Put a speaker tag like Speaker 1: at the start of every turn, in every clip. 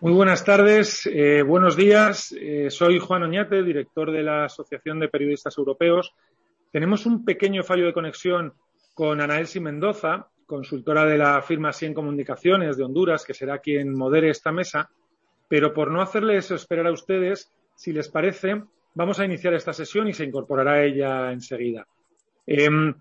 Speaker 1: Muy buenas tardes, eh, buenos días. Eh, soy Juan Oñate, director de la Asociación de Periodistas Europeos. Tenemos un pequeño fallo de conexión con Ana Elsi Mendoza, consultora de la firma Sien Comunicaciones de Honduras, que será quien modere esta mesa. Pero por no hacerles esperar a ustedes, si les parece, vamos a iniciar esta sesión y se incorporará ella enseguida. Em,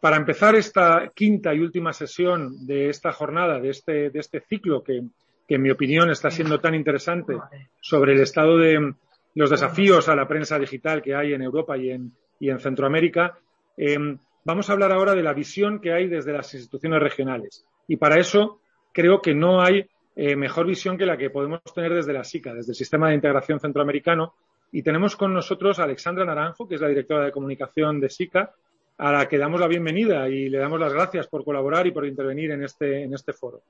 Speaker 1: para empezar esta quinta y última sesión de esta jornada, de este, este ciclo que, en mi opinión está siendo tan interesante sobre el estado de los desafíos a la prensa digital que hay en Europa y en, y en Centroamérica, eh, vamos a hablar ahora de la visión que hay desde las instituciones regionales. Y para eso creo que no hay eh, mejor visión que la que podemos tener desde la SICA, desde el Sistema de Integración Centroamericano. Y tenemos con nosotros a Alexandra Naranjo, que es la directora de comunicación de SICA, a la que damos la bienvenida y le damos las gracias por colaborar y por intervenir en este, en este foro.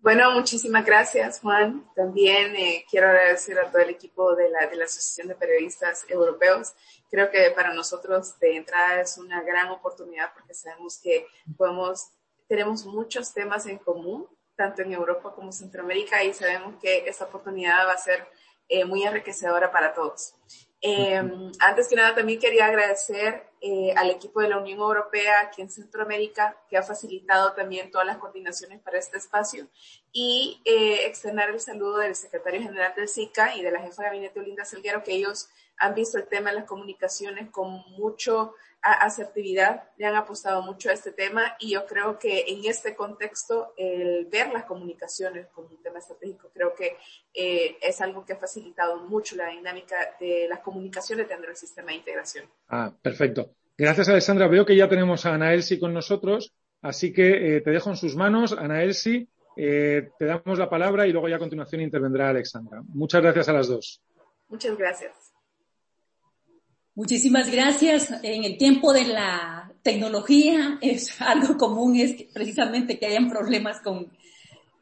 Speaker 2: Bueno, muchísimas gracias, Juan. También eh, quiero agradecer a todo el equipo de la, de la Asociación de Periodistas Europeos. Creo que para nosotros de entrada es una gran oportunidad porque sabemos que podemos, tenemos muchos temas en común, tanto en Europa como en Centroamérica, y sabemos que esta oportunidad va a ser eh, muy enriquecedora para todos. Eh, antes que nada, también quería agradecer eh, al equipo de la Unión Europea aquí en Centroamérica, que ha facilitado también todas las coordinaciones para este espacio, y eh, externar el saludo del secretario general del SICA y de la jefa de gabinete Olinda Salguero, que ellos han visto el tema de las comunicaciones con mucho asertividad, le han apostado mucho a este tema y yo creo que en este contexto el ver las comunicaciones como un tema estratégico creo que eh, es algo que ha facilitado mucho la dinámica de las comunicaciones dentro del sistema de integración.
Speaker 1: Ah, perfecto. Gracias, Alessandra. Veo que ya tenemos a Ana Elsi con nosotros, así que eh, te dejo en sus manos. Ana Elsi, eh, te damos la palabra y luego ya a continuación intervendrá Alexandra. Muchas gracias a las dos.
Speaker 2: Muchas gracias.
Speaker 3: Muchísimas gracias. En el tiempo de la tecnología es algo común, es precisamente que hayan problemas con,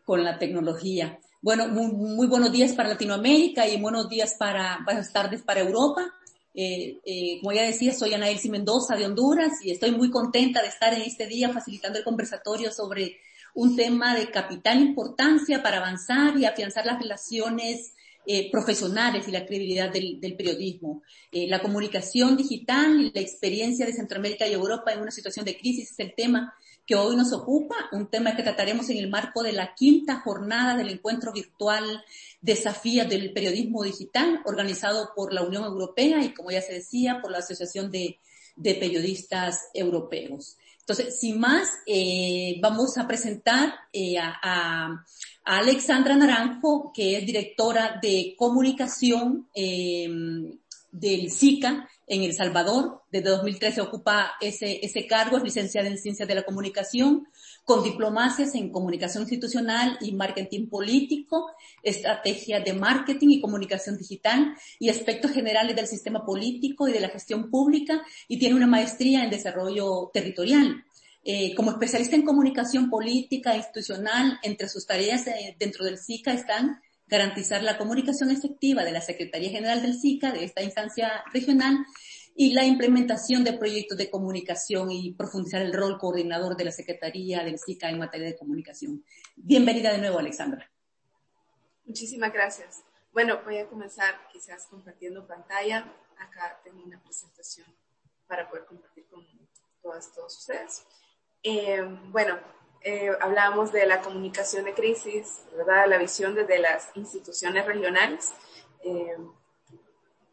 Speaker 3: con la tecnología. Bueno, muy, muy, buenos días para Latinoamérica y buenos días para, buenas tardes para Europa. Eh, eh, como ya decía, soy Ana Elsie Mendoza de Honduras y estoy muy contenta de estar en este día facilitando el conversatorio sobre un tema de capital importancia para avanzar y afianzar las relaciones eh, profesionales y la credibilidad del, del periodismo. Eh, la comunicación digital y la experiencia de Centroamérica y Europa en una situación de crisis es el tema que hoy nos ocupa, un tema que trataremos en el marco de la quinta jornada del encuentro virtual Desafíos del Periodismo Digital, organizado por la Unión Europea y, como ya se decía, por la Asociación de, de Periodistas Europeos. Entonces, sin más, eh, vamos a presentar eh, a, Alexandra Naranjo, que es directora de comunicación eh, del SICA en El Salvador. Desde 2013 ocupa ese, ese cargo, es licenciada en Ciencias de la Comunicación, con diplomacias en Comunicación Institucional y Marketing Político, Estrategia de Marketing y Comunicación Digital y aspectos generales del sistema político y de la gestión pública y tiene una maestría en Desarrollo Territorial. Eh, como especialista en comunicación política e institucional, entre sus tareas eh, dentro del SICA están garantizar la comunicación efectiva de la Secretaría General del SICA, de esta instancia regional, y la implementación de proyectos de comunicación y profundizar el rol coordinador de la Secretaría del SICA en materia de comunicación. Bienvenida de nuevo, Alexandra.
Speaker 2: Muchísimas gracias. Bueno, voy a comenzar quizás compartiendo pantalla. Acá tengo una presentación para poder compartir con todas, todos ustedes. Eh, bueno, eh, hablábamos de la comunicación de crisis, ¿verdad? La visión desde las instituciones regionales. Eh,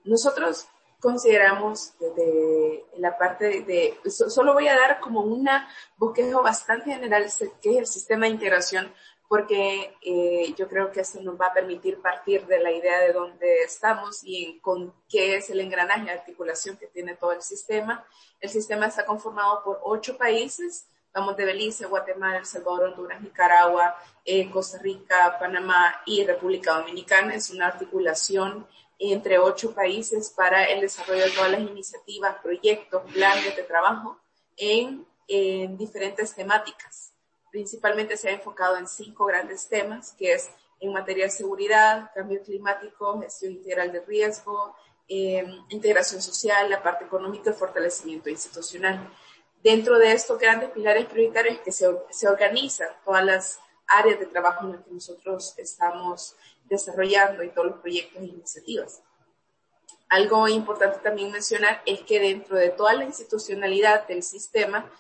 Speaker 2: nosotros consideramos desde la parte de, solo voy a dar como una bosquejo bastante general que es el sistema de integración, porque eh, yo creo que eso nos va a permitir partir de la idea de dónde estamos y en, con qué es el engranaje de articulación que tiene todo el sistema. El sistema está conformado por ocho países, Vamos de Belice, Guatemala, El Salvador, Honduras, Nicaragua, eh, Costa Rica, Panamá y República Dominicana. Es una articulación entre ocho países para el desarrollo de todas las iniciativas, proyectos, planes de trabajo en, en diferentes temáticas. Principalmente se ha enfocado en cinco grandes temas, que es en materia de seguridad, cambio climático, gestión integral de riesgo, eh, integración social, la parte económica y fortalecimiento institucional. Dentro de estos grandes pilares prioritarios que se, se organizan todas las áreas de trabajo en las que nosotros estamos desarrollando y todos los proyectos e iniciativas. Algo importante también mencionar es que dentro de toda la institucionalidad del sistema,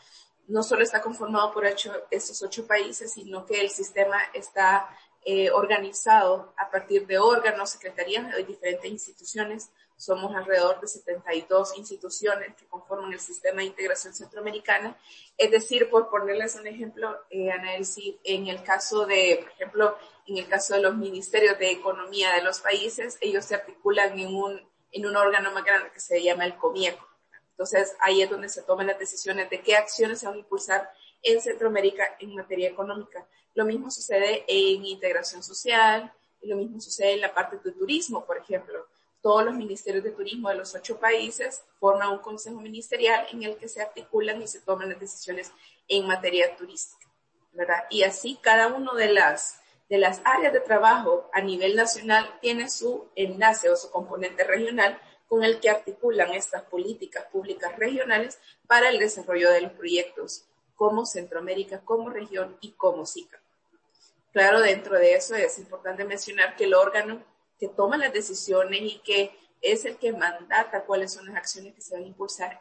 Speaker 2: no solo está conformado por ocho, estos ocho países, sino que el sistema está eh, organizado a partir de órganos, secretarías de diferentes instituciones. Somos alrededor de 72 instituciones que conforman el sistema de integración centroamericana. Es decir, por ponerles un ejemplo, eh, Ana Elsie, en el caso de, por ejemplo, en el caso de los ministerios de economía de los países, ellos se articulan en un, en un órgano más grande que se llama el COMIECO. Entonces, ahí es donde se toman las decisiones de qué acciones se van a impulsar en Centroamérica en materia económica. Lo mismo sucede en integración social, y lo mismo sucede en la parte de turismo, por ejemplo. Todos los ministerios de turismo de los ocho países forman un consejo ministerial en el que se articulan y se toman las decisiones en materia turística, ¿verdad? Y así cada uno de las, de las áreas de trabajo a nivel nacional tiene su enlace o su componente regional con el que articulan estas políticas públicas regionales para el desarrollo de los proyectos como Centroamérica, como región y como SICA. Claro, dentro de eso es importante mencionar que el órgano que toma las decisiones y que es el que mandata cuáles son las acciones que se van a impulsar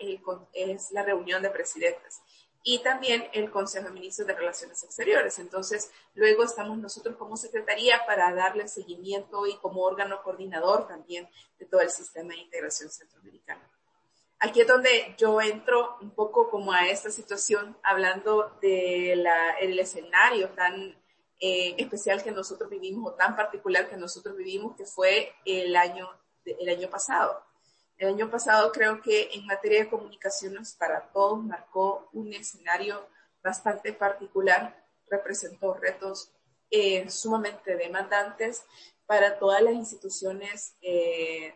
Speaker 2: es la reunión de presidentes y también el Consejo de Ministros de Relaciones Exteriores. Entonces, luego estamos nosotros como Secretaría para darle seguimiento y como órgano coordinador también de todo el sistema de integración centroamericana. Aquí es donde yo entro un poco como a esta situación hablando del el escenario tan eh, especial que nosotros vivimos o tan particular que nosotros vivimos que fue el año, el año pasado. El año pasado creo que en materia de comunicaciones para todos marcó un escenario bastante particular, representó retos eh, sumamente demandantes para todas las instituciones eh,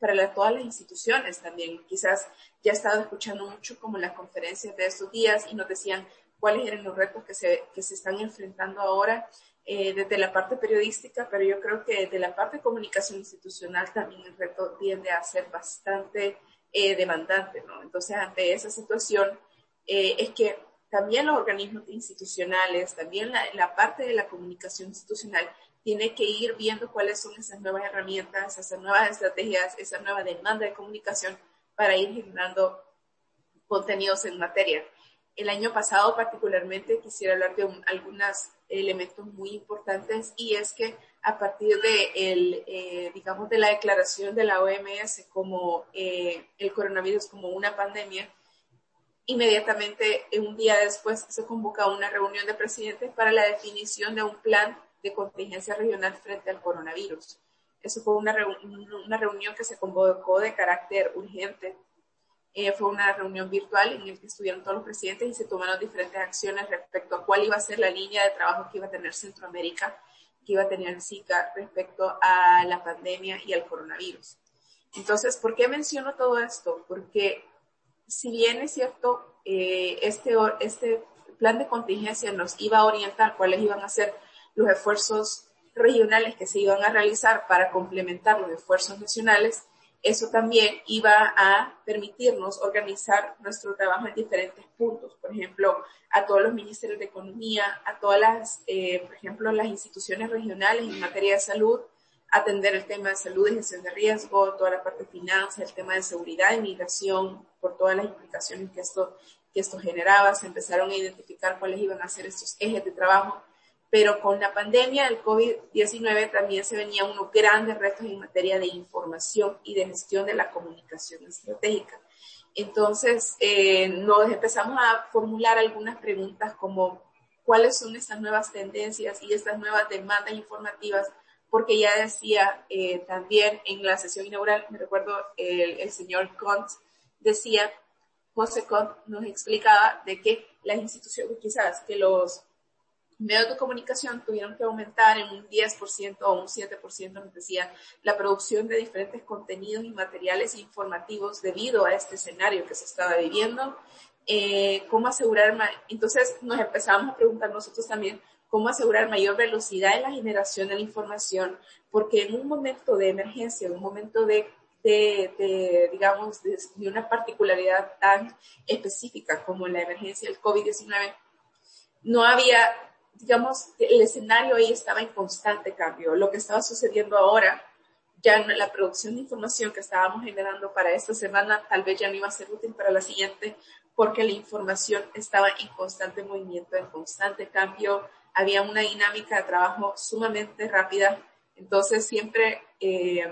Speaker 2: para todas las instituciones también. Quizás ya he estado escuchando mucho como las conferencias de estos días y nos decían cuáles eran los retos que se, que se están enfrentando ahora eh, desde la parte periodística, pero yo creo que desde la parte de comunicación institucional también el reto tiende a ser bastante eh, demandante, ¿no? Entonces, ante esa situación, eh, es que también los organismos institucionales, también la, la parte de la comunicación institucional tiene que ir viendo cuáles son esas nuevas herramientas, esas nuevas estrategias, esa nueva demanda de comunicación para ir generando contenidos en materia. El año pasado particularmente quisiera hablar de algunos elementos muy importantes y es que a partir de el, eh, digamos de la declaración de la OMS como eh, el coronavirus como una pandemia, inmediatamente un día después se convoca una reunión de presidentes para la definición de un plan de contingencia regional frente al coronavirus. Eso fue una, una reunión que se convocó de carácter urgente. Eh, fue una reunión virtual en la que estuvieron todos los presidentes y se tomaron diferentes acciones respecto a cuál iba a ser la línea de trabajo que iba a tener Centroamérica, que iba a tener SICA respecto a la pandemia y al coronavirus. Entonces, ¿por qué menciono todo esto? Porque si bien es cierto, eh, este, este plan de contingencia nos iba a orientar cuáles iban a ser los esfuerzos regionales que se iban a realizar para complementar los esfuerzos nacionales, eso también iba a permitirnos organizar nuestro trabajo en diferentes puntos. Por ejemplo, a todos los ministerios de Economía, a todas las, eh, por ejemplo, las instituciones regionales en materia de salud, atender el tema de salud y gestión de riesgo, toda la parte de finanzas, el tema de seguridad y migración, por todas las implicaciones que esto, que esto generaba. Se empezaron a identificar cuáles iban a ser estos ejes de trabajo pero con la pandemia del COVID-19 también se venían unos grandes retos en materia de información y de gestión de la comunicación estratégica. Entonces, eh, nos empezamos a formular algunas preguntas como cuáles son esas nuevas tendencias y estas nuevas demandas informativas, porque ya decía eh, también en la sesión inaugural, me recuerdo el, el señor Kont decía, José Kont nos explicaba de que las instituciones, quizás que los medios de comunicación tuvieron que aumentar en un 10% o un 7%, nos decía, la producción de diferentes contenidos y materiales informativos debido a este escenario que se estaba viviendo. Eh, ¿Cómo asegurar, entonces nos empezamos a preguntar nosotros también, cómo asegurar mayor velocidad en la generación de la información, porque en un momento de emergencia, en un momento de, de, de digamos, de, de una particularidad tan específica como la emergencia del COVID-19, no había digamos, el escenario ahí estaba en constante cambio. Lo que estaba sucediendo ahora, ya en la producción de información que estábamos generando para esta semana, tal vez ya no iba a ser útil para la siguiente, porque la información estaba en constante movimiento, en constante cambio. Había una dinámica de trabajo sumamente rápida. Entonces siempre eh,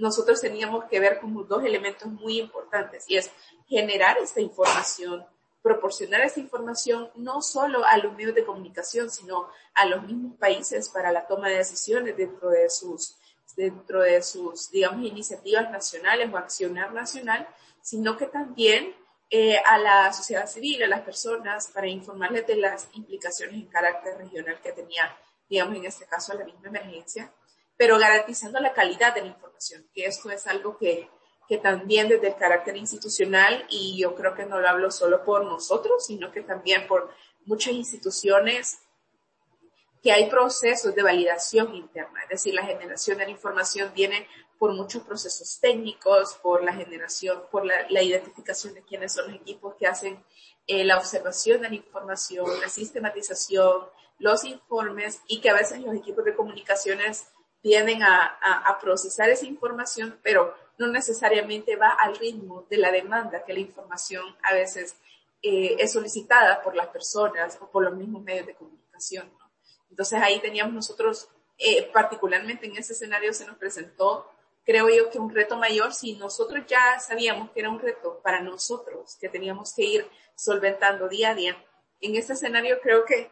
Speaker 2: nosotros teníamos que ver como dos elementos muy importantes y es generar esta información, proporcionar esta información no solo a los medios de comunicación, sino a los mismos países para la toma de decisiones dentro de sus, dentro de sus, digamos, iniciativas nacionales o accionar nacional, sino que también eh, a la sociedad civil, a las personas, para informarles de las implicaciones en carácter regional que tenía, digamos, en este caso, la misma emergencia, pero garantizando la calidad de la información, que esto es algo que, que también desde el carácter institucional, y yo creo que no lo hablo solo por nosotros, sino que también por muchas instituciones, que hay procesos de validación interna, es decir, la generación de la información viene por muchos procesos técnicos, por la generación, por la, identificación de quiénes son los equipos que hacen eh, la observación de la información, la sistematización, los informes y que a veces los equipos de comunicaciones vienen a, a procesar esa información, pero no necesariamente va al ritmo de la demanda que la información a veces eh, es solicitada por las personas o por los mismos medios de comunicación. Entonces ahí teníamos nosotros, eh, particularmente en ese escenario se nos presentó, creo yo que un reto mayor, si nosotros ya sabíamos que era un reto para nosotros, que teníamos que ir solventando día a día, en ese escenario creo que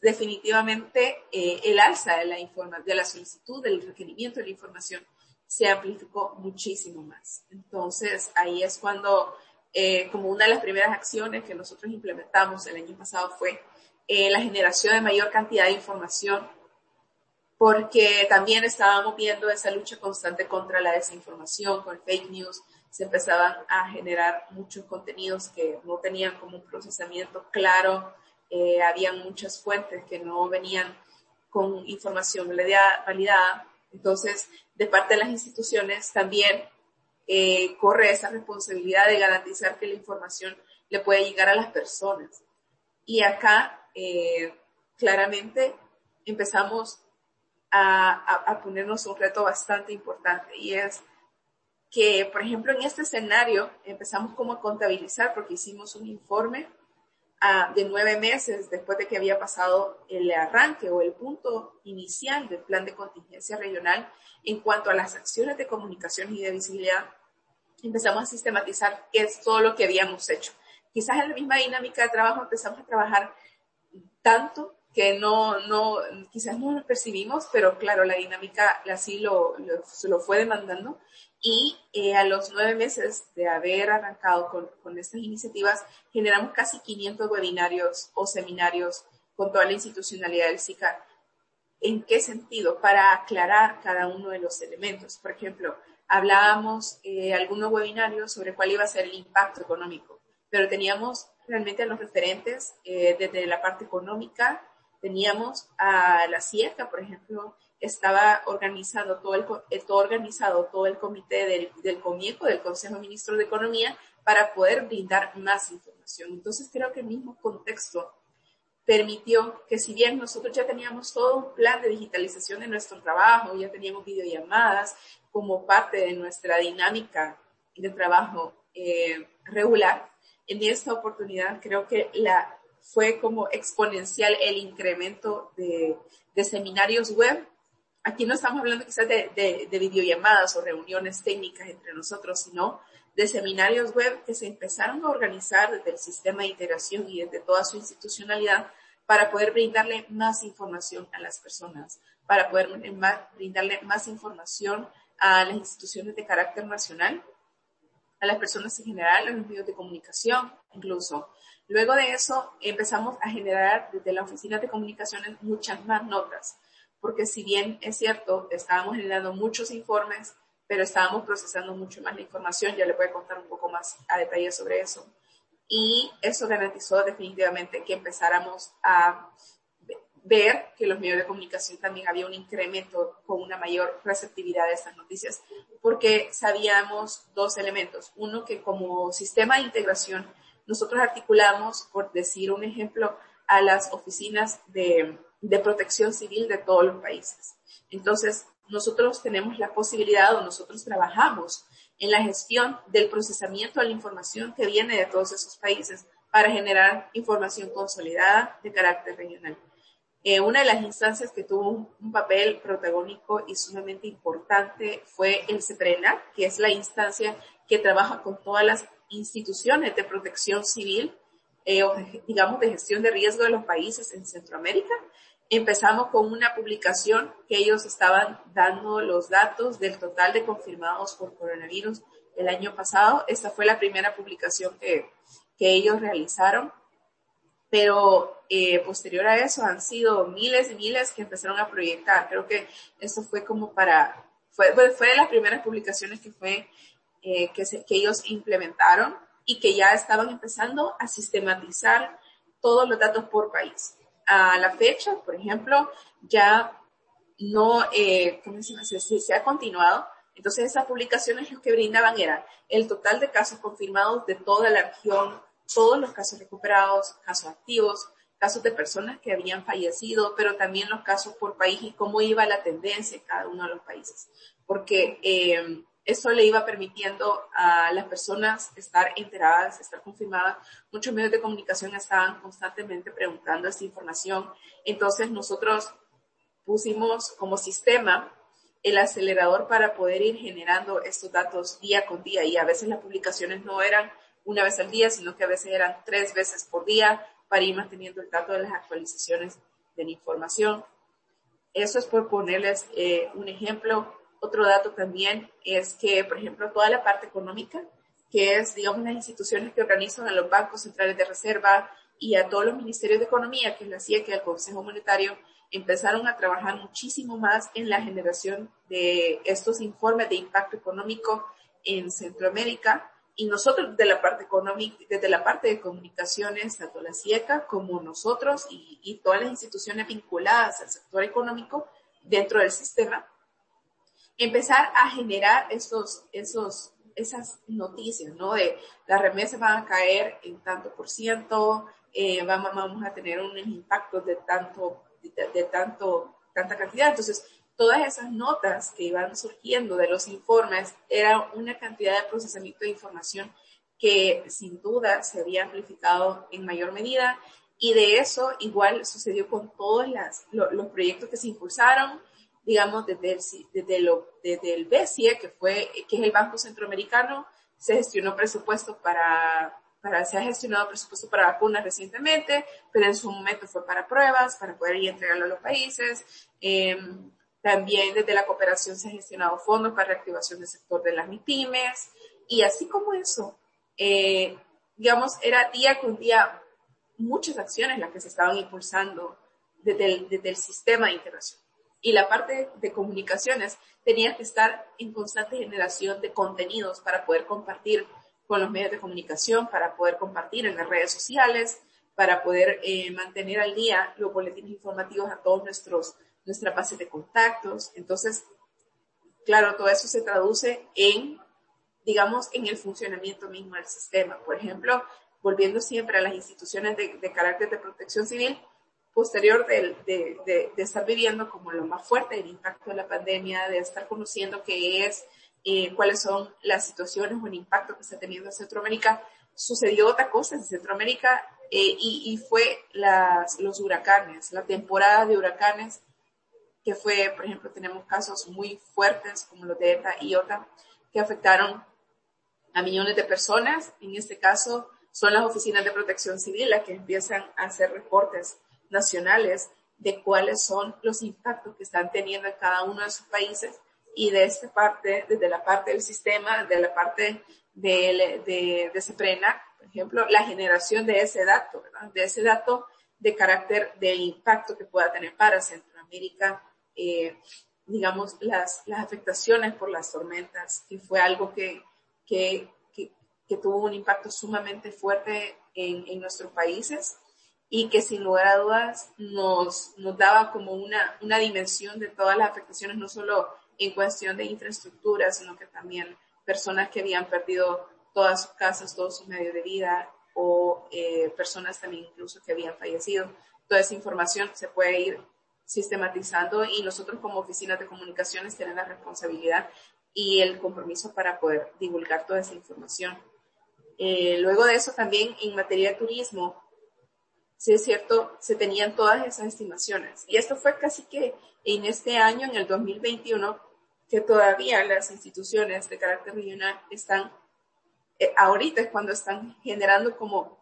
Speaker 2: definitivamente eh, el alza de la, informa de la solicitud, del requerimiento de la información se amplificó muchísimo más. Entonces, ahí es cuando, eh, como una de las primeras acciones que nosotros implementamos el año pasado fue eh, la generación de mayor cantidad de información, porque también estábamos viendo esa lucha constante contra la desinformación, con fake news, se empezaban a generar muchos contenidos que no tenían como un procesamiento claro, eh, habían muchas fuentes que no venían con información validada. Entonces, de parte de las instituciones también eh, corre esa responsabilidad de garantizar que la información le puede llegar a las personas. Y acá, eh, claramente, empezamos a, a, ponernos un reto bastante importante y es que, por ejemplo, en este escenario empezamos como a contabilizar porque hicimos un informe de nueve meses después de que había pasado el arranque o el punto inicial del plan de contingencia regional en cuanto a las acciones de comunicación y de visibilidad, empezamos a sistematizar qué es todo lo que habíamos hecho. Quizás en la misma dinámica de trabajo empezamos a trabajar tanto que no, no, quizás no lo percibimos, pero claro, la dinámica así lo, lo, lo fue demandando y eh, a los nueve meses de haber arrancado con, con, estas iniciativas, generamos casi 500 webinarios o seminarios con toda la institucionalidad del SICA. ¿En qué sentido? Para aclarar cada uno de los elementos. Por ejemplo, hablábamos eh, algunos webinarios sobre cuál iba a ser el impacto económico, pero teníamos realmente a los referentes eh, desde la parte económica, teníamos a la CIECA, por ejemplo, estaba organizado todo el, eh, todo organizado todo el comité del, del del Consejo de Ministros de Economía, para poder brindar más información. Entonces creo que el mismo contexto permitió que si bien nosotros ya teníamos todo un plan de digitalización de nuestro trabajo, ya teníamos videollamadas como parte de nuestra dinámica de trabajo eh, regular, en esta oportunidad creo que la, fue como exponencial el incremento de, de seminarios web aquí no estamos hablando quizás de, de, videollamadas o reuniones técnicas entre nosotros, sino de seminarios web que se empezaron a organizar desde el sistema de integración y desde toda su institucionalidad para poder brindarle más información a las personas, para poder brindarle más información a las instituciones de carácter nacional, a las personas en general, a los medios de comunicación, incluso. Luego de eso empezamos a generar desde la oficina de comunicaciones muchas más notas porque si bien es cierto, estábamos generando muchos informes, pero estábamos procesando mucho más la información, ya le voy a contar un poco más a detalle sobre eso. Y eso garantizó definitivamente que empezáramos a ver que los medios de comunicación también había un incremento con una mayor receptividad de estas noticias, porque sabíamos dos elementos. Uno, que como sistema de integración, nosotros articulamos, por decir un ejemplo, a las oficinas de de protección civil de todos los países. Entonces, nosotros tenemos la posibilidad o nosotros trabajamos en la gestión del procesamiento de la información que viene de todos esos países para generar información consolidada de carácter regional. Eh, una de las instancias que tuvo un, papel protagónico y sumamente importante fue el CEPRENA, que es la instancia que trabaja con todas las instituciones de protección civil, eh, o digamos de gestión de riesgo de los países en Centroamérica. Empezamos con una publicación que ellos estaban dando los datos del total de confirmados por coronavirus el año pasado. Esta fue la primera publicación que, que ellos realizaron pero eh, posterior a eso han sido miles y miles que empezaron a proyectar. Creo que eso fue como para, fue, fue de las primeras publicaciones que fue, eh, que, se, que ellos implementaron y que ya estaban empezando a sistematizar todos los datos por país. A la fecha, por ejemplo, ya no, eh, ¿cómo se, se, se ha continuado. Entonces esas publicaciones lo que brindaban era el total de casos confirmados de toda la región todos los casos recuperados, casos activos, casos de personas que habían fallecido, pero también los casos por país y cómo iba la tendencia en cada uno de los países. Porque eh, eso le iba permitiendo a las personas estar enteradas, estar confirmadas. Muchos medios de comunicación estaban constantemente preguntando esta información. Entonces nosotros pusimos como sistema el acelerador para poder ir generando estos datos día con día y a veces las publicaciones no eran una vez al día, sino que a veces eran tres veces por día para ir manteniendo el dato de las actualizaciones de la información. Eso es por ponerles eh, un ejemplo. Otro dato también es que, por ejemplo, toda la parte económica, que es, digamos, las instituciones que organizan a los bancos centrales de reserva y a todos los ministerios de economía, que es la CIE, que el Consejo Monetario, empezaron a trabajar muchísimo más en la generación de estos informes de impacto económico en Centroamérica. Y nosotros de la parte económica, desde la parte de comunicaciones, tanto la CIECA como nosotros y, todas las instituciones vinculadas al sector económico dentro del sistema, empezar a generar esos, esos, esas noticias, ¿no? De las remesas van a caer en tanto por ciento, eh, vamos, vamos a tener un impacto de tanto, de, de tanto, tanta cantidad. Entonces, todas esas notas que iban surgiendo de los informes era una cantidad de procesamiento de información que sin duda se había amplificado en mayor medida y de eso igual sucedió con todos las, los proyectos que se impulsaron, digamos, desde el, desde, lo, desde el BCE, que fue, que es el Banco Centroamericano, se gestionó presupuesto para, para, se ha gestionado presupuesto para vacunas recientemente, pero en su momento fue para pruebas, para poder ir entregarlo a los países. Eh, también desde la cooperación se han gestionado fondos para reactivación del sector de las MIPIMES y así como eso, eh, digamos, era día con día muchas acciones las que se estaban impulsando desde el, desde el sistema integración. Y la parte de comunicaciones tenía que estar en constante generación de contenidos para poder compartir con los medios de comunicación, para poder compartir en las redes sociales, para poder eh, mantener al día los boletines informativos a todos nuestros nuestra base de contactos. Entonces, claro, todo eso se traduce en, digamos, en el funcionamiento mismo del sistema. Por ejemplo, volviendo siempre a las instituciones de, carácter de protección civil, posterior de, estar viviendo como lo más fuerte el impacto de la pandemia, de estar conociendo qué es, eh, cuáles son las situaciones o el impacto que está teniendo en Centroamérica, sucedió otra cosa en Centroamérica eh, y, fue los huracanes, la temporada de huracanes que fue, por ejemplo, tenemos casos muy fuertes como los de ETA y OTA, que afectaron a millones de personas. En este caso, son las oficinas de protección civil las que empiezan a hacer reportes nacionales de cuáles son los impactos que están teniendo en cada uno de sus países y de esta parte, desde la parte del sistema, de la parte de, de, de CEPRENA, por ejemplo, la generación de ese dato, de ese dato de carácter del impacto que pueda tener para Centroamérica eh, digamos, las, las afectaciones por las tormentas, que fue algo que, que, que, que tuvo un impacto sumamente fuerte en, en, nuestros países y que sin lugar a dudas nos, nos daba como una, una dimensión de todas las afectaciones, no solo en cuestión de infraestructura, sino que también personas que habían perdido todas sus casas, todos sus medios de vida o eh, personas también incluso que habían fallecido. toda esa información se puede ir sistematizando y nosotros como oficinas de comunicaciones tenemos la responsabilidad y el compromiso para poder divulgar toda esa información. Eh, luego de eso también en materia de turismo, sí es cierto, se tenían todas esas estimaciones. Y esto fue casi que en este año, en el 2021, que todavía las instituciones de carácter regional están, eh, ahorita es cuando están generando como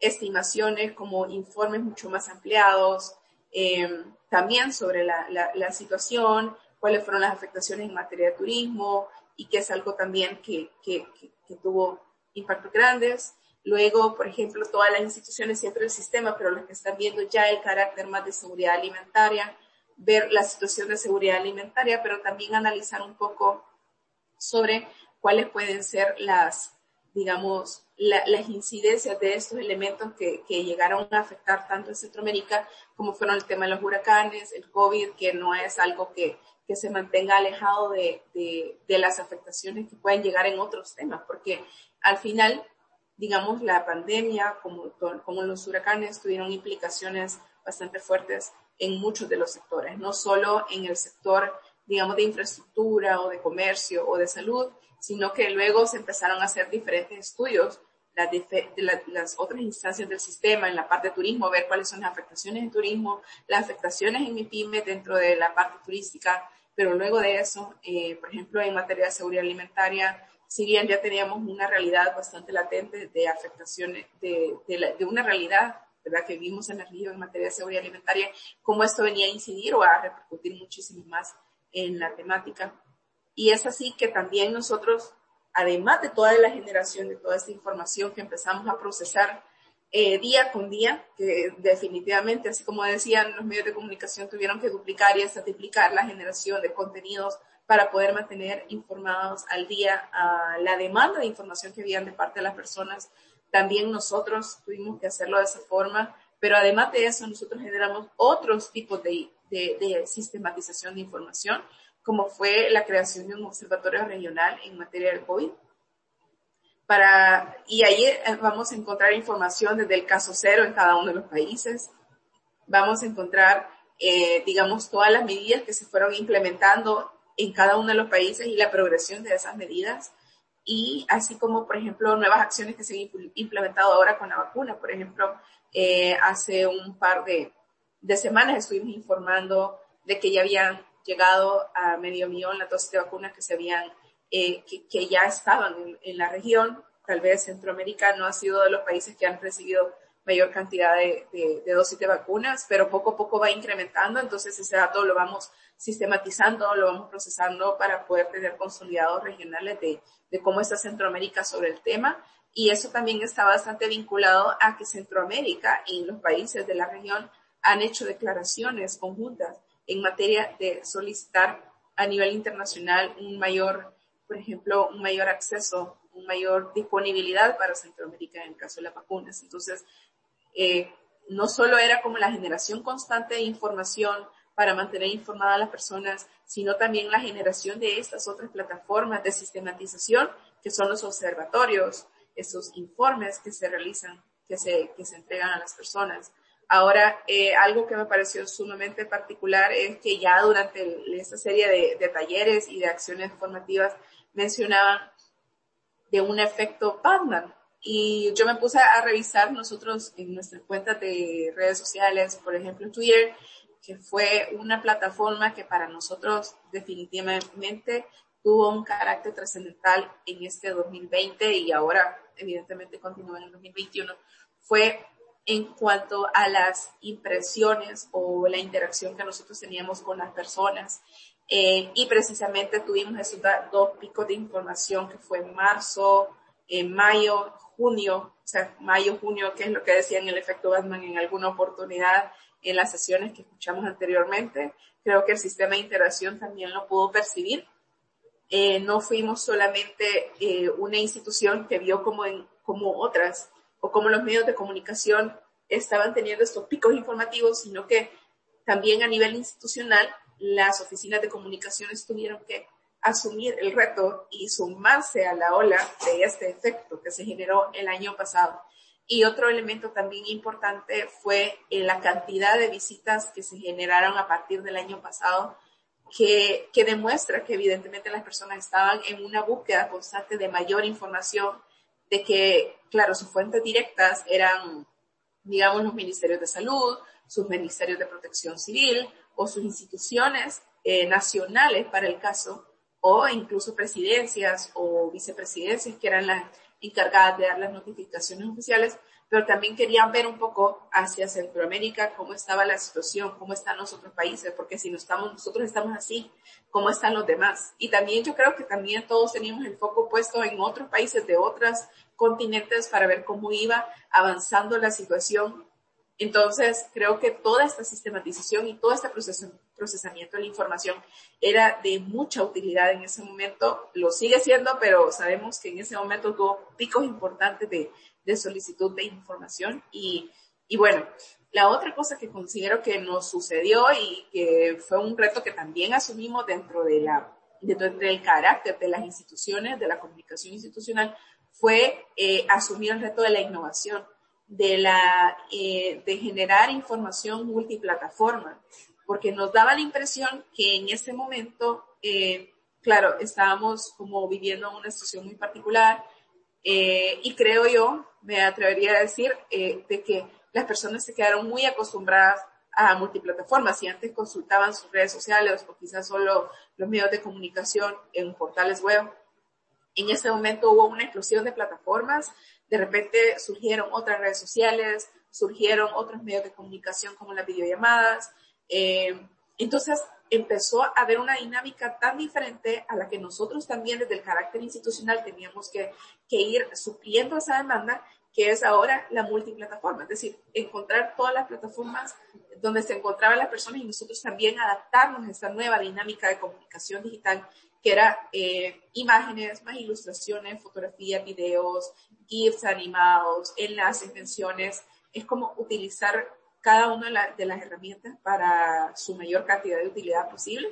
Speaker 2: estimaciones, como informes mucho más ampliados, eh, también sobre la, la, la, situación, cuáles fueron las afectaciones en materia de turismo y que es algo también que, que, que, que tuvo impactos grandes. Luego, por ejemplo, todas las instituciones siempre del sistema, pero las que están viendo ya el carácter más de seguridad alimentaria, ver la situación de seguridad alimentaria, pero también analizar un poco sobre cuáles pueden ser las, digamos, las incidencias de estos elementos que, que, llegaron a afectar tanto en Centroamérica como fueron el tema de los huracanes, el COVID, que no es algo que, que se mantenga alejado de, de las afectaciones que pueden llegar en otros temas, porque al final digamos, la pandemia, como, como los huracanes, tuvieron implicaciones bastante fuertes en muchos de los sectores, no solo en el sector, digamos, de infraestructura o de comercio o de salud, sino que luego se empezaron a hacer diferentes estudios las, las otras instancias del sistema en la parte de turismo, ver cuáles son las afectaciones en turismo, las afectaciones en mi pyme dentro de la parte turística, pero luego de eso, eh, por ejemplo, en materia de seguridad alimentaria, si bien ya teníamos una realidad bastante latente de afectaciones, de, una realidad ¿verdad? que vimos en el río en materia de seguridad alimentaria, cómo esto venía a incidir o a repercutir muchísimo más en la temática. Y es así que también nosotros, además de toda la generación de toda esta información que empezamos a procesar eh, día con día, que definitivamente, así como decían, los medios de comunicación tuvieron que duplicar y hasta triplicar la generación de contenidos para poder mantener informados al día a la demanda de información que habían de parte de las personas. También nosotros tuvimos que hacerlo de esa forma, pero además de eso nosotros generamos otros tipos de, de, de sistematización de información, como fue la creación de un observatorio regional en materia del COVID. Para, y ahí eh, vamos a encontrar información desde el caso cero en cada uno de los países. Vamos a encontrar, eh, digamos, todas las medidas que se fueron implementando en cada uno de los países y la progresión de esas medidas y así como, por ejemplo, nuevas acciones que se han implementado ahora con la vacuna. Por ejemplo, eh, hace un par de, de, semanas estuvimos informando de que ya habían llegado a medio millón las dosis de vacunas que se habían, eh, que, que, ya estaban en, en, la región. Tal vez Centroamérica no ha sido de los países que han recibido mayor cantidad de, de, de dosis de vacunas, pero poco a poco va incrementando. Entonces ese dato lo vamos sistematizando, lo vamos procesando para poder tener consolidados regionales de, de cómo está Centroamérica sobre el tema. Y eso también está bastante vinculado a que Centroamérica y los países de la región han hecho declaraciones conjuntas en materia de solicitar a nivel internacional un mayor, por ejemplo, un mayor acceso, una mayor disponibilidad para Centroamérica en el caso de las vacunas. Entonces, eh, no solo era como la generación constante de información para mantener informadas a las personas, sino también la generación de estas otras plataformas de sistematización, que son los observatorios, esos informes que se realizan, que se, que se entregan a las personas. Ahora, eh, algo que me pareció sumamente particular es que ya durante esta serie de, talleres y de acciones formativas mencionaban de un efecto Batman. Y yo me puse a revisar nosotros en nuestras cuentas de redes sociales, por ejemplo Twitter, que fue una plataforma que para nosotros definitivamente tuvo un carácter trascendental en este 2020 y ahora evidentemente continúa en el 2021, fue en cuanto a las impresiones o la interacción que nosotros teníamos con las personas. Eh, y precisamente tuvimos esos dos picos de información que fue en marzo, en mayo, junio, o sea, mayo, junio, que es lo que decían el efecto Batman en alguna oportunidad, en las sesiones que escuchamos anteriormente. Creo que el sistema de integración también lo pudo percibir. Eh, no fuimos solamente eh, una institución que vio como, como otras o como los medios de comunicación estaban teniendo estos picos informativos, sino que también a nivel institucional las oficinas de comunicaciones tuvieron que asumir el reto y sumarse a la ola de este efecto que se generó el año pasado. Y otro elemento también importante fue eh, la cantidad de visitas que se generaron a partir del año pasado, que, que demuestra que evidentemente las personas estaban en una búsqueda constante de mayor información, de que, claro, sus fuentes directas eran, digamos, los ministerios de salud, sus ministerios de protección civil o sus instituciones eh, nacionales para el caso, o incluso presidencias o vicepresidencias que eran las encargadas de dar las notificaciones oficiales, pero también querían ver un poco hacia Centroamérica cómo estaba la situación, cómo están los otros países, porque si no estamos, nosotros estamos así, cómo están los demás. Y también yo creo que también todos teníamos el foco puesto en otros países de otros continentes para ver cómo iba avanzando la situación entonces, creo que toda esta sistematización y todo este procesamiento de la información era de mucha utilidad en ese momento. Lo sigue siendo, pero sabemos que en ese momento tuvo picos importantes de, solicitud de información. Y, y bueno, la otra cosa que considero que nos sucedió y que fue un reto que también asumimos dentro, de la, dentro del carácter de las instituciones, de la comunicación institucional, fue eh, asumir el reto de la innovación de, la, eh, de generar información multiplataforma, porque nos daba la impresión que en ese momento, eh, claro, estábamos como viviendo una situación muy particular eh, y creo yo, me atrevería a decir, eh, de que las personas se quedaron muy acostumbradas a multiplataformas y antes consultaban sus redes sociales o quizás solo los medios de comunicación en portales web. En ese momento hubo una explosión de plataformas de repente surgieron otras redes sociales, surgieron otros medios de comunicación como las videollamadas. Eh, entonces empezó a haber una dinámica tan diferente a la que nosotros también desde el carácter institucional teníamos que, que ir supliendo esa demanda, que es ahora la multiplataforma, es decir, encontrar todas las plataformas donde se encontraban las personas y nosotros también adaptarnos a esta nueva dinámica de comunicación digital que era eh, imágenes, más ilustraciones, fotografías, videos, GIFs animados, enlaces, menciones. Es como utilizar cada una de, las herramientas para su mayor cantidad de utilidad posible.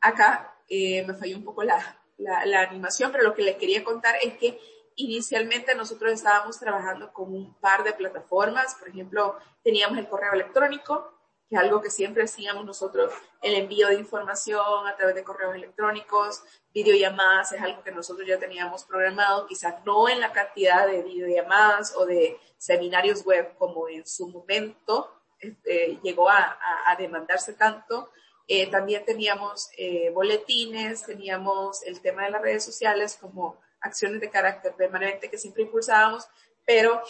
Speaker 2: Acá eh, me falló un poco la, la, la, animación, pero lo que les quería contar es que inicialmente nosotros estábamos trabajando con un par de plataformas. Por ejemplo, teníamos el correo electrónico, que es algo que siempre hacíamos nosotros, el envío de información a través de correos electrónicos, videollamadas, es algo que nosotros ya teníamos programado, quizás no en la cantidad de videollamadas o de seminarios web como en su momento este, llegó a, a, demandarse tanto. Eh, también teníamos eh, boletines, teníamos el tema de las redes sociales como acciones de carácter permanente que siempre impulsábamos, pero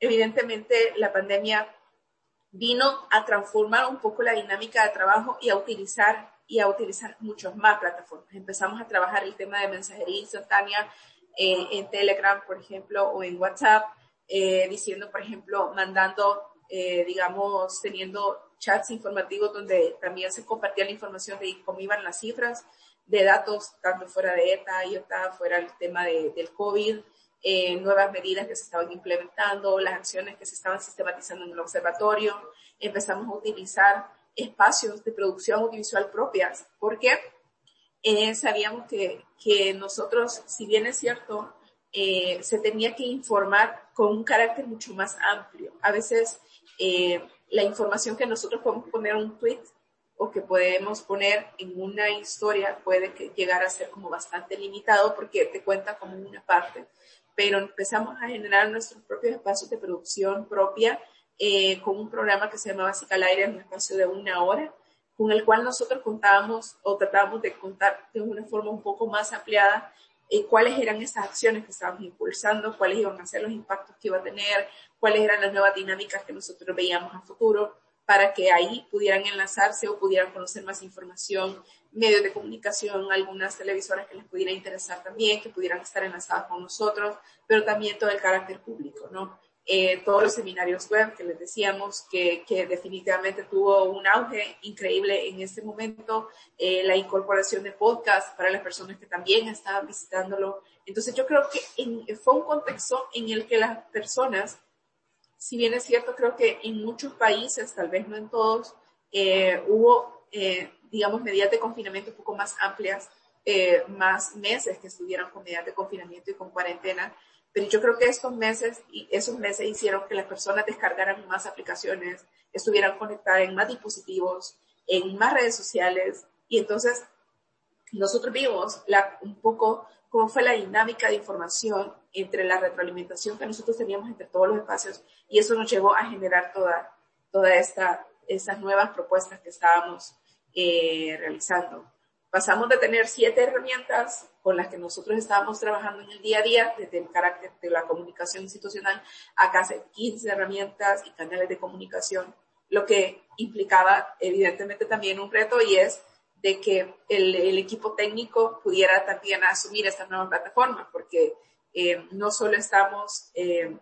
Speaker 2: evidentemente la pandemia vino a transformar un poco la dinámica de trabajo y a utilizar y a utilizar muchas más plataformas. Empezamos a trabajar el tema de mensajería instantánea eh, en Telegram, por ejemplo, o en WhatsApp, eh, diciendo, por ejemplo, mandando, eh, digamos, teniendo chats informativos donde también se compartía la información de cómo iban las cifras de datos, tanto fuera de ETA, IOTA, fuera el tema de, del COVID, eh, nuevas medidas que se estaban implementando, las acciones que se estaban sistematizando en el observatorio. Empezamos a utilizar espacios de producción audiovisual propias, porque eh, sabíamos que, que nosotros, si bien es cierto, eh, se tenía que informar con un carácter mucho más amplio. A veces eh, la información que nosotros podemos poner en un tweet o que podemos poner en una historia puede llegar a ser como bastante limitado porque te cuenta como una parte pero empezamos a generar nuestros propios espacios de producción propia eh, con un programa que se llama Básica al Aire, un espacio de una hora, con el cual nosotros contábamos o tratábamos de contar de una forma un poco más ampliada eh, cuáles eran esas acciones que estábamos impulsando, cuáles iban a ser los impactos que iba a tener, cuáles eran las nuevas dinámicas que nosotros veíamos a futuro, para que ahí pudieran enlazarse o pudieran conocer más información medios de comunicación, algunas televisoras que les pudiera interesar también, que pudieran estar enlazadas con nosotros, pero también todo el carácter público, ¿no? Eh, todos los seminarios web que les decíamos que, que, definitivamente tuvo un auge increíble en este momento, eh, la incorporación de podcast para las personas que también estaban visitándolo. Entonces yo creo que fue un contexto en el que las personas, si bien es cierto, creo que en muchos países, tal vez no en todos, eh, hubo eh, digamos, medidas de confinamiento un poco más amplias, eh, más meses que estuvieran con medidas de confinamiento y con cuarentena, pero yo creo que estos meses, esos meses hicieron que las personas descargaran más aplicaciones, estuvieran conectadas en más dispositivos, en más redes sociales, y entonces nosotros vimos la, un poco cómo fue la dinámica de información entre la retroalimentación que nosotros teníamos entre todos los espacios y eso nos llevó a generar toda, toda esta, estas nuevas propuestas que estábamos eh, realizando. Pasamos de tener siete herramientas con las que nosotros estábamos trabajando en el día a día, desde el carácter de la comunicación institucional, a casi 15 herramientas y canales de comunicación, lo que implicaba evidentemente también un reto y es de que el, equipo técnico pudiera también asumir esta nueva plataforma, porque eh, no solo estamos, eh,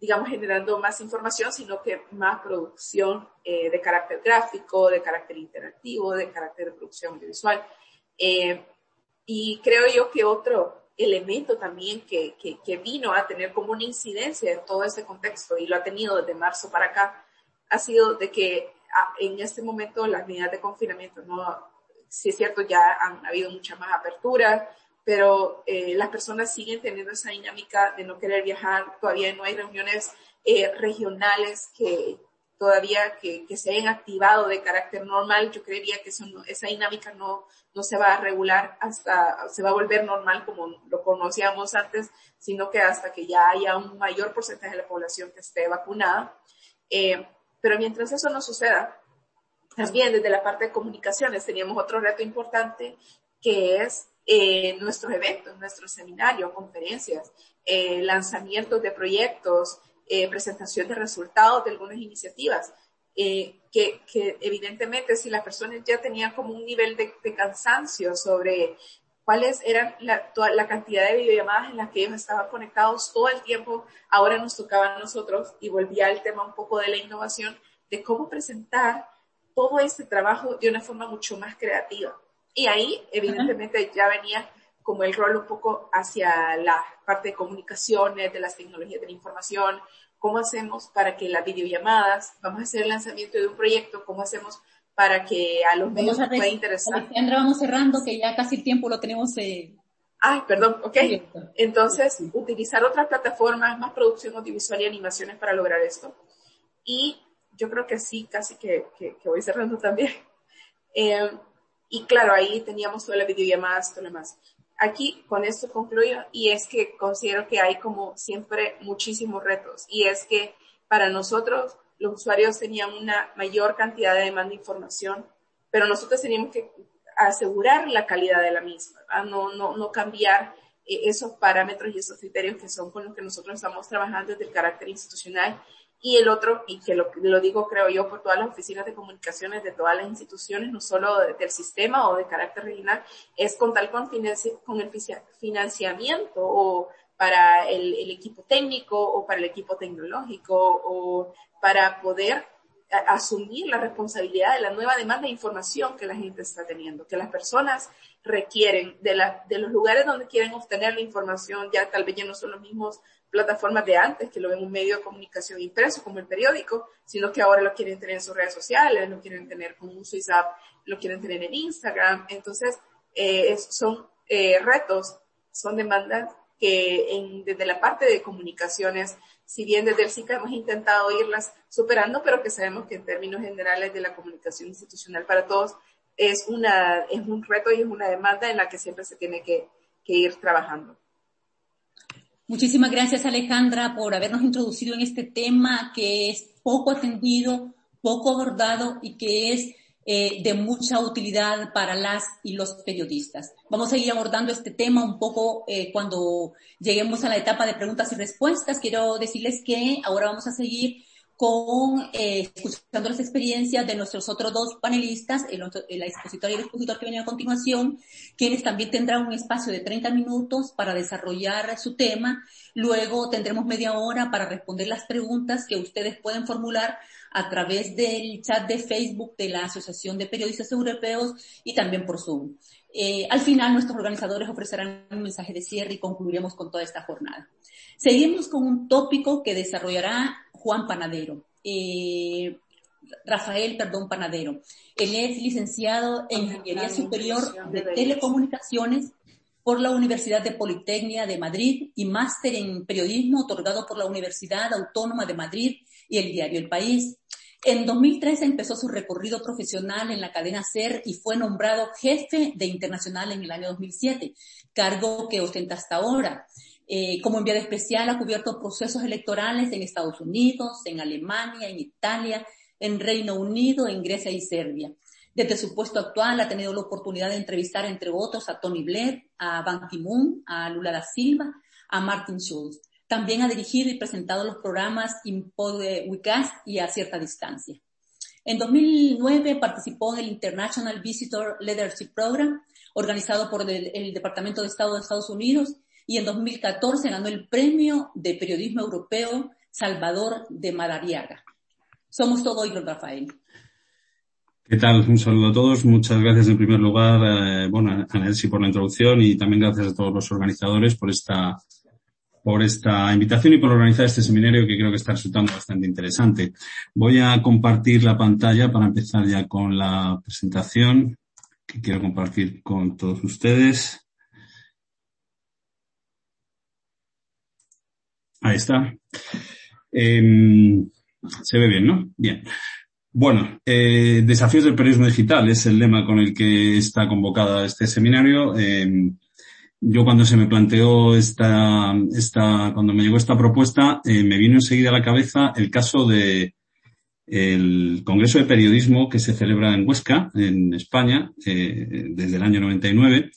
Speaker 2: digamos, generando más información, sino que más producción eh, de carácter gráfico, de carácter interactivo, de carácter de producción audiovisual. Y creo yo que otro elemento también que, que, vino a tener como una incidencia en todo ese contexto, y lo ha tenido desde marzo para acá, ha sido de que ah, en este momento las medidas de confinamiento no si es cierto, ya han habido mucha más apertura, pero eh, las personas siguen teniendo esa dinámica de no querer viajar, todavía no hay reuniones eh, regionales que todavía que, que, se hayan activado de carácter normal, yo creería que eso esa dinámica no, no se va a regular hasta, se va a volver normal como lo conocíamos antes, sino que hasta que ya haya un mayor porcentaje de la población que esté vacunada. Eh, pero mientras eso no suceda, también desde la parte de comunicaciones teníamos otro reto importante que es eh, nuestros eventos, nuestros seminarios, conferencias, eh, lanzamientos de proyectos, eh, presentación de resultados de algunas iniciativas, eh, que, que, evidentemente si las personas ya tenían como un nivel de, cansancio sobre cuáles eran la, toda la cantidad de videollamadas en las que ellos estaban conectados todo el tiempo, ahora nos tocaba a nosotros y volvía al tema un poco de la innovación, de cómo presentar todo este trabajo de una forma mucho más creativa. Y ahí, evidentemente, ya venía como el rol un poco hacia la parte de comunicaciones, de las tecnologías de la información, cómo hacemos para que las videollamadas, vamos a hacer el lanzamiento de un proyecto, cómo hacemos para que a los medios les pueda interesar.
Speaker 3: Alejandra, vamos cerrando, que ya casi el tiempo lo tenemos. Eh...
Speaker 2: Ay, perdón, ok. Entonces, utilizar otras plataformas, más producción audiovisual y animaciones para lograr esto. Y yo creo que sí, casi que, que, que voy cerrando también. Eh, y claro, ahí teníamos todas las videollamadas, todo lo demás. Aquí con esto concluyo y es que considero que hay como siempre muchísimos retos y es que para nosotros los usuarios tenían una mayor cantidad de demanda de información, pero nosotros teníamos que asegurar la calidad de la misma, no, no, no cambiar eh, esos parámetros y esos criterios que son con los que nosotros estamos trabajando desde el carácter institucional y el otro, y que lo, digo creo yo por todas las oficinas de comunicaciones de todas las instituciones, no solo del sistema o de carácter regional, es contar con, con el financiamiento o para el, el, equipo técnico o para el equipo tecnológico o para poder asumir la responsabilidad de la nueva demanda de información que la gente está teniendo, que las personas requieren de, la, de los lugares donde quieren obtener la información, ya tal vez ya no son los mismos plataformas de antes, que lo ven un medio de comunicación impreso como el periódico, sino que ahora lo quieren tener en sus redes sociales, lo quieren tener con un app, lo quieren tener en Instagram. Entonces, eh, son eh, retos, son demandas que desde la parte de comunicaciones, si bien desde el SICA hemos intentado irlas superando, pero que sabemos que en términos generales de la comunicación institucional para todos es, una, es un reto y es una demanda en la que siempre se tiene que ir trabajando.
Speaker 3: Muchísimas gracias Alejandra por habernos introducido en este tema que es poco atendido, poco abordado y que es eh, de mucha utilidad para las y los periodistas. Vamos a seguir abordando este tema un poco eh, cuando lleguemos a la etapa de preguntas y respuestas. Quiero decirles que ahora vamos a seguir con eh, escuchando las experiencias de nuestros otros dos panelistas, el, el expositor y el expositor que viene a continuación, quienes también tendrán un espacio de 30 minutos para desarrollar su tema. Luego tendremos media hora para responder las preguntas que ustedes pueden formular a través del chat de Facebook de la Asociación de Periodistas Europeos y también por Zoom. Eh, al final, nuestros organizadores ofrecerán un mensaje de cierre y concluiremos con toda esta jornada. Seguimos con un tópico que desarrollará Juan Panadero. Eh, Rafael, perdón, Panadero. Él es licenciado en Ingeniería Superior de Telecomunicaciones por la Universidad de Politecnia de Madrid y máster en periodismo otorgado por la Universidad Autónoma de Madrid y el diario El País. En 2013 empezó su recorrido profesional en la cadena SER y fue nombrado jefe de Internacional en el año 2007, cargo que ostenta hasta ahora. Eh, como enviado especial ha cubierto procesos electorales en Estados Unidos, en Alemania, en Italia, en Reino Unido, en Grecia y Serbia. Desde su puesto actual ha tenido la oportunidad de entrevistar, entre otros, a Tony Blair, a Ban Ki-moon, a Lula da Silva, a Martin Schulz. También ha dirigido y presentado los programas Impode Wecast y A Cierta Distancia. En 2009 participó en el International Visitor Leadership Program, organizado por el, el, Departamento de Estado de Estados Unidos, y en 2014 ganó el Premio de Periodismo Europeo Salvador de Madariaga. Somos todo hoy, Rafael.
Speaker 4: ¿Qué tal? Un saludo a todos. Muchas gracias en primer lugar, eh, bueno, a Nancy por la introducción y también gracias a todos los organizadores por esta por esta invitación y por organizar este seminario que creo que está resultando bastante interesante. Voy a compartir la pantalla para empezar ya con la presentación que quiero compartir con todos ustedes. Ahí está. Eh, se ve bien, ¿no? Bien. Bueno, eh, desafíos del periodismo digital es el lema con el que está convocada este seminario. Eh, yo cuando se me planteó esta, esta, cuando me llegó esta propuesta, eh, me vino enseguida a la cabeza el caso de el Congreso de Periodismo que se celebra en Huesca, en España, eh, desde el año 99.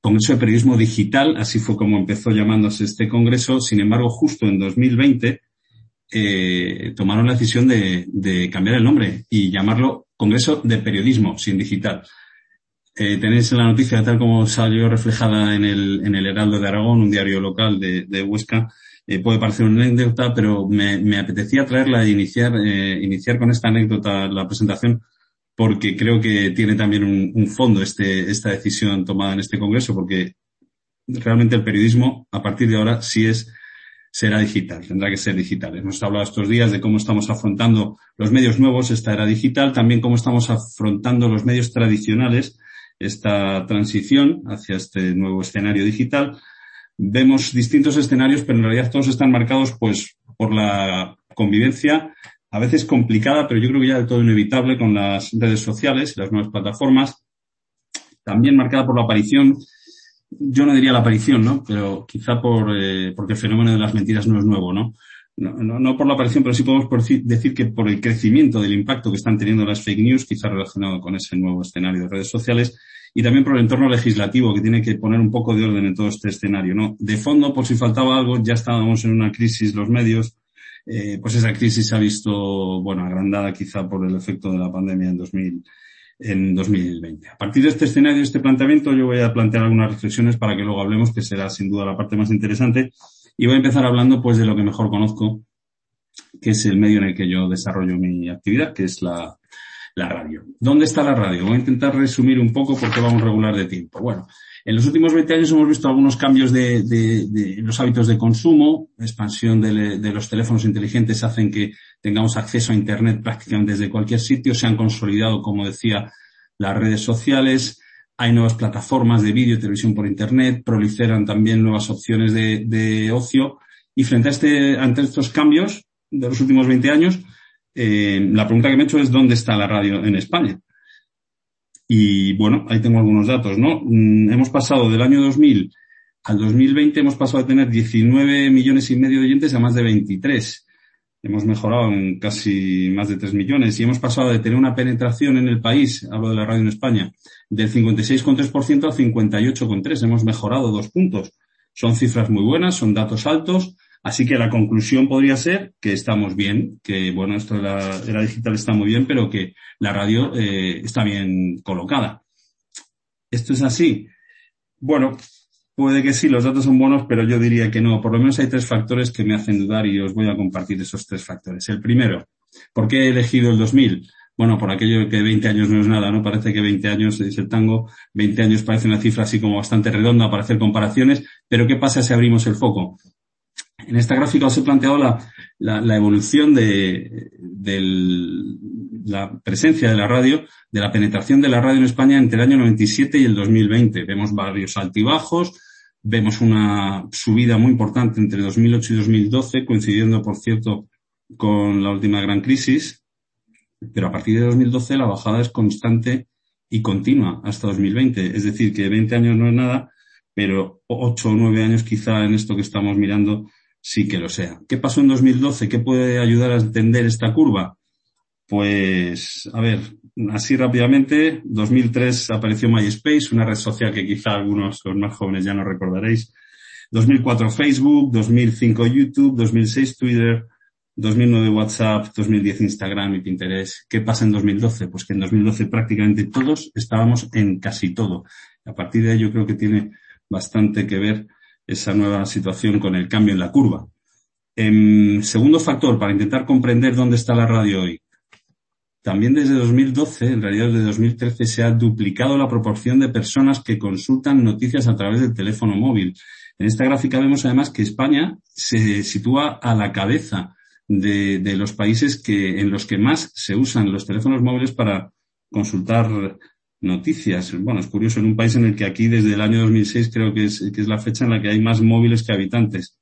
Speaker 4: Congreso de Periodismo Digital, así fue como empezó llamándose este congreso. Sin embargo, justo en 2020 eh, tomaron la decisión de, de cambiar el nombre y llamarlo Congreso de Periodismo sin digital. Tenéis la noticia tal como salió reflejada en el, en el Heraldo de Aragón, un diario local de, de Huesca. Eh, puede parecer una anécdota, pero me, me apetecía traerla e iniciar, eh, iniciar con esta anécdota la presentación porque creo que tiene también un, un fondo este, esta decisión tomada en este congreso, porque realmente el periodismo, a partir de ahora, sí es será digital, tendrá que ser digital. Hemos hablado estos días de cómo estamos afrontando los medios nuevos, esta era digital, también cómo estamos afrontando los medios tradicionales, esta transición hacia este nuevo escenario digital, vemos distintos escenarios, pero en realidad todos están marcados pues por la convivencia, a veces complicada, pero yo creo que ya del todo inevitable con las redes sociales y las nuevas plataformas, también marcada por la aparición, yo no diría la aparición, ¿no? Pero quizá por, eh, porque el fenómeno de las mentiras no es nuevo, ¿no? No, por la aparición, pero sí podemos decir que por el crecimiento del impacto que están teniendo las fake news, quizá relacionado con ese nuevo escenario de redes sociales, y también por el entorno legislativo que tiene que poner un poco de orden en todo este escenario. ¿no? De fondo, por si faltaba algo, ya estábamos en una crisis los medios, eh, pues esa crisis se ha visto, bueno, agrandada quizá por el efecto de la pandemia en 2000 en 2020. A partir de este escenario, este planteamiento, yo voy a plantear algunas reflexiones para que luego hablemos, que será sin duda la parte más interesante. Y voy a empezar hablando pues de lo que mejor conozco, que es el medio en el que yo desarrollo mi actividad, que es la, la radio. ¿Dónde está la radio? Voy a intentar resumir un poco porque vamos regular de tiempo. Bueno, en los últimos 20 años hemos visto algunos cambios de, de, de los hábitos de consumo, expansión de, de, los teléfonos inteligentes hacen que tengamos acceso a Internet prácticamente desde cualquier sitio, se han consolidado, como decía, las redes sociales, hay nuevas plataformas de vídeo y televisión por Internet, proliferan también nuevas opciones de, de ocio y frente a, este, ante estos cambios de los últimos 20 años, eh, la pregunta que me he hecho es ¿dónde está la radio en España? Y bueno, ahí tengo algunos datos, ¿no? Mm, hemos pasado del año 2000 al 2020, hemos pasado de tener 19 millones y medio de oyentes a más de 23. Hemos mejorado en casi más de 3 millones y hemos pasado de tener una penetración en el país, hablo de la radio en España, del 56,3% al 58,3%. Hemos mejorado dos puntos. Son cifras muy buenas, son datos altos Así que la conclusión podría ser que estamos bien, que bueno, esto de la era digital está muy bien, pero que la radio eh, está bien colocada. ¿Esto es así? Bueno, puede que sí, los datos son buenos, pero yo diría que no. Por lo menos hay tres factores que me hacen dudar y os voy a compartir esos tres factores. El primero, ¿por qué he elegido el 2000? Bueno, por aquello que 20 años no es nada, ¿no? Parece que 20 años es el tango, 20 años parece una cifra así como bastante redonda para hacer comparaciones, pero ¿qué pasa si abrimos el foco? En esta gráfica os he planteado la, la, evolución de, la presencia de la radio, de la penetración de la radio en España entre el año 97 y el 2020. Vemos varios altibajos, vemos una subida muy importante entre 2008 y 2012, coincidiendo, por cierto, con la última gran crisis, pero a partir de 2012 la bajada es constante y continua hasta 2020. Es decir, que 20 años no es nada, pero 8 o 9 años quizá en esto que estamos mirando sí que lo sea. ¿Qué pasó en 2012? ¿Qué puede ayudar a entender esta curva? Pues, a ver, así rápidamente, 2003 apareció MySpace, una red social que quizá algunos, los más jóvenes, ya no recordaréis. 2004 Facebook, 2005 YouTube, 2006 Twitter, 2009 WhatsApp, 2010 Instagram y Pinterest. ¿Qué pasa en 2012? Pues que en 2012 prácticamente todos estábamos en casi todo. A partir de ahí yo creo que tiene bastante que ver esa nueva situación con el cambio en la curva. Em, segundo factor, para intentar comprender dónde está la radio hoy. También desde 2012, en realidad desde 2013, se ha duplicado la proporción de personas que consultan noticias a través del teléfono móvil. En esta gráfica vemos además que España se sitúa a la cabeza de, los países en los que más se usan los teléfonos móviles para consultar noticias. Bueno, es curioso, en un país en el que aquí desde el año 2006 creo que es, que es la fecha en la que hay más móviles que habitantes.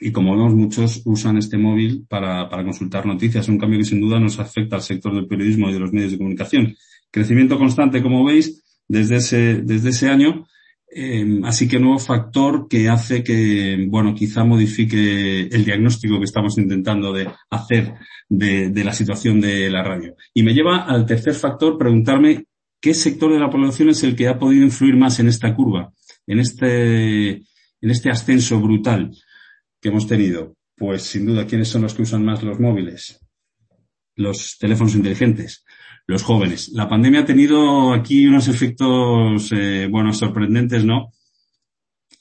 Speaker 4: Y como vemos, muchos usan este móvil para, para consultar noticias, un cambio que sin duda nos afecta al sector del periodismo y de los medios de comunicación. Crecimiento constante, como veis, desde ese, desde ese año. Eh, así que nuevo factor que hace que, bueno, quizá modifique el diagnóstico que estamos intentando de hacer de, de la situación de la radio. Y me lleva al tercer factor, preguntarme ¿qué sector de la población es el que ha podido influir más en esta curva, en este, en este ascenso brutal que hemos tenido? Pues sin duda, ¿quiénes son los que usan más los móviles? Los teléfonos inteligentes, los jóvenes. La pandemia ha tenido aquí unos efectos, eh, bueno, sorprendentes, ¿no?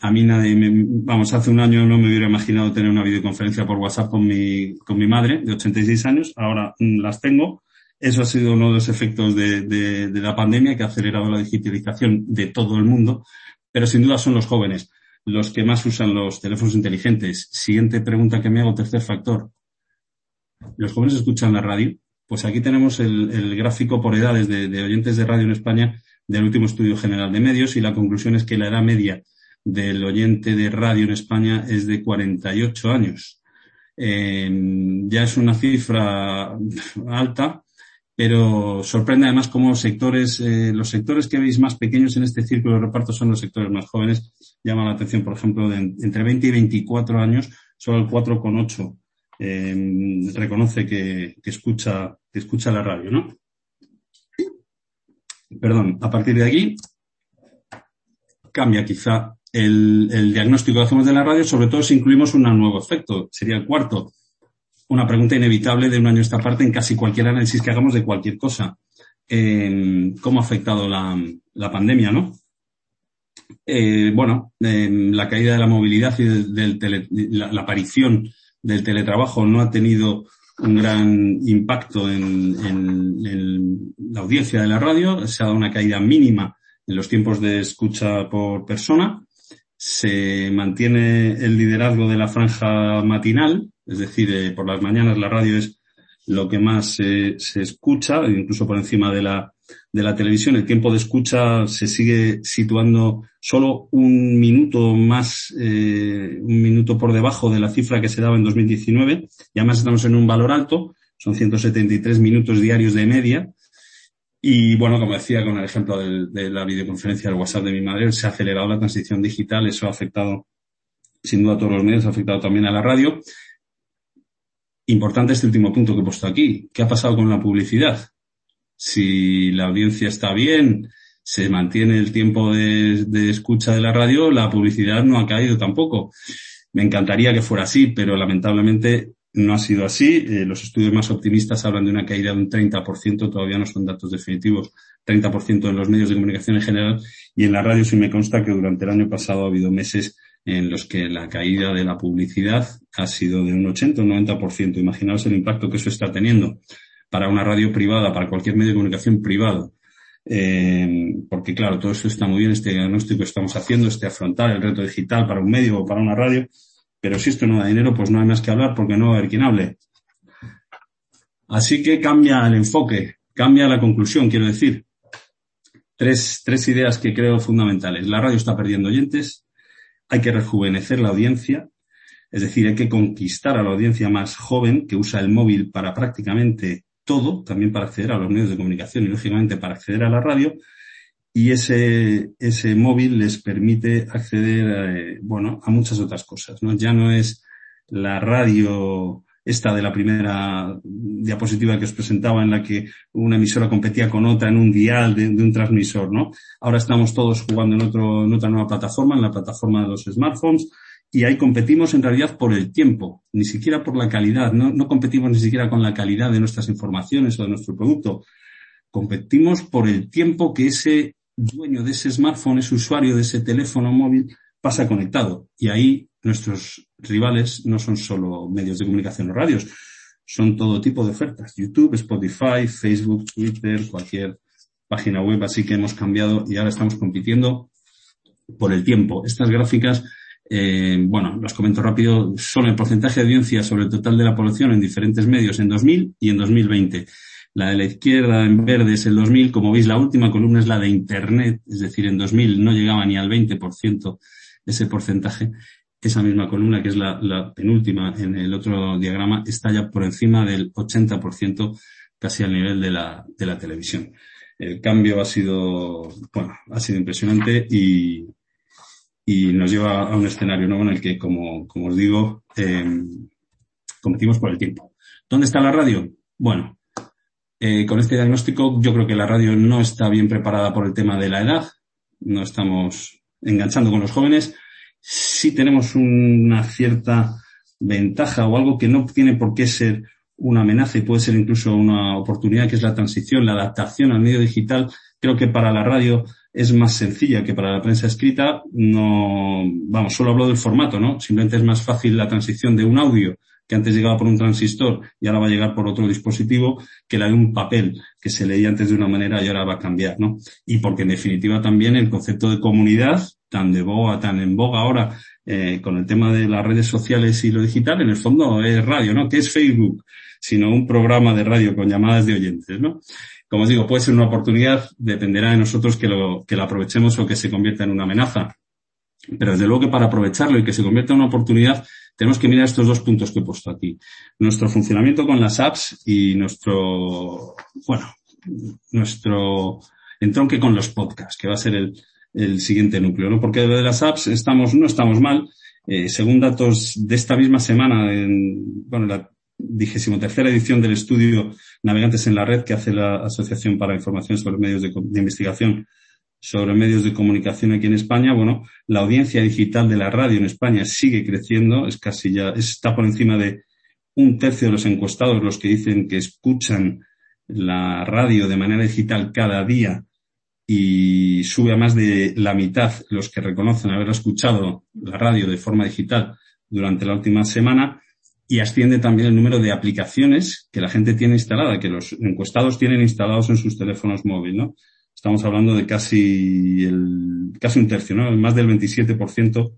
Speaker 4: A mí nadie, vamos, hace un año no me hubiera imaginado tener una videoconferencia por WhatsApp con mi, con mi madre de 86 años. Ahora mm, las tengo eso ha sido uno de los efectos de, de, la pandemia que ha acelerado la digitalización de todo el mundo, pero sin duda son los jóvenes los que más usan los teléfonos inteligentes. Siguiente pregunta que me hago, tercer factor. ¿Los jóvenes escuchan la radio? Pues aquí tenemos el, gráfico por edades de, de, oyentes de radio en España del último estudio general de medios y la conclusión es que la edad media del oyente de radio en España es de 48 años. Eh, ya es una cifra alta, pero sorprende además cómo sectores, eh, los sectores que veis más pequeños en este círculo de reparto son los sectores más jóvenes. Llama la atención, por ejemplo, entre 20 y 24 años, solo el 4,8 eh, reconoce que, que, escucha, que escucha la radio, ¿no? Perdón, a partir de aquí cambia quizá el, el diagnóstico que hacemos de la radio, sobre todo si incluimos un nuevo efecto, sería el cuarto, una pregunta inevitable de un año a esta parte en casi cualquier análisis que hagamos de cualquier cosa. Eh, ¿Cómo ha afectado la, la pandemia, no? Eh, bueno, eh, la caída de la movilidad y del, la, la, aparición del teletrabajo no ha tenido un gran impacto en, en, la audiencia de la radio. Se ha dado una caída mínima en los tiempos de escucha por persona. Se mantiene el liderazgo de la franja matinal, es decir, eh, por las mañanas la radio es lo que más se escucha, incluso por encima de la, de la televisión. El tiempo de escucha se sigue situando solo un minuto más, eh, un minuto por debajo de la cifra que se daba en 2019. Y además estamos en un valor alto, son 173 minutos diarios de media. Y bueno, como decía con el ejemplo de la videoconferencia del WhatsApp de mi madre, se ha acelerado la transición digital, eso ha afectado sin duda a todos los medios, ha afectado también a la radio. Importante este último punto que he puesto aquí. ¿Qué ha pasado con la publicidad? Si la audiencia está bien, se mantiene el tiempo de, escucha de la radio, la publicidad no ha caído tampoco. Me encantaría que fuera así, pero lamentablemente no ha sido así. Eh, los estudios más optimistas hablan de una caída de un 30%, todavía no son datos definitivos, 30% en los medios de comunicación en general y en la radio sí me consta que durante el año pasado ha habido meses en los que la caída de la publicidad ha sido de un 80 o un 90%. Imaginaos el impacto que eso está teniendo para una radio privada, para cualquier medio de comunicación privado. Eh, porque claro, todo eso está muy bien, este diagnóstico que estamos haciendo, este afrontar el reto digital para un medio o para una radio, pero si esto no da dinero, pues no hay más que hablar porque no va a haber quien hable. Así que cambia el enfoque, cambia la conclusión, quiero decir. Tres, tres ideas que creo fundamentales. La radio está perdiendo oyentes, hay que rejuvenecer la audiencia, es decir, hay que conquistar a la audiencia más joven que usa el móvil para prácticamente todo, también para acceder a los medios de comunicación y lógicamente para acceder a la radio. Y ese, ese móvil les permite acceder, eh, bueno, a muchas otras cosas, ¿no? Ya no es la radio esta de la primera diapositiva que os presentaba en la que una emisora competía con otra en un dial de, un transmisor, ¿no? Ahora estamos todos jugando en, otra nueva plataforma, en la plataforma de los smartphones, y ahí competimos en realidad por el tiempo, ni siquiera por la calidad, no, no competimos ni siquiera con la calidad de nuestras informaciones o de nuestro producto, competimos por el tiempo que ese dueño de ese smartphone, ese usuario de ese teléfono móvil pasa conectado. Y ahí nuestros rivales no son solo medios de comunicación o radios, son todo tipo de ofertas. YouTube, Spotify, Facebook, Twitter, cualquier página web. Así que hemos cambiado y ahora estamos compitiendo por el tiempo. Estas gráficas, eh, bueno, las comento rápido, son el porcentaje de audiencia sobre el total de la población en diferentes medios en 2000 y en 2020. La de la izquierda en verde es el 2000. Como veis, la última columna es la de Internet, es decir, en 2000 no llegaba ni al 20% ese porcentaje esa misma columna, que es la, penúltima en el otro diagrama, está ya por encima del 80%, casi al nivel de la, de la televisión. El cambio ha sido, bueno, ha sido impresionante y, y nos lleva a un escenario nuevo en el que, como, como os digo, eh, competimos por el tiempo. ¿Dónde está la radio? Bueno, eh, con este diagnóstico yo creo que la radio no está bien preparada por el tema de la edad. No estamos enganchando con los jóvenes sí tenemos una cierta ventaja o algo que no tiene por qué ser una amenaza y puede ser incluso una oportunidad, que es la transición, la adaptación al medio digital. Creo que para la radio es más sencilla que para la prensa escrita. No, vamos, solo hablo del formato, ¿no? Simplemente es más fácil la transición de un audio que antes llegaba por un transistor y ahora va a llegar por otro dispositivo, que la de un papel que se leía antes de una manera y ahora va a cambiar, ¿no? Y porque en definitiva también el concepto de comunidad, tan de boga, tan en boga ahora, eh, con el tema de las redes sociales y lo digital, en el fondo es radio, ¿no? ¿Qué es Facebook? Sino un programa de radio con llamadas de oyentes, ¿no? Como os digo, puede ser una oportunidad, dependerá de nosotros que lo, que la aprovechemos o que se convierta en una amenaza. Pero desde luego que para aprovecharlo y que se convierta en una oportunidad, tenemos que mirar estos dos puntos que he puesto aquí. Nuestro funcionamiento con las apps y nuestro, bueno, nuestro entronque con los podcasts, que va a ser el, el siguiente núcleo, ¿no? Porque de las apps estamos, no estamos mal. Eh, según datos de esta misma semana, en, bueno, la tercera edición del estudio Navegantes en la Red que hace la Asociación para Información sobre Medios de Investigación sobre medios de comunicación aquí en España, bueno, la audiencia digital de la radio en España sigue creciendo, es casi ya, está por encima de un tercio de los encuestados los que dicen que escuchan la radio de manera digital cada día y sube a más de la mitad los que reconocen haber escuchado la radio de forma digital durante la última semana y asciende también el número de aplicaciones que la gente tiene instalada, que los encuestados tienen instalados en sus teléfonos móviles, ¿no? Estamos hablando de casi el, casi un tercio, ¿no? Más del 27%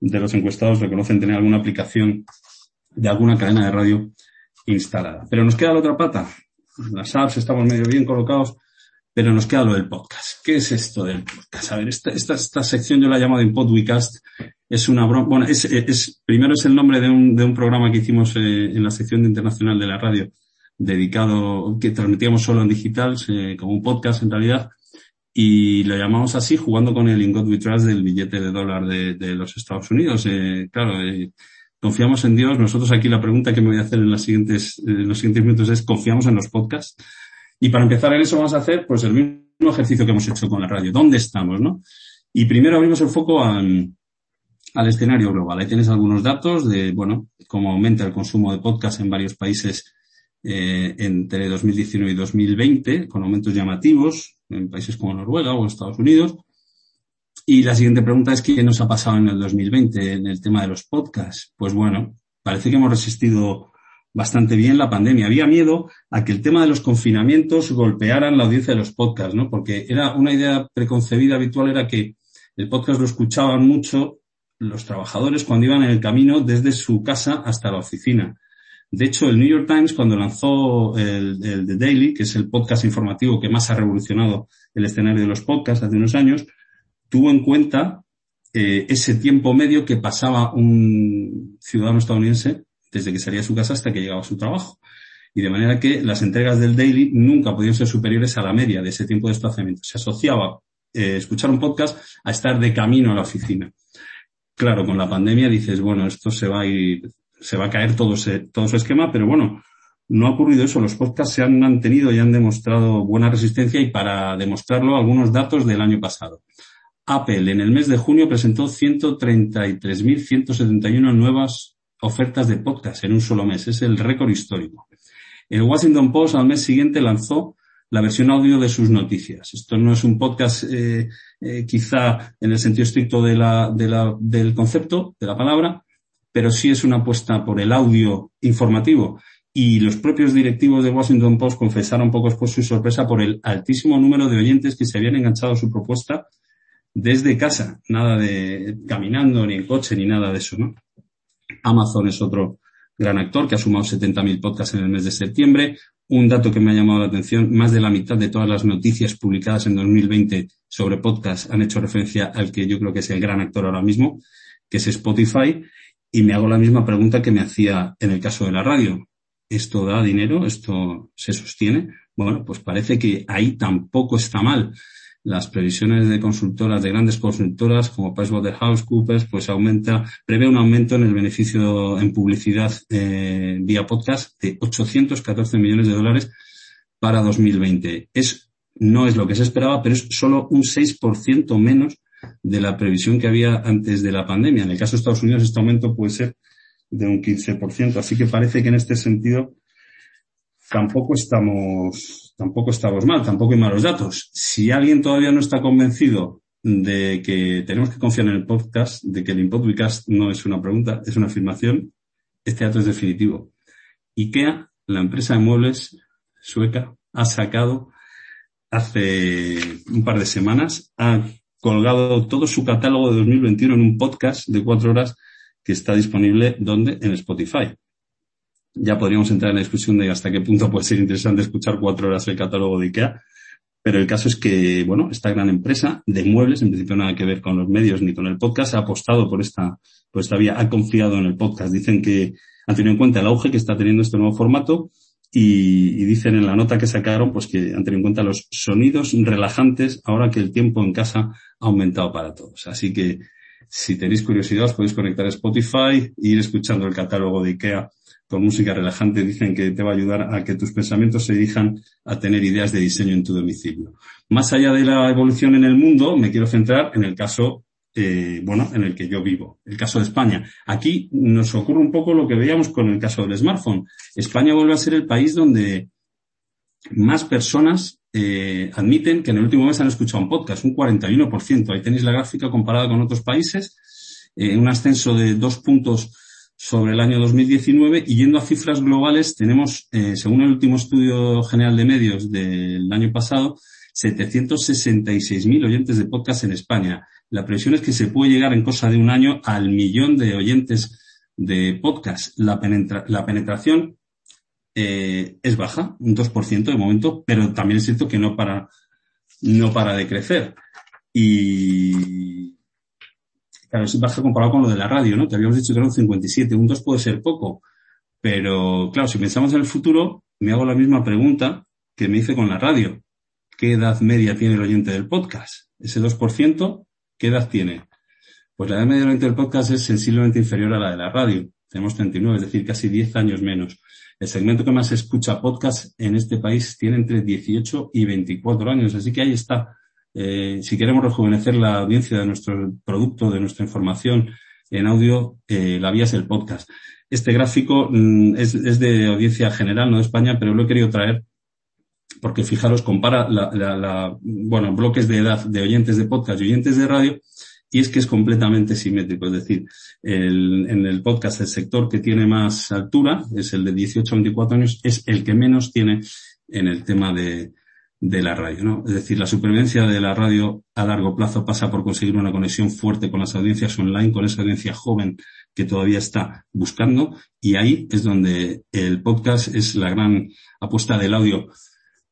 Speaker 4: de los encuestados reconocen tener alguna aplicación de alguna cadena de radio instalada. Pero nos queda la otra pata. Las apps estamos medio bien colocados, pero nos queda lo del podcast. ¿Qué es esto del podcast? A ver, esta, esta, esta sección yo la llamo de Podwecast. Es una broma, bueno, es, es, primero es el nombre de un, de un programa que hicimos eh, en la sección de internacional de la radio, dedicado, que transmitíamos solo en digital, eh, como un podcast en realidad, y lo llamamos así jugando con el lingot we trust del billete de dólar de, de los Estados Unidos. Eh, claro, eh, confiamos en Dios. Nosotros aquí la pregunta que me voy a hacer en, las siguientes, en los siguientes minutos es, ¿confiamos en los podcasts? Y para empezar en eso vamos a hacer pues el mismo ejercicio que hemos hecho con la radio. ¿Dónde estamos, no? Y primero abrimos el foco al, al escenario global. Ahí tienes algunos datos de, bueno, cómo aumenta el consumo de podcast en varios países eh, entre 2019 y 2020, con aumentos llamativos en países como Noruega o Estados Unidos. Y la siguiente pregunta es, ¿qué nos ha pasado en el 2020 en el tema de los podcasts? Pues bueno, parece que hemos resistido bastante bien la pandemia. Había miedo a que el tema de los confinamientos golpearan la audiencia de los podcasts, ¿no? Porque era una idea preconcebida habitual era que el podcast lo escuchaban mucho los trabajadores cuando iban en el camino desde su casa hasta la oficina De hecho, el New York Times, cuando lanzó el, The Daily, que es el podcast informativo que más ha revolucionado el escenario de los podcasts hace unos años, tuvo en cuenta eh, ese tiempo medio que pasaba un ciudadano estadounidense desde que salía de su casa hasta que llegaba a su trabajo. Y de manera que las entregas del daily nunca podían ser superiores a la media de ese tiempo de desplazamiento. Se asociaba eh, escuchar un podcast a estar de camino a la oficina. Claro, con la pandemia dices, bueno, esto se va a ir, se va a caer todo, todo su esquema, pero bueno, no ha ocurrido eso. Los podcasts se han mantenido y han demostrado buena resistencia y para demostrarlo algunos datos del año pasado. Apple en el mes de junio presentó 133.171 nuevas ofertas de podcast en un solo mes. Es el récord histórico. El Washington Post al mes siguiente lanzó la versión audio de sus noticias. Esto no es un podcast eh, eh, quizá en el sentido estricto de la, de la, del concepto, de la palabra, pero sí es una apuesta por el audio informativo. Y los propios directivos de Washington Post confesaron poco después su sorpresa por el altísimo número de oyentes que se habían enganchado a su propuesta desde casa. Nada de caminando, ni en coche, ni nada de eso, ¿no? Amazon es otro gran actor que ha sumado 70.000 podcasts en el mes de septiembre. Un dato que me ha llamado la atención, más de la mitad de todas las noticias publicadas en 2020 sobre podcasts han hecho referencia al que yo creo que es el gran actor ahora mismo, que es Spotify. Y me hago la misma pregunta que me hacía en el caso de la radio. ¿Esto da dinero? ¿Esto se sostiene? Bueno, pues parece que ahí tampoco está mal las previsiones de consultoras, de grandes consultoras como PricewaterhouseCoopers, pues aumenta, prevé un aumento en el beneficio en publicidad eh, vía podcast de 814 millones de dólares para 2020. Es, no es lo que se esperaba, pero es solo un 6% menos de la previsión que había antes de la pandemia. En el caso de Estados Unidos, este aumento puede ser de un 15%. Así que parece que en este sentido tampoco estamos, tampoco estamos mal, tampoco hay malos datos. Si alguien todavía no está convencido de que tenemos que confiar en el podcast, de que el podcast no es una pregunta, es una afirmación, este dato es definitivo. IKEA, la empresa de muebles sueca, ha sacado hace un par de semanas, ha colgado todo su catálogo de 2021 en un podcast de cuatro horas que está disponible donde en Spotify ya podríamos entrar en la discusión de hasta qué punto puede ser interesante escuchar cuatro horas el catálogo de IKEA. Pero el caso es que, bueno, esta gran empresa de muebles, en principio nada que ver con los medios ni con el podcast, ha apostado por esta, por esta vía, ha confiado en el podcast. Dicen que han tenido en cuenta el auge que está teniendo este nuevo formato y, y, dicen en la nota que sacaron, pues que han tenido en cuenta los sonidos relajantes ahora que el tiempo en casa ha aumentado para todos. Así que si tenéis curiosidad os podéis conectar a Spotify e ir escuchando el catálogo de IKEA con música relajante dicen que te va a ayudar a que tus pensamientos se dirijan a tener ideas de diseño en tu domicilio. Más allá de la evolución en el mundo, me quiero centrar en el caso, eh, bueno, en el que yo vivo, el caso de España. Aquí nos ocurre un poco lo que veíamos con el caso del smartphone. España vuelve a ser el país donde más personas eh, admiten que en el último mes han escuchado un podcast, un 41%. Ahí tenéis la gráfica comparada con otros países, eh, un ascenso de dos puntos sobre el año 2019 y yendo a cifras globales tenemos, eh, según el último estudio general de medios del año pasado, 766.000 oyentes de podcast en España. La previsión es que se puede llegar en cosa de un año al millón de oyentes de podcast. La, la penetración eh, es baja, un 2% de momento, pero también es cierto que no para, no para de crecer. Y, Claro, es baja comparado con lo de la radio, ¿no? Te habíamos dicho que era un 57, un 2 puede ser poco. Pero, claro, si pensamos en el futuro, me hago la misma pregunta que me hice con la radio. ¿Qué edad media tiene el oyente del podcast? Ese 2%, ¿qué edad tiene? Pues la edad media del oyente del podcast es sensiblemente inferior a la de la radio. Tenemos 39, es decir, casi 10 años menos. El segmento que más escucha podcast en este país tiene entre 18 y 24 años, así que ahí está eh, si queremos rejuvenecer la audiencia de nuestro producto, de nuestra información en audio, eh, la vía es el podcast. Este gráfico mm, es, de audiencia general, no de España, pero lo he querido traer porque fijaros, compara la, bueno, bloques de edad de oyentes de podcast y oyentes de radio, y es que es completamente simétrico. Es decir, en el podcast el sector que tiene más altura es el de 18 a 24 años, es el que menos tiene en el tema de, de la radio, ¿no? Es decir, la supervivencia de la radio a largo plazo pasa por conseguir una conexión fuerte con las audiencias online, con esa audiencia joven que todavía está buscando y ahí es donde el podcast es la gran apuesta del audio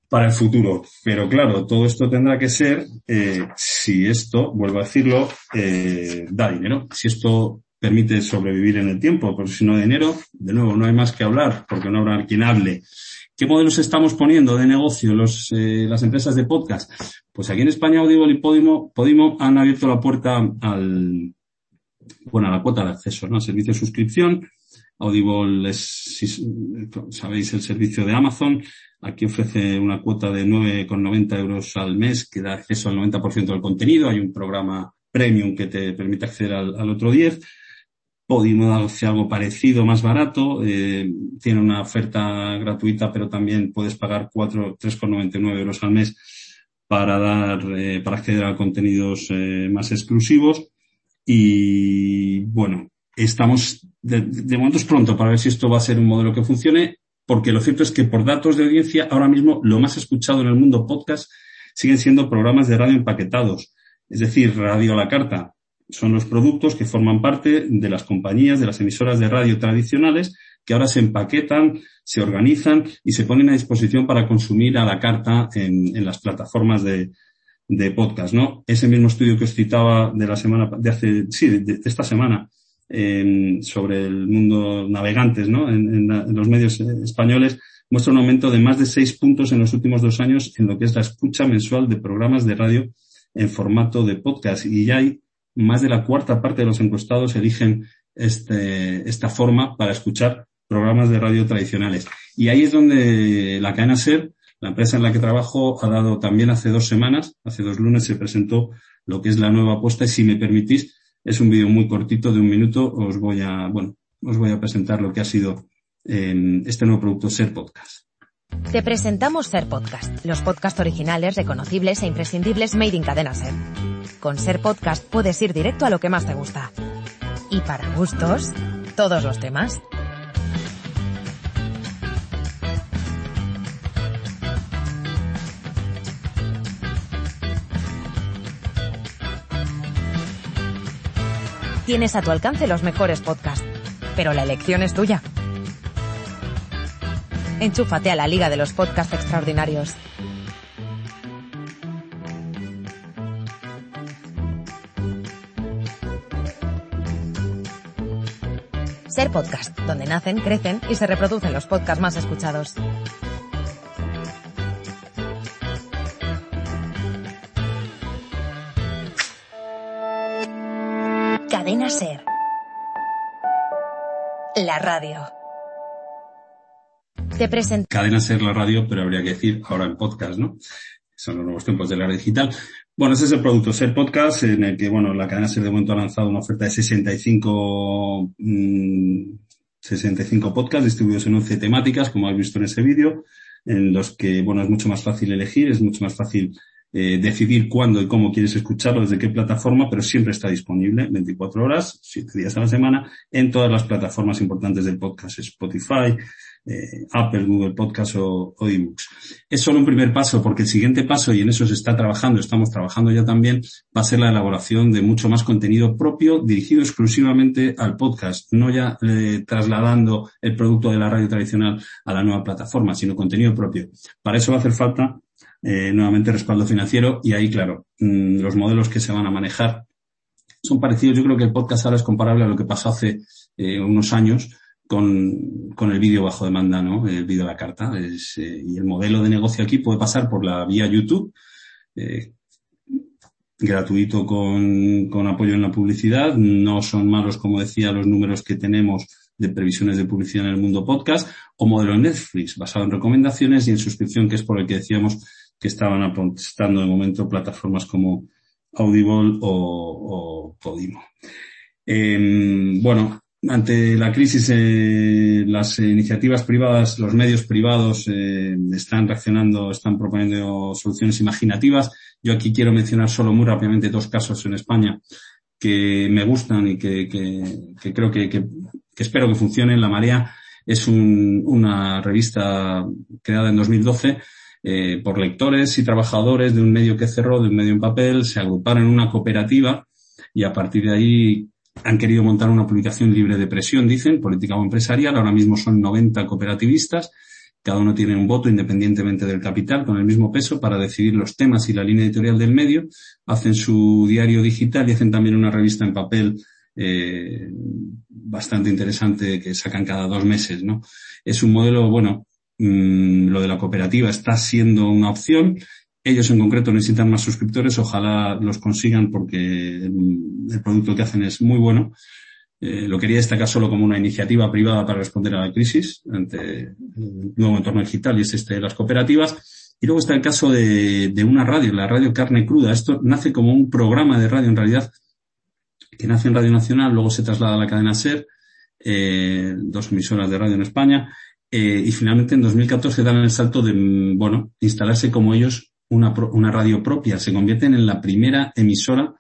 Speaker 4: para el futuro. Pero claro, todo esto tendrá que ser eh, si esto, vuelvo a decirlo, eh, da dinero. Si esto permite sobrevivir en el tiempo, porque si no dinero, de nuevo, no hay más que hablar, porque no habrá quien hable. ¿Qué modelos estamos poniendo de negocio los, eh, las empresas de podcast? Pues aquí en España Audible y Podimo, Podimo han abierto la puerta al, bueno, a la cuota de acceso, ¿no? Al servicio de suscripción. Audible es, sabéis, el servicio de Amazon. Aquí ofrece una cuota de 9,90 euros al mes que da acceso al 90% del contenido. Hay un programa premium que te permite acceder al, al otro 10 Podimo hace algo parecido, más barato, eh, tiene una oferta gratuita, pero también puedes pagar 3,99 euros al mes para dar, eh, para acceder a contenidos eh, más exclusivos. Y bueno, estamos, de, de momento es pronto para ver si esto va a ser un modelo que funcione, porque lo cierto es que por datos de audiencia, ahora mismo lo más escuchado en el mundo podcast siguen siendo programas de radio empaquetados, es decir, radio a la carta, son los productos que forman parte de las compañías, de las emisoras de radio tradicionales, que ahora se empaquetan, se organizan y se ponen a disposición para consumir a la carta en, en las plataformas de, de, podcast, ¿no? Ese mismo estudio que os citaba de la semana, de hace, sí, de, esta semana, eh, sobre el mundo navegantes, ¿no? En, en, los medios españoles, muestra un aumento de más de seis puntos en los últimos dos años en lo que es la escucha mensual de programas de radio en formato de podcast. Y ya hay más de la cuarta parte de los encuestados eligen este, esta forma para escuchar programas de radio tradicionales. Y ahí es donde la cadena SER, la empresa en la que trabajo, ha dado también hace dos semanas, hace dos lunes se presentó lo que es la nueva apuesta y si me permitís, es un vídeo muy cortito de un minuto, os voy a, bueno, os voy a presentar lo que ha sido este nuevo producto SER Podcast.
Speaker 5: Te presentamos Ser Podcast, los podcasts originales, reconocibles e imprescindibles made in cadena Ser. Con Ser Podcast puedes ir directo a lo que más te gusta. Y para gustos, todos los temas. Tienes a tu alcance los mejores podcasts, pero la elección es tuya. Enchúfate a la Liga de los Podcasts Extraordinarios. Ser Podcast, donde nacen, crecen y se reproducen los podcasts más escuchados. Cadena Ser. La radio. Te presento.
Speaker 4: Cadena Ser la radio, pero habría que decir ahora en podcast, ¿no? Son los nuevos tiempos de la digital. Bueno, ese es el producto Ser Podcast, en el que, bueno, la cadena Ser de momento ha lanzado una oferta de 65, mmm, 65 podcasts distribuidos en 11 temáticas, como habéis visto en ese vídeo, en los que, bueno, es mucho más fácil elegir, es mucho más fácil eh, decidir cuándo y cómo quieres escucharlo, desde qué plataforma, pero siempre está disponible 24 horas, 7 días a la semana, en todas las plataformas importantes del podcast, Spotify, eh, Apple, Google Podcast o, o. Es solo un primer paso porque el siguiente paso, y en eso se está trabajando, estamos trabajando ya también, va a ser la elaboración de mucho más contenido propio dirigido exclusivamente al podcast, no ya eh, trasladando el producto de la radio tradicional a la nueva plataforma, sino contenido propio. Para eso va a hacer falta eh, nuevamente respaldo financiero y ahí, claro, mmm, los modelos que se van a manejar son parecidos. Yo creo que el podcast ahora es comparable a lo que pasó hace eh, unos años con, el vídeo bajo demanda, ¿no? El vídeo a la carta. Eh, y el modelo de negocio aquí puede pasar por la vía YouTube, eh, gratuito con, apoyo en la publicidad. No son malos, como decía, los números que tenemos de previsiones de publicidad en el mundo podcast, o modelo Netflix, basado en recomendaciones y en suscripción, que es por el que decíamos que estaban apostando de momento plataformas como Audible o, Podimo. Eh, bueno, ante la crisis, eh, las iniciativas privadas, los medios privados eh, están reaccionando, están proponiendo soluciones imaginativas. Yo aquí quiero mencionar solo muy rápidamente dos casos en España que me gustan y que, creo que, que, espero que funcionen. La Marea es un, una revista creada en 2012 eh, por lectores y trabajadores de un medio que cerró, de un medio en papel, se agruparon en una cooperativa y a partir de ahí han querido montar una publicación libre de presión, dicen, política o empresarial. Ahora mismo son 90 cooperativistas. Cada uno tiene un voto independientemente del capital, con el mismo peso, para decidir los temas y la línea editorial del medio. Hacen su diario digital y hacen también una revista en papel eh, bastante interesante que sacan cada dos meses, ¿no? Es un modelo, bueno, mmm, lo de la cooperativa está siendo una opción. Ellos en concreto necesitan más suscriptores, ojalá los consigan porque el producto que hacen es muy bueno. Eh, lo quería destacar solo como una iniciativa privada para responder a la crisis ante el nuevo entorno digital y es este de las cooperativas. Y luego está el caso de, una radio, la radio Carne Cruda. Esto nace como un programa de radio en realidad que nace en Radio Nacional, luego se traslada a la cadena SER, eh, dos emisoras de radio en España, eh, y finalmente en 2014 dan el salto de, bueno, instalarse como ellos una, una radio propia. Se convierten en la primera emisora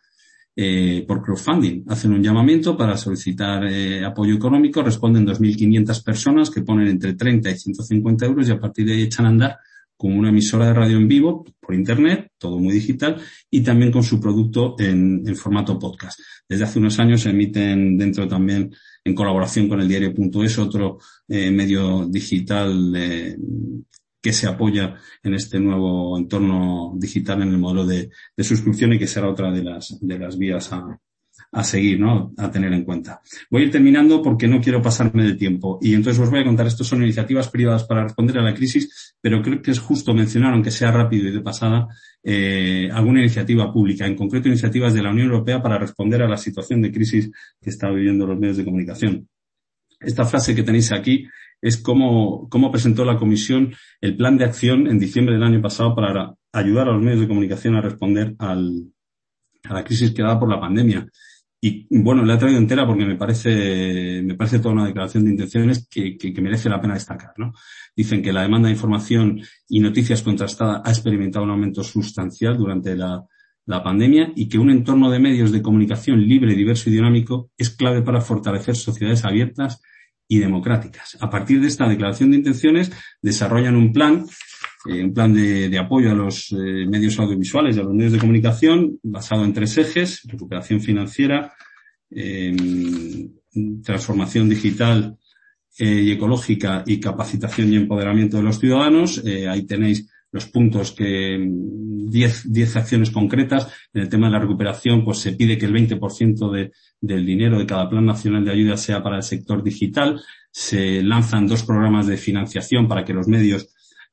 Speaker 4: eh, por crowdfunding. Hacen un llamamiento para solicitar eh, apoyo económico, responden 2.500 personas que ponen entre 30 y 150 euros y a partir de ahí echan a andar como una emisora de radio en vivo por internet, todo muy digital, y también con su producto en, en formato podcast. Desde hace unos años se emiten dentro también en colaboración con el diario.es, otro eh, medio digital que se apoya en este nuevo entorno digital en el modelo de, suscripción y que será otra de las, de las vías a, seguir, ¿no? A tener en cuenta. Voy a ir terminando porque no quiero pasarme de tiempo. Y entonces os voy a contar, estos son iniciativas privadas para responder a la crisis, pero creo que es justo mencionar, aunque sea rápido y de pasada, eh, alguna iniciativa pública, en concreto iniciativas de la Unión Europea para responder a la situación de crisis que está viviendo los medios de comunicación. Esta frase que tenéis aquí es cómo, cómo presentó la Comisión el plan de acción en diciembre del año pasado para ayudar a los medios de comunicación a responder al, a la crisis creada por la pandemia. Y bueno, la he traído entera porque me parece, me parece toda una declaración de intenciones que, que, que, merece la pena destacar, ¿no? Dicen que la demanda de información y noticias contrastada ha experimentado un aumento sustancial durante la, la pandemia y que un entorno de medios de comunicación libre, diverso y dinámico es clave para fortalecer sociedades abiertas y democráticas. A partir de esta declaración de intenciones, desarrollan un plan eh, un plan de, apoyo a los eh, medios audiovisuales y a los medios de comunicación basado en tres ejes, recuperación financiera, eh, transformación digital eh, y ecológica y capacitación y empoderamiento de los ciudadanos. Ahí tenéis los puntos que 10, 10 acciones concretas. En el tema de la recuperación, pues se pide que el 20% de, del dinero de cada plan nacional de ayuda sea para el sector digital. Se lanzan dos programas de financiación para que los medios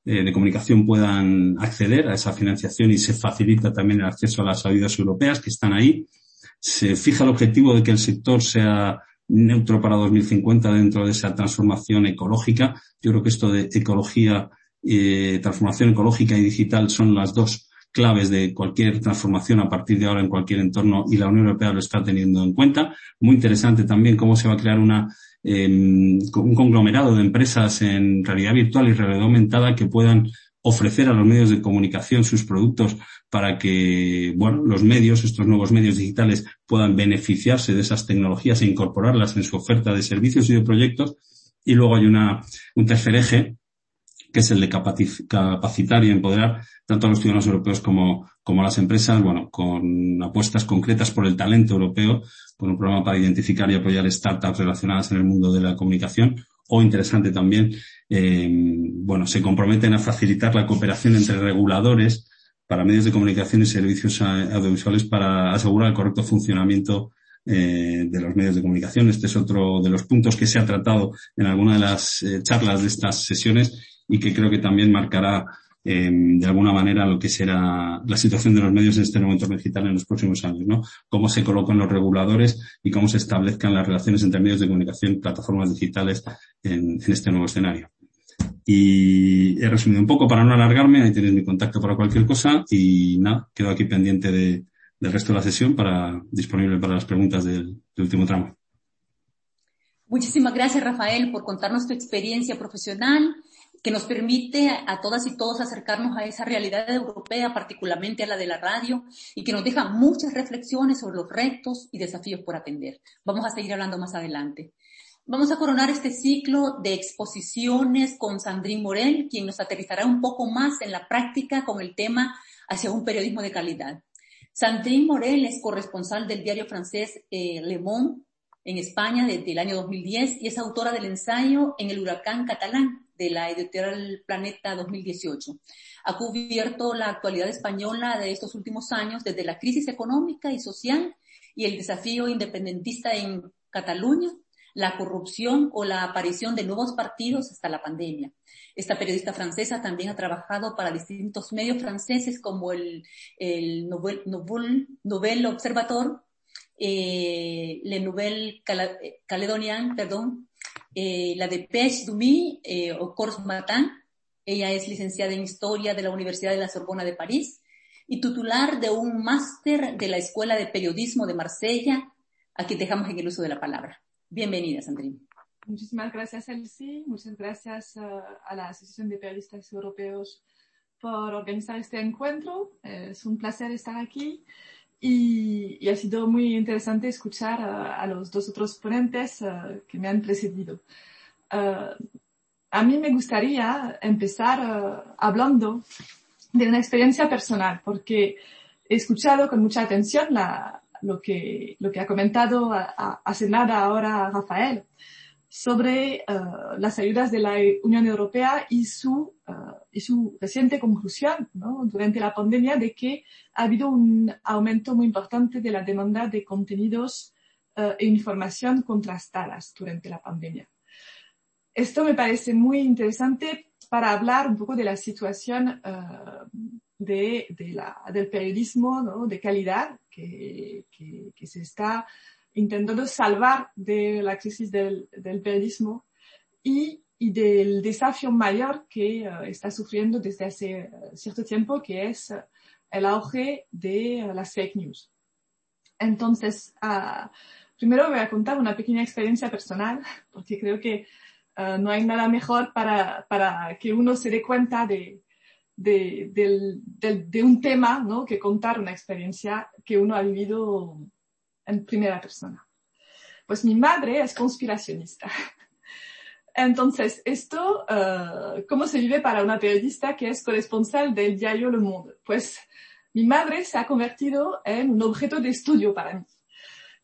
Speaker 4: eh, de comunicación puedan acceder a esa financiación y se facilita también el acceso a las ayudas europeas que están ahí. Se fija el objetivo de que el sector sea neutro para 2050 dentro de esa transformación ecológica. Yo creo que esto de ecología, eh, transformación ecológica y digital son las dos claves de cualquier transformación a partir de ahora en cualquier entorno y la Unión Europea lo está teniendo en cuenta. Muy interesante también cómo se va a crear una eh, un conglomerado de empresas en realidad virtual y realidad aumentada que puedan ofrecer a los medios de comunicación sus productos para que, bueno, los medios, estos nuevos medios digitales puedan beneficiarse de esas tecnologías e incorporarlas en su oferta de servicios y de proyectos. Y luego hay una, un tercer eje, que es el de capacitar y empoderar tanto a los ciudadanos europeos como, como a las empresas, bueno, con apuestas concretas por el talento europeo con un programa para identificar y apoyar startups relacionadas en el mundo de la comunicación o interesante también, eh, bueno, se comprometen a facilitar la cooperación entre reguladores para medios de comunicación y servicios audiovisuales para asegurar el correcto funcionamiento eh, de los medios de comunicación. Este es otro de los puntos que se ha tratado en alguna de las eh, charlas de estas sesiones y que creo que también marcará eh, de alguna manera lo que será la situación de los medios en este nuevo entorno digital en los próximos años, ¿no? Cómo se colocan los reguladores y cómo se establezcan las relaciones entre medios de comunicación plataformas digitales en, este nuevo escenario. Y he resumido un poco para no alargarme, ahí tenéis mi contacto para cualquier cosa y nada, quedo aquí pendiente de, del resto de la sesión para disponible para las preguntas del, del último tramo.
Speaker 3: Muchísimas gracias, Rafael, por contarnos tu experiencia profesional que nos permite a todas y todos acercarnos a esa realidad europea, particularmente a la de la radio, y que nos deja muchas reflexiones sobre los retos y desafíos por atender. Vamos a seguir hablando más adelante. Vamos a coronar este ciclo de exposiciones con Sandrine Morel, quien nos aterrizará un poco más en la práctica con el tema hacia un periodismo de calidad. Sandrine Morel es corresponsal del diario francés eh, Le Monde en España desde el año 2010 y es autora del ensayo En el huracán catalán de la editorial Planeta 2018. Ha cubierto la actualidad española de estos últimos años desde la crisis económica y social y el desafío independentista en Cataluña, la corrupción o la aparición de nuevos partidos hasta la pandemia. Esta periodista francesa también ha trabajado para distintos medios franceses como el, el Nouvel, Observateur, eh, Le Nouvel Caledonian, perdón, eh, la de Pech Dumi eh, o Corse Matin. Ella es licenciada en Historia de la Universidad de la Sorbona de París y titular de un máster de la Escuela de Periodismo de Marsella. Aquí dejamos en el uso de la palabra. Bienvenida, Sandrine.
Speaker 6: Muchísimas gracias, Elsie. Muchas gracias uh, a la Asociación de Periodistas Europeos por organizar este encuentro. Es un placer estar aquí y, ha sido muy interesante escuchar a los dos otros ponentes uh, que me han precedido. a mí me gustaría empezar hablando de una experiencia personal, porque he escuchado con mucha atención lo, que, lo que ha comentado hace nada ahora Rafael sobre uh, las ayudas de la Unión Europea y su, uh, y su reciente conclusión ¿no? durante la pandemia de que ha habido un aumento muy importante de la demanda de contenidos uh, e información contrastadas durante la pandemia. Esto me parece muy interesante para hablar un poco de la situación de, de la, del periodismo ¿no? de calidad que, que, que se está intentando salvar de la crisis del, del periodismo y, y, del desafío mayor que uh, está sufriendo desde hace uh, cierto tiempo, que es uh, el auge de las fake news. Entonces, primero voy a contar una pequeña experiencia personal, porque creo que no hay nada mejor para, para que uno se dé cuenta de, de, de, de, un tema, ¿no? Que contar una experiencia que uno ha vivido en primera persona. Pues mi madre es conspiracionista. Entonces, esto, uh, ¿cómo se vive para una periodista que es corresponsal del diario Le Monde? Pues mi madre se ha convertido en un objeto de estudio para mí.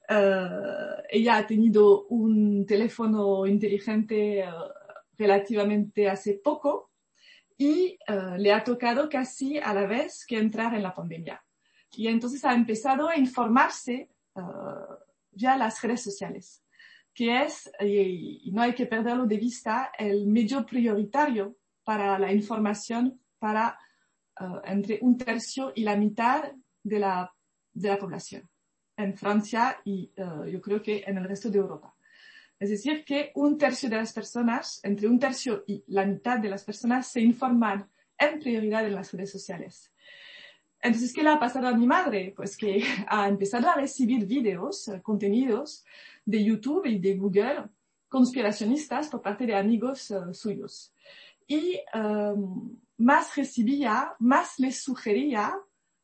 Speaker 6: Uh, ella ha tenido un teléfono inteligente uh, relativamente hace poco y le ha tocado casi a la vez que entrar en la pandemia. Y entonces ha empezado a informarse uh, ya las redes sociales, que es, y, no hay que perderlo de vista, el medio prioritario para la información para uh, entre un tercio y la mitad de la, de la población en Francia y uh, yo creo que en el resto de Europa. Es decir, que un tercio de las personas, entre un tercio y la mitad de las personas se informan en prioridad en las redes sociales. Entonces, ¿qué le ha pasado a mi madre? Pues que ha empezado a recibir videos, eh, contenidos de YouTube y de Google conspiracionistas por parte de amigos uh, suyos. Y um, más recibía, más les sugería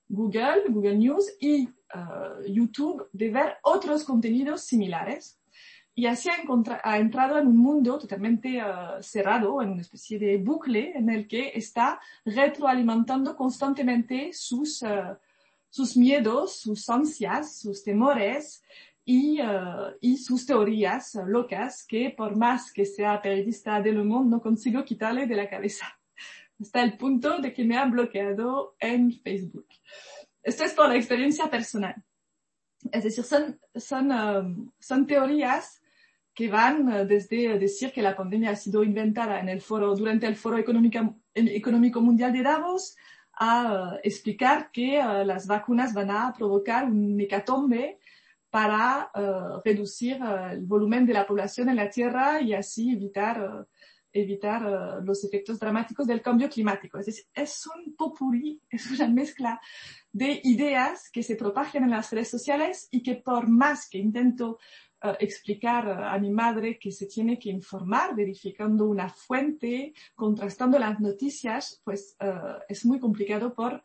Speaker 6: Google, Google News y uh, YouTube de ver otros contenidos similares y así ha, entrado en un mundo totalmente uh, cerrado, en una especie de bucle en el que está retroalimentando constantemente sus, uh, sus miedos, sus ansias, sus temores y, y sus teorías locas que por más que sea periodista de Le Monde no consigo quitarle de la cabeza. Hasta el punto de que me ha bloqueado en Facebook. Esto es por la experiencia personal. Es decir, son, son, son teorías que van eh, desde decir que la pandemia ha sido inventada en el foro, durante el Foro Económico, Mundial de Davos a uh, explicar que uh, las vacunas van a provocar un hecatombe para uh, reducir el volumen de la población en la Tierra y así evitar, evitar los efectos dramáticos del cambio climático. Es decir, es un popurrí, es una mezcla de ideas que se propagan en las redes sociales y que por más que intento uh, explicar a mi madre que se tiene que informar verificando una fuente, contrastando las noticias, pues uh, es muy complicado por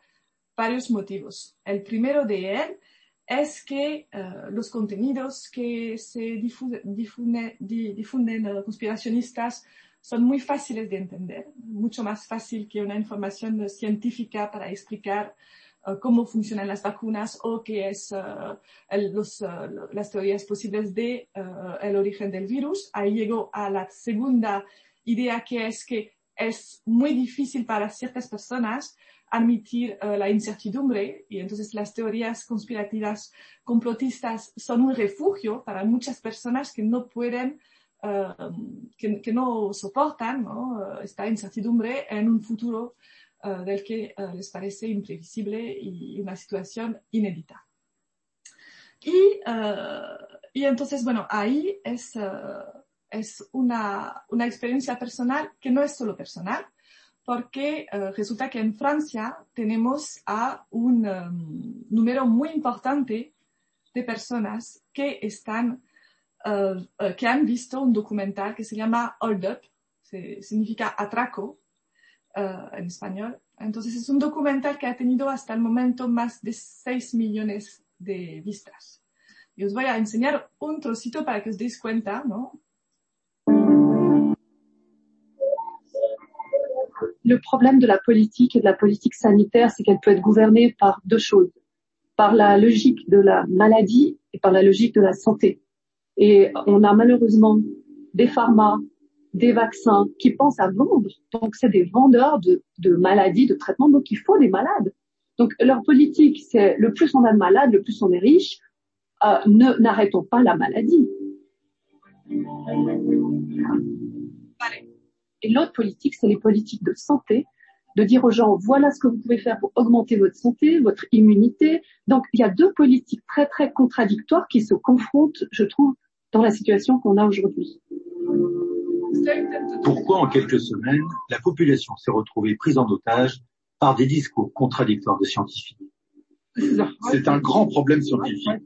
Speaker 6: varios motivos. El primero de él es que uh, los contenidos que se difunden, difunde, difunden uh, conspiracionistas son muy fáciles de entender, mucho más fácil que una información científica para explicar cómo funcionan las vacunas o qué es el, los, las teorías posibles de el origen del virus. Ahí llego a la segunda idea que es que es muy difícil para ciertas personas admitir uh, la incertidumbre y entonces las teorías conspirativas complotistas son un refugio para muchas personas que no pueden, uh, que, que, no soportan ¿no? esta incertidumbre en un futuro uh, del que les parece imprevisible y una situación inédita. Y, y entonces, bueno, ahí es, es una, una experiencia personal que no es solo personal, porque uh, resulta que en Francia tenemos a un número muy importante de personas que están, uh, uh, que han visto un documental que se llama Hold Up, significa atraco en español. Entonces es un documental que ha tenido hasta el momento más de 6 millones de vistas. Y os voy a enseñar un trocito para que os deis cuenta, ¿no?
Speaker 7: le problème de la politique et de la politique sanitaire, c'est qu'elle peut être gouvernée par deux choses. Par la logique de la maladie et par la logique de la santé. Et on a malheureusement des pharma, des vaccins qui pensent à vendre. Donc c'est des vendeurs de, de maladies, de traitements. Donc il faut des malades. Donc leur politique, c'est le plus on a de malades, le plus on est riche. Euh, ne n'arrêtons pas la maladie. Et l'autre politique, c'est les politiques de santé, de dire aux gens, voilà ce que vous pouvez faire pour augmenter votre santé, votre immunité. Donc, il y a deux politiques très, très contradictoires qui se confrontent, je trouve, dans la situation qu'on a aujourd'hui.
Speaker 8: Pourquoi, en quelques semaines, la population s'est retrouvée prise en otage par des discours contradictoires de scientifiques? C'est un grand problème scientifique.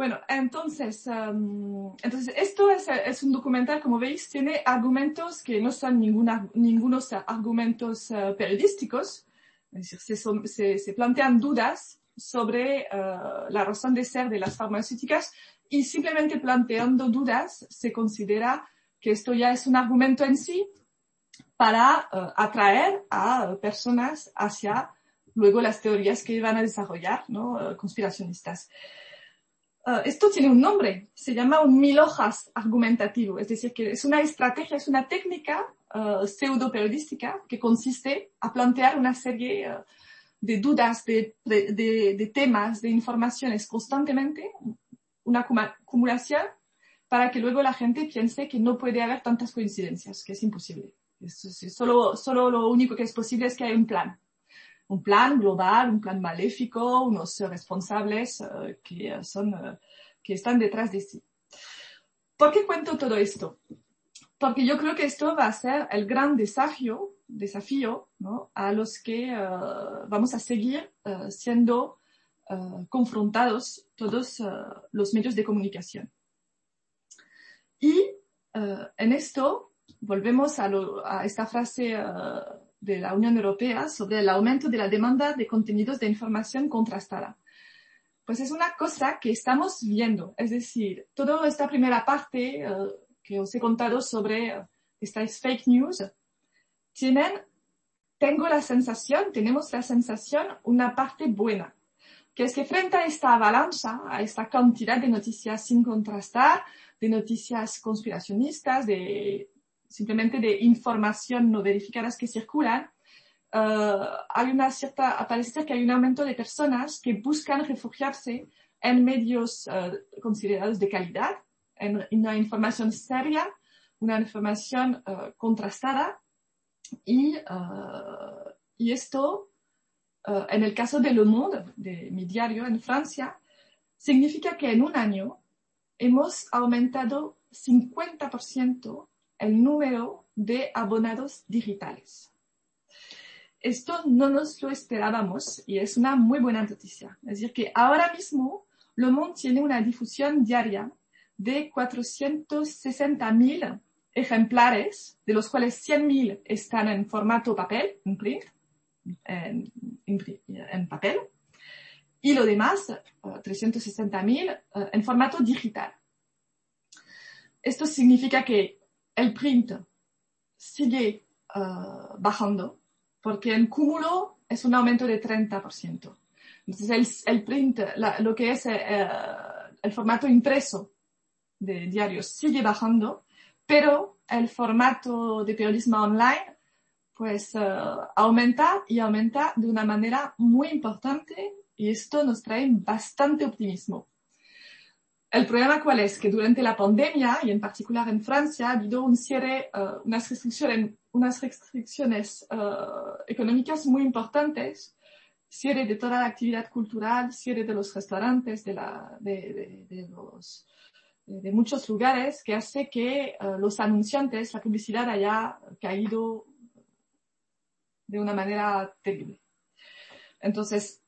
Speaker 6: Bueno, entonces, um, entonces esto es, es, un documental, como veis, tiene argumentos que no son ninguna, ningunos argumentos uh, periodísticos, es decir, se, plantean dudas sobre uh, la razón de ser de las farmacéuticas, y simplemente planteando dudas se considera que esto ya es un argumento en sí para uh, atraer a personas hacia luego las teorías que van a desarrollar, ¿no? Conspiracionistas. Uh, esto tiene un nombre, se llama un mil hojas argumentativo, es decir, que es una estrategia, es una técnica pseudo periodística que consiste a plantear una serie de dudas, de, de, temas, de informaciones constantemente, una acumulación para que luego la gente piense que no puede haber tantas coincidencias, que es imposible. Solo, solo lo único que es posible es que hay un plan. Un plan global, un plan maléfico, unos responsables uh, que, son, uh, que están detrás de sí. ¿Por qué cuento todo esto? Porque yo creo que esto va a ser el gran desafío, desafío ¿no? a los que uh, vamos a seguir siendo confrontados todos los medios de comunicación. Y en esto volvemos a esta frase de la Unión Europea sobre el aumento de la demanda de contenidos de información contrastada. Pues es una cosa que estamos viendo, es decir, toda esta primera parte que os he contado sobre estas fake news, tienen, tengo la sensación, tenemos la sensación, una parte buena que es que frente a esta avalancha, a esta cantidad de noticias sin contrastar, de noticias conspiracionistas, de simplemente de información no verificadas que circulan, uh, hay una cierta, parece que hay un aumento de personas que buscan refugiarse en medios uh, considerados de calidad, en una información seria, una información uh, contrastada, y, y esto en el caso de Le Monde, de mi diario en Francia, significa que en un año hemos aumentado 50% el número de abonados digitales. Esto no nos lo esperábamos y es una muy buena noticia. Es decir, que ahora mismo Le Monde tiene una difusión diaria de 460.000 ejemplares, de los cuales 100.000 están en formato papel, en print, en, en papel, y lo demás, 360.000, eh, en formato digital. Esto significa que el print sigue uh, bajando porque en cúmulo es un aumento de 30%. Entonces el, el print, lo que es uh, el formato impreso de diarios sigue bajando, pero el formato de periodismo online pues uh, aumenta y aumenta de una manera muy importante y esto nos trae bastante optimismo. El problema cuál es? Que durante la pandemia, y en particular en Francia, ha habido un cierre, uh, unas restricciones, unas restricciones uh, económicas muy importantes, cierre de toda la actividad cultural, cierre de los restaurantes, de, la, de, de, de los, de muchos lugares, que hace que uh, los anunciantes, la publicidad haya caído de una manera terrible. Entonces,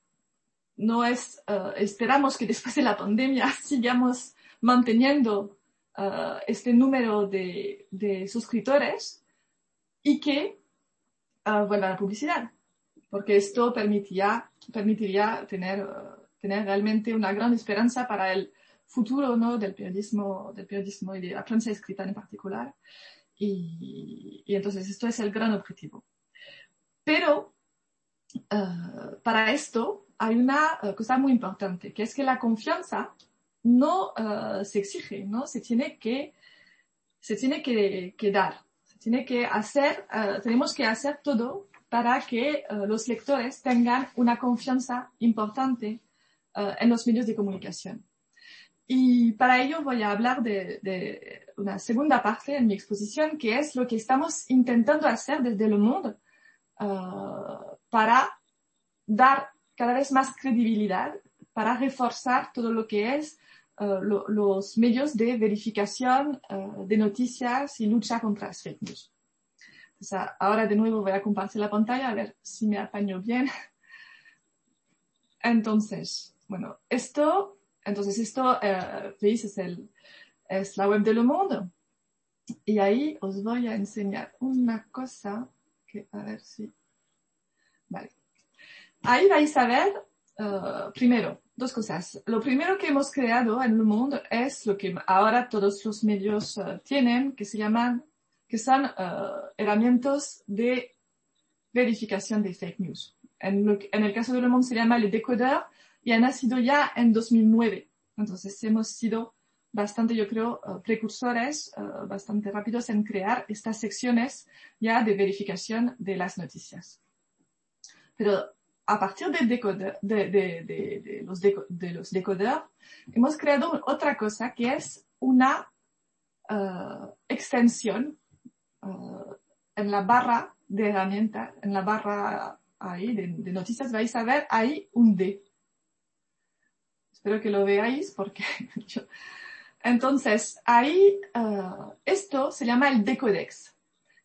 Speaker 6: no es, uh, esperamos que después de la pandemia sigamos manteniendo uh, este número de, de, suscriptores y que uh, vuelva la publicidad, porque esto permitiría, permitiría tener, tener realmente una gran esperanza para el futuro ¿no? del periodismo, del periodismo y de la prensa escrita en particular. Y, y entonces esto es el gran objetivo. Pero para esto hay una uh, cosa muy importante, que es que la confianza no uh, se exige, ¿no? Se tiene que, se tiene que, que dar, se tiene que hacer, uh, tenemos que hacer todo para que los lectores tengan una confianza importante en los medios de comunicación. Y para ello voy a hablar de, de, una segunda parte en mi exposición, que es lo que estamos intentando hacer desde el mundo para dar cada vez más credibilidad para reforzar todo lo que es uh, lo, los medios de verificación uh, de noticias y lucha contra las fake news. O sea, ahora de nuevo voy a compartir la pantalla a ver si me apaño bien. Entonces, bueno, esto, entonces esto, uh, veis, es, el, es la web de Le Monde. Y ahí os voy a enseñar una cosa que, a ver si, vale. Ahí vais a ver, uh, primero, dos cosas. Lo primero que hemos creado en el mundo es lo que ahora todos los medios uh, tienen, que se llaman, que son uh, herramientas de verificación de fake news. En, lo, en, el caso de Le Monde se llama el decoder y ha nacido ya en 2009. Entonces hemos sido bastante, yo creo, precursores, bastante rápidos en crear estas secciones ya de verificación de las noticias. Pero a partir de, los, de los decoders, hemos creado otra cosa que es una uh, extensión uh, en la barra de herramienta, en la barra ahí de, noticias, vais a ver ahí un D. Espero que lo veáis porque. Entonces, ahí, uh, esto se llama el decodex.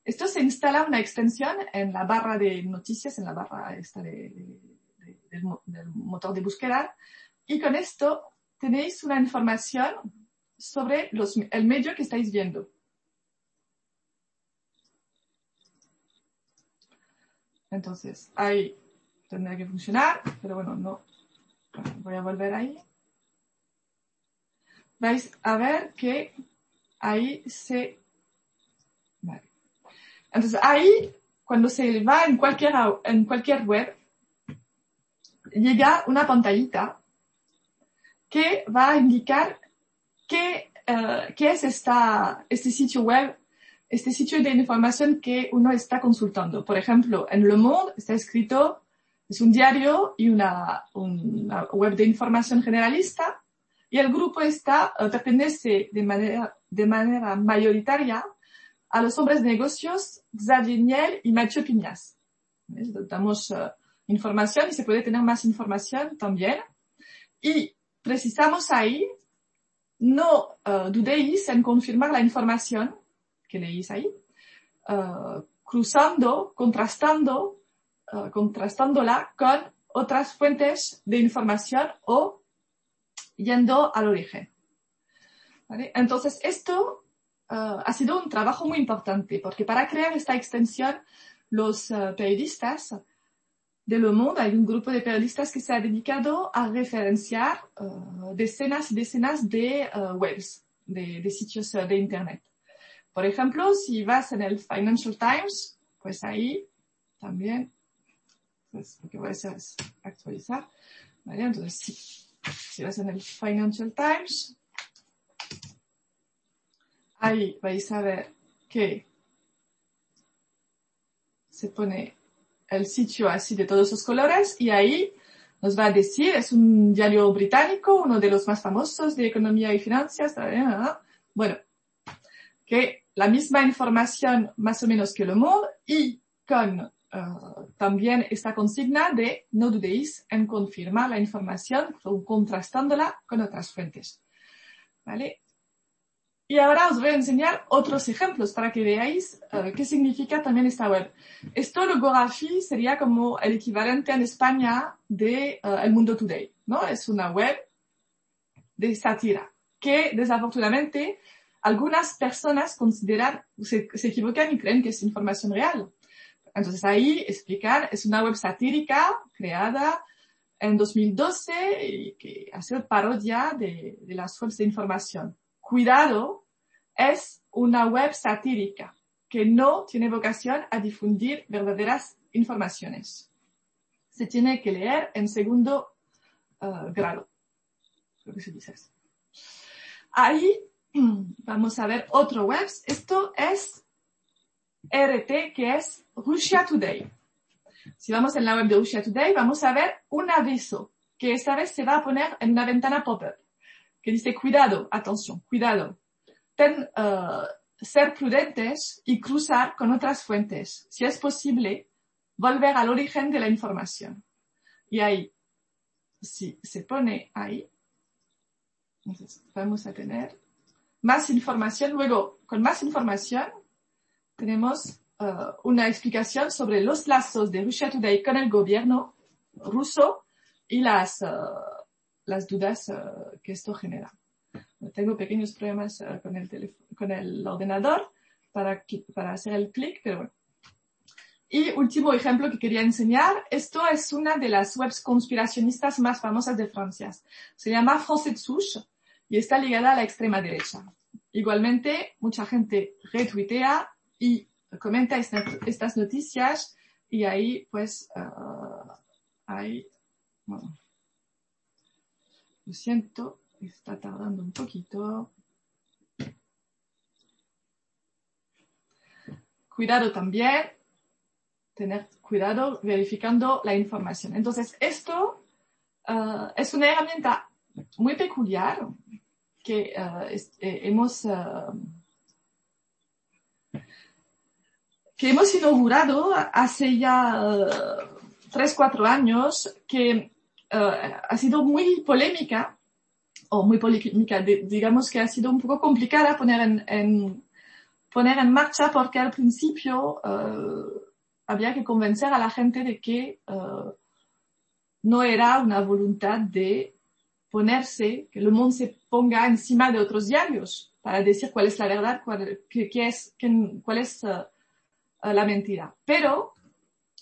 Speaker 6: Esto se instala una extensión en la barra de noticias, en la barra esta de, de, de, del, del, motor de búsqueda, y con esto tenéis una información sobre los, el medio que estáis viendo. Entonces, ahí tendrá que funcionar, pero bueno, no. Voy a volver ahí. Vais a ver que ahí se entonces ahí, cuando se va en cualquier, en cualquier web, llega una pantallita que va a indicar qué, uh, qué es esta, este sitio web, este sitio de información que uno está consultando. Por ejemplo, en Le Monde está escrito, es un diario y una, una web de información generalista, y el grupo está, uh, pertenece de manera, de manera mayoritaria a los hombres de negocios Xavier Niel y Mathieu Piñas. Damos uh, información y se puede tener más información también. Y precisamos ahí, no uh, dudéis en confirmar la información que leéis ahí, uh, cruzando, contrastando, contrastándola con otras fuentes de información o yendo al origen. ¿Vale? Entonces, esto ha sido un trabajo muy importante, porque para crear esta extensión, los periodistas de Le Monde, hay un grupo de periodistas que se ha dedicado a referenciar decenas y decenas de webs, de, de sitios de Internet. Por ejemplo, si vas en el Financial Times, pues ahí también, pues lo que voy a hacer es actualizar. ¿vale? Entonces, si, si vas en el Financial Times, ahí vais a ver que se pone el sitio así de todos los colores y ahí nos va a decir, es un diario británico, uno de los más famosos de economía y finanzas, bueno, que la misma información más o menos que Le Monde y con uh, también esta consigna de no dudéis en confirmar la información contrastándola con otras fuentes. ¿Vale? Y ahora os voy a enseñar otros ejemplos para que veáis uh, qué significa también esta web. Esto, Logographie, sería como el equivalente en España de uh, El Mundo Today, ¿no? Es una web de sátira que desafortunadamente algunas personas consideran, se, se equivocan y creen que es información real. Entonces ahí explicar, es una web satírica creada en 2012 y que hace parodia de, de las webs de información. Cuidado, es una web satírica que no tiene vocación a difundir verdaderas informaciones. Se tiene que leer en segundo uh, grado. Que se dice. Ahí vamos a ver otro web. Esto es RT, que es Russia Today. Si vamos en la web de Russia Today, vamos a ver un aviso que esta vez se va a poner en una ventana pop-up que dice cuidado, atención, cuidado. Ten, uh, ser prudentes y cruzar con otras fuentes. Si es posible, volver al origen de la información. Y ahí, si se pone ahí, entonces vamos a tener más información. Luego, con más información, tenemos uh, una explicación sobre los lazos de Russia Today con el gobierno ruso y las, uh, las dudas uh, que esto genera. Tengo pequeños problemas con, el con el ordenador para, hacer el clic, pero bueno. Y último ejemplo que quería enseñar, esto es una de las webs conspiracionistas más famosas de Francia. Se llama France Souche y está ligada a la extrema derecha. Igualmente, mucha gente retuitea y comenta esta, estas noticias y ahí pues uh, hay, bueno, lo siento, está tardando un poquito. Cuidado también, tener cuidado verificando la información. Entonces, esto uh, es una herramienta muy peculiar que uh, hemos uh, que hemos inaugurado hace ya tres, cuatro años, que ha sido muy polémica, o muy polémica, digamos que ha sido un poco complicada poner en, en poner en marcha porque al principio había que convencer a la gente de que no era una voluntad de ponerse, que Le Monde se ponga encima de otros diarios para decir cuál es la verdad, cuál, qué, qué es, qué, cuál es uh, la mentira. Pero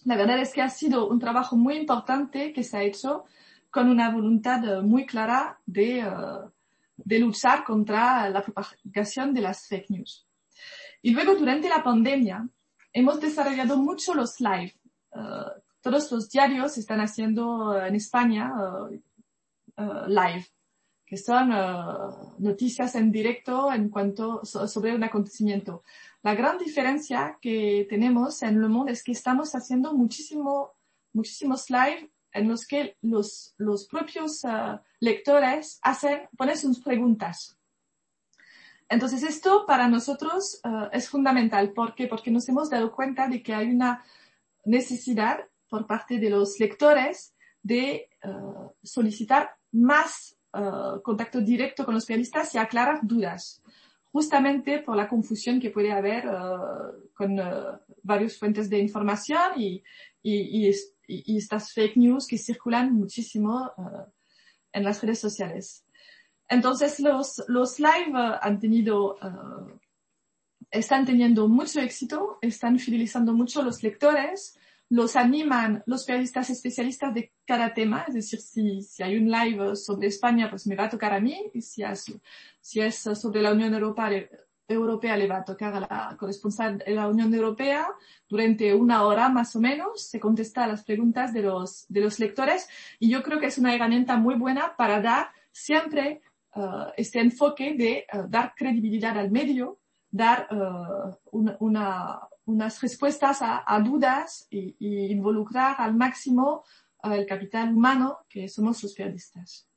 Speaker 6: la verdad es que ha sido un trabajo muy importante que se ha hecho con una voluntad uh, muy clara de, uh, de luchar contra la propagación de las fake news. Y luego, durante la pandemia, hemos desarrollado mucho los live. todos los diarios están haciendo en España live, que son noticias en directo en cuanto so, sobre un acontecimiento. La gran diferencia que tenemos en Le Monde es que estamos haciendo muchísimo, muchísimos live en los que los, los propios uh, lectores hacen, ponen sus preguntas. Entonces esto para nosotros uh, es fundamental. ¿Por qué? Porque nos hemos dado cuenta de que hay una necesidad por parte de los lectores de uh, solicitar más contacto directo con los periodistas y aclarar dudas, justamente por la confusión que puede haber uh, con uh, varias fuentes de información y, estas fake news que circulan muchísimo en las redes sociales. Entonces, los, los live han tenido están teniendo mucho éxito, están fidelizando mucho los lectores, los animan los periodistas especialistas de cada tema, es decir, si, si hay un live sobre España, pues me va a tocar a mí, y si es, si es sobre la Unión Europea, Europea le va a tocar a la corresponsal de la Unión Europea durante una hora más o menos, se contesta a las preguntas de los, de los lectores. Y yo creo que es una herramienta muy buena para dar siempre uh, este enfoque de uh, dar credibilidad al medio, dar uh, una, una, unas respuestas a, a dudas y, y, involucrar al máximo el capital humano que somos los periodistas.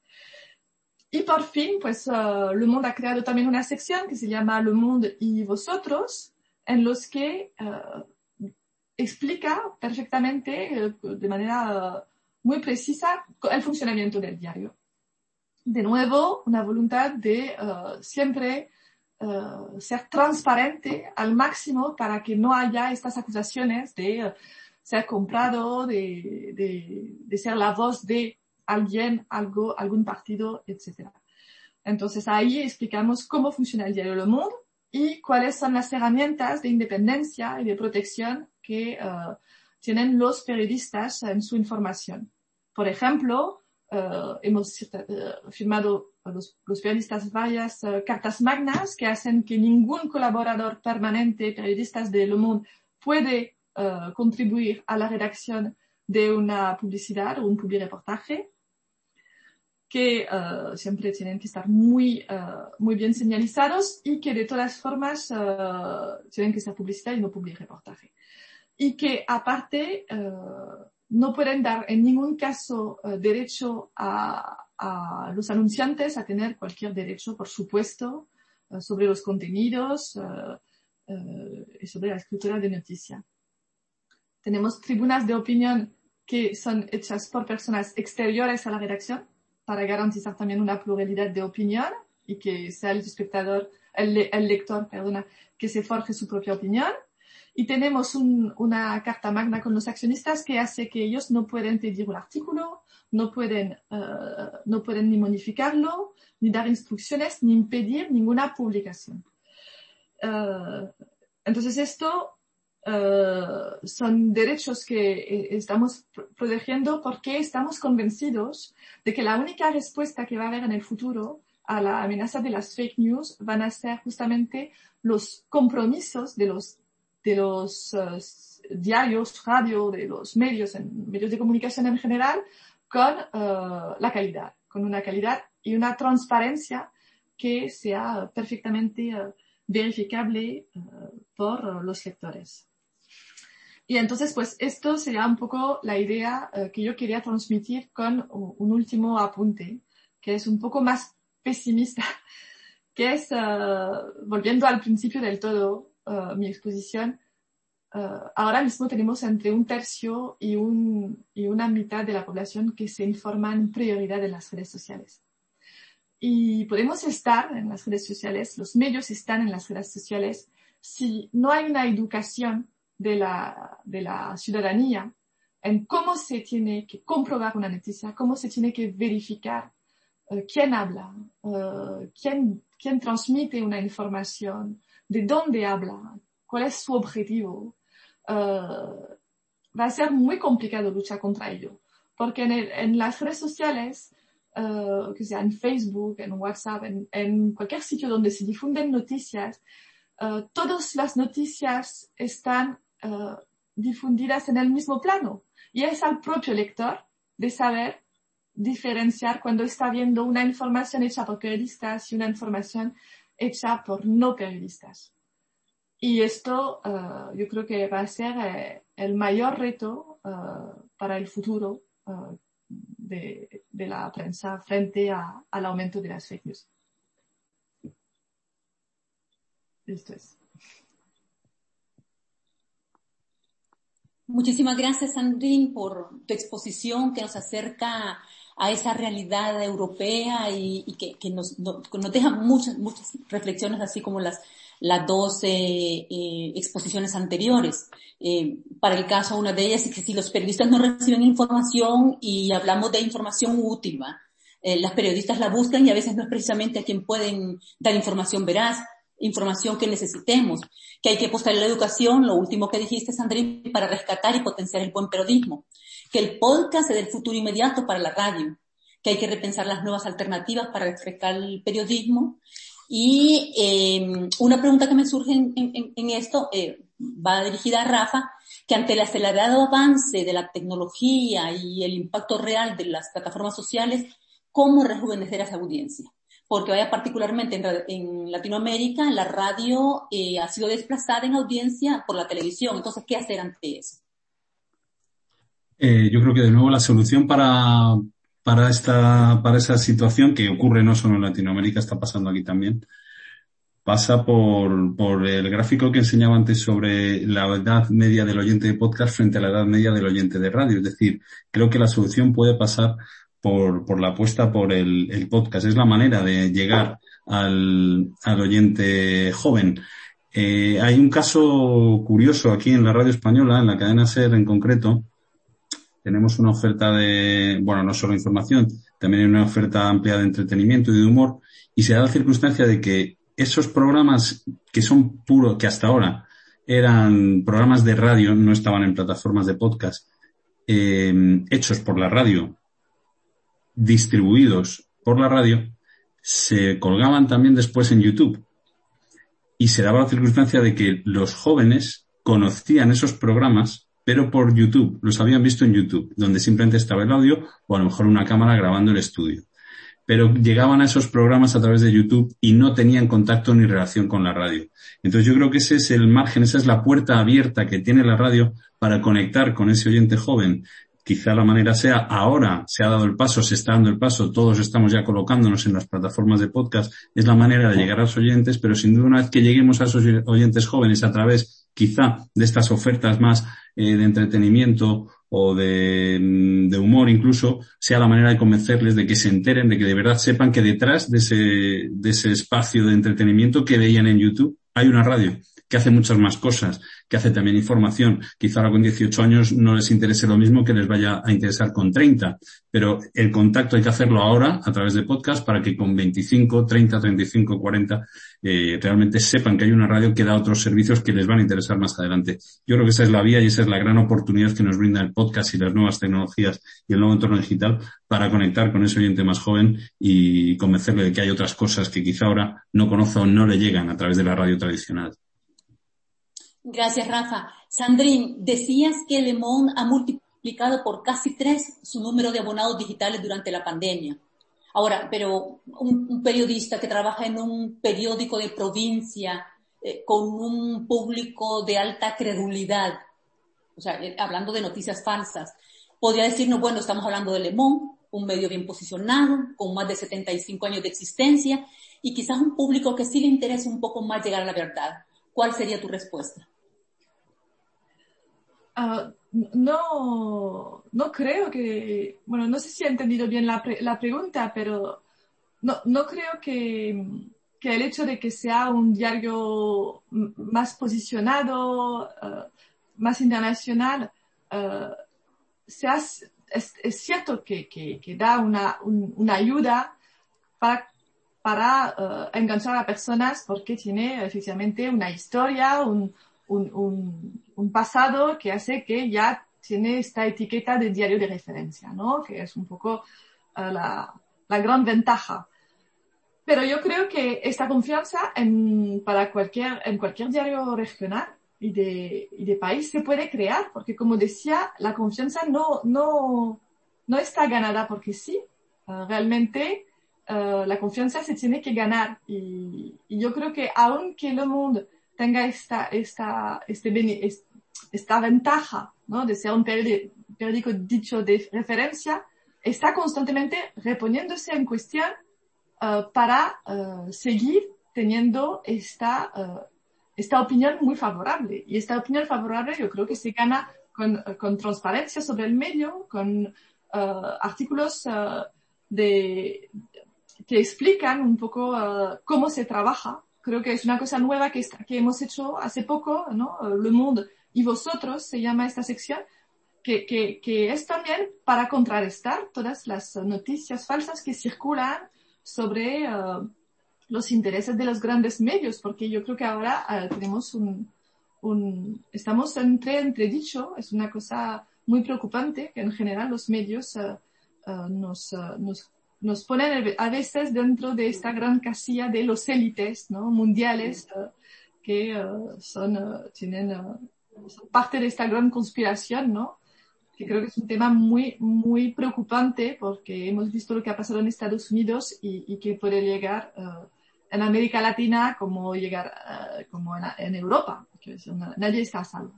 Speaker 6: Y por fin, pues uh, Le Monde ha creado también una sección que se llama Le Monde y vosotros, en los que uh, explica perfectamente, uh, de manera muy precisa, el funcionamiento del diario. De nuevo, una voluntad de siempre ser transparente al máximo para que no haya estas acusaciones de ser comprado, de, de, de ser la voz de alguien, algo, algún partido, etc. Entonces ahí explicamos cómo funciona el diario Le Monde y cuáles son las herramientas de independencia y de protección que uh, tienen los periodistas en su información. Por ejemplo, uh, hemos uh, firmado los, los, periodistas varias cartas magnas que hacen que ningún colaborador permanente, periodistas de Le Monde, puede contribuir a la redacción de una publicidad o un publireportaje que uh, siempre tienen que estar muy, uh, muy bien señalizados y que de todas formas uh, tienen que ser publicidad y no public reportaje. Y que aparte no pueden dar en ningún caso derecho a, a, los anunciantes a tener cualquier derecho, por supuesto, sobre los contenidos y sobre la escritura de noticia. Tenemos tribunas de opinión que son hechas por personas exteriores a la redacción, para garantizar también una pluralidad de opinión y que sea el espectador, el, el lector, perdona, que se forje su propia opinión. Y tenemos un, una carta magna con los accionistas que hace que ellos no pueden pedir un artículo, no pueden, uh, no pueden ni modificarlo, ni dar instrucciones, ni impedir ninguna publicación. Uh, entonces esto Uh, son derechos que estamos protegiendo porque estamos convencidos de que la única respuesta que va a haber en el futuro a la amenaza de las fake news van a ser justamente los compromisos de los, de los uh, diarios, radio, de los medios, en, medios de comunicación en general, con uh, la calidad, con una calidad y una transparencia que sea perfectamente verificable por los lectores. Y entonces, pues esto sería un poco la idea uh, que yo quería transmitir con un último apunte, que es un poco más pesimista, que es, uh, volviendo al principio del todo, uh, mi exposición, ahora mismo tenemos entre un tercio y, un, y una mitad de la población que se informan en prioridad en las redes sociales. Y podemos estar en las redes sociales, los medios están en las redes sociales, si no hay una educación de la, de la ciudadanía en cómo se tiene que comprobar una noticia, cómo se tiene que verificar uh, quién habla, uh, quién, quién transmite una información, de dónde habla, cuál es su objetivo. Uh, va a ser muy complicado luchar contra ello, porque en, las redes sociales, que sea en Facebook, en WhatsApp, en, cualquier sitio donde se difunden noticias, todas las noticias están uh, difundidas en el mismo plano. Y es al propio lector de saber diferenciar cuando está viendo una información hecha por periodistas y una información hecha por no periodistas. Y esto uh, yo creo que va a ser eh, el mayor reto uh, para el futuro uh, de, de, la prensa frente a, al aumento de las fake news. Esto es.
Speaker 3: Muchísimas gracias, Sandrine, por tu exposición que nos acerca a esa realidad europea y, que, nos, no, nos, deja muchas, muchas reflexiones, así como las, las dos eh, eh, exposiciones anteriores. Eh, para el caso, una de ellas es que si los periodistas no reciben información y hablamos de información útil, ¿va? las periodistas la buscan y a veces no es precisamente a quien pueden dar información veraz, información que necesitemos, que hay que apostar en la educación, lo último que dijiste, Sandrine, para rescatar y potenciar el buen periodismo, que el podcast es el futuro inmediato para la radio, que hay que repensar las nuevas alternativas para refrescar el periodismo. Y eh, una pregunta que me surge en, en, esto eh, va dirigida a Rafa, que ante el acelerado avance de la tecnología y el impacto real de las plataformas sociales, ¿cómo rejuvenecer a esa audiencia? porque vaya particularmente en, en Latinoamérica, la radio eh, ha sido desplazada en audiencia por la televisión. Entonces, ¿qué hacer ante eso?
Speaker 4: Eh, yo creo que de nuevo la solución para, para, esta, para esa situación que ocurre no solo en Latinoamérica, está pasando aquí también, pasa por, por el gráfico que enseñaba antes sobre la edad media del oyente de podcast frente a la edad media del oyente de radio. Es decir, creo que la solución puede pasar por, por la apuesta por el, podcast. Es la manera de llegar al, al oyente joven. Eh, hay un caso curioso aquí en la radio española, en la cadena SER en concreto. Tenemos una oferta de, bueno, no solo información, también hay una oferta amplia de entretenimiento y de humor. Y se da la circunstancia de que esos programas que son puros, que hasta ahora eran programas de radio, no estaban en plataformas de podcast, eh, hechos por la radio distribuidos por la radio se colgaban también después en YouTube. Y se daba la circunstancia de que los jóvenes conocían esos programas, pero por YouTube, los habían visto en YouTube, donde simplemente estaba el audio o a lo mejor una cámara grabando el estudio. Pero llegaban a esos programas a través de YouTube y no tenían contacto ni relación con la radio. Entonces yo creo que ese es el margen, esa es la puerta abierta que tiene la radio para conectar con ese oyente joven Quizá la manera sea, ahora se ha dado el paso, se está dando el paso, todos estamos ya colocándonos en las plataformas de podcast, es la manera de llegar a los oyentes, pero sin duda una vez que lleguemos a esos oyentes jóvenes a través quizá de estas ofertas más eh, de entretenimiento o de, mm, de, humor incluso, sea la manera de convencerles de que se enteren, de que de verdad sepan que detrás de ese, de ese espacio de entretenimiento que veían en YouTube hay una radio que hace muchas más cosas, que hace también información. Quizá ahora con 18 años no les interese lo mismo que les vaya a interesar con 30, pero el contacto hay que hacerlo ahora a través de podcast para que con 25, 30, 35, 40 eh, realmente sepan que hay una radio que da otros servicios que les van a interesar más adelante. Yo creo que esa es la vía y esa es la gran oportunidad que nos brinda el podcast y las nuevas tecnologías y el nuevo entorno digital para conectar con ese oyente más joven y convencerle de que hay otras cosas que quizá ahora no conoce o no le llegan a través de la radio tradicional.
Speaker 3: Gracias, Rafa. Sandrine, decías que Le Monde ha multiplicado por casi tres su número de abonados digitales durante la pandemia. Ahora, pero un, periodista que trabaja en un periódico de provincia eh, con un público de alta credulidad, o sea, eh, hablando de noticias falsas, podría decirnos, bueno, estamos hablando de Le Monde, un medio bien posicionado, con más de 75 años de existencia, y quizás un público que sí le interesa un poco más llegar a la verdad. ¿Cuál sería tu respuesta?
Speaker 6: Uh, no, no creo que, bueno, no sé si he entendido bien la, la pregunta, pero no, no creo que, que, el hecho de que sea un diario más posicionado, uh, más internacional, uh, sea, es, cierto que, que, que da una, un, una, ayuda para, para enganchar a personas porque tiene efectivamente una historia, un, un, un, pasado que hace que ya tiene esta etiqueta de diario de referencia, ¿no? Que es un poco uh, la, la, gran ventaja. Pero yo creo que esta confianza en, para cualquier, en cualquier diario regional y de, y de país se puede crear, porque como decía, la confianza no, no, no está ganada porque sí. Uh, realmente uh, la confianza se tiene que ganar. Y, y yo creo que aunque el mundo tenga esta, esta, este, esta ventaja ¿no? de ser un periódico dicho de referencia, está constantemente reponiéndose en cuestión uh, para uh, seguir teniendo esta, uh, esta opinión muy favorable. Y esta opinión favorable yo creo que se gana con, con transparencia sobre el medio, con artículos de, que explican un poco cómo se trabaja creo que es una cosa nueva que, que hemos hecho hace poco, ¿no? Le Monde y vosotros se llama esta sección, que, que, que es también para contrarrestar todas las noticias falsas que circulan sobre uh, los intereses de los grandes medios, porque yo creo que ahora uh, tenemos un, un, estamos entre entredicho, es una cosa muy preocupante que en general los medios uh, nos, nos, nos, ponen a veces dentro de esta gran casilla de los élites ¿no? mundiales que son, tienen, son parte de esta gran conspiración, ¿no? que creo que es un tema muy, muy preocupante porque hemos visto lo que ha pasado en Estados Unidos y, y que puede llegar uh, en América Latina como llegar uh, como en, en, Europa, que una, nadie está a salvo.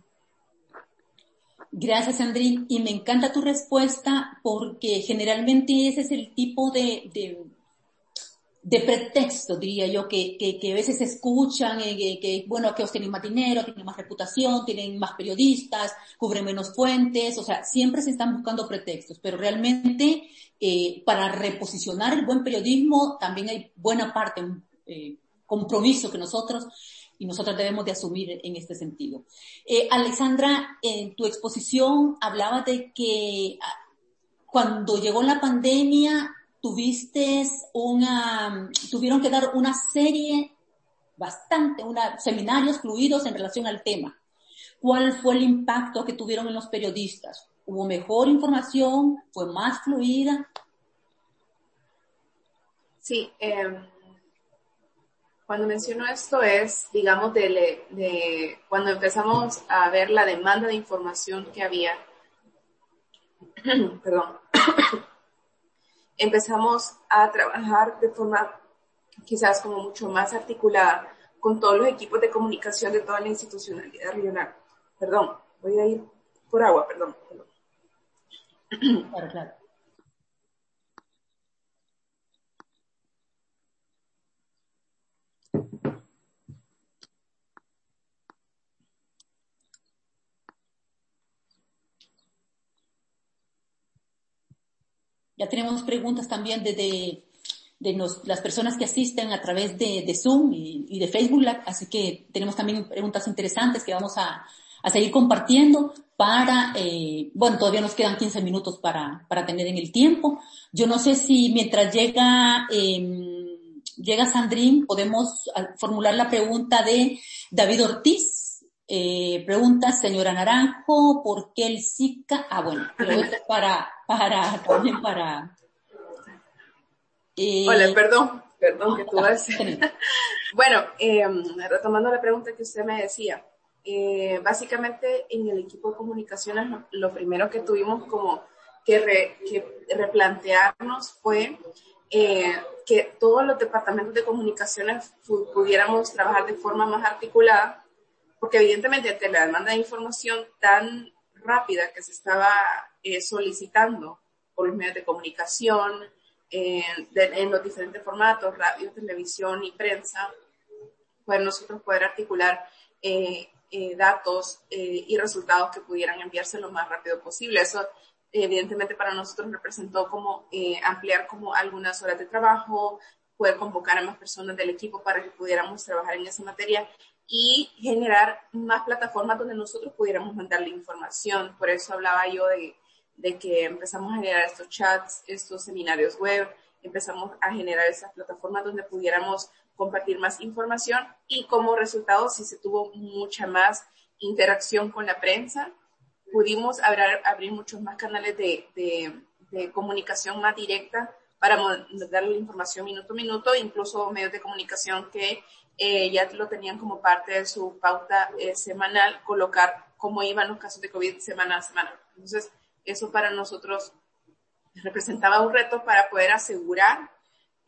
Speaker 3: Gracias, Andrín. Y me encanta tu respuesta porque generalmente ese es el tipo de, de de pretexto, diría yo, que, que, que a veces escuchan, eh, que, que, bueno, que ellos tienen más dinero, tienen más reputación, tienen más periodistas, cubren menos fuentes, o sea, siempre se están buscando pretextos, pero realmente eh, para reposicionar el buen periodismo también hay buena parte, un eh, compromiso que nosotros y nosotros debemos de asumir en este sentido. Eh, Alexandra, en tu exposición hablaba de que ah, cuando llegó la pandemia tuviste una, tuvieron que dar una serie bastante, una, seminarios fluidos en relación al tema. ¿Cuál fue el impacto que tuvieron en los periodistas? ¿Hubo mejor información? ¿Fue más fluida?
Speaker 2: Sí, eh, cuando menciono esto es, digamos, de, de, cuando empezamos a ver la demanda de información que había, perdón, empezamos a trabajar de forma quizás como mucho más articulada con todos los equipos de comunicación de toda la institucionalidad regional. Perdón, voy a ir por agua, perdón.
Speaker 3: Claro, claro. Ya tenemos preguntas también de, de, las personas que asisten a través de, Zoom y, de Facebook, así que tenemos también preguntas interesantes que vamos a, a seguir compartiendo para, eh, bueno, todavía nos quedan 15 minutos para, para tener en el tiempo. Yo no sé si mientras llega, eh, llega Sandrín podemos formular la pregunta de David Ortiz. Eh, pregunta, señora Naranjo, ¿por qué el Zika? Ah, bueno, esto es para, para, también para...
Speaker 2: Eh, Hola, perdón, perdón que tú vas. bueno, eh, retomando la pregunta que usted me decía, eh, básicamente en el equipo de comunicaciones lo, lo primero que tuvimos como que, re, que replantearnos fue eh, que todos los departamentos de comunicaciones pudiéramos trabajar de forma más articulada, porque evidentemente ante la demanda de información tan rápida que se estaba eh, solicitando por los medios de comunicación, en los diferentes formatos, radio, televisión y prensa, pues nosotros poder articular eh, eh datos eh, y resultados que pudieran enviarse lo más rápido posible. Eso evidentemente para nosotros representó como ampliar como algunas horas de trabajo, poder convocar a más personas del equipo para que pudiéramos trabajar en esa materia y generar más plataformas donde nosotros pudiéramos mandar la información. Por eso hablaba yo de, de que empezamos a generar estos chats, estos seminarios web, empezamos a generar esas plataformas donde pudiéramos compartir más información y como resultado si se tuvo mucha más interacción con la prensa, pudimos abrir, abrir muchos más canales de, de, de comunicación más directa para darle la información minuto a minuto, incluso medios de comunicación que eh, ya lo tenían como parte de su pauta eh, semanal, colocar cómo iban los casos de COVID semana a semana. Entonces, eso para nosotros representaba un reto para poder asegurar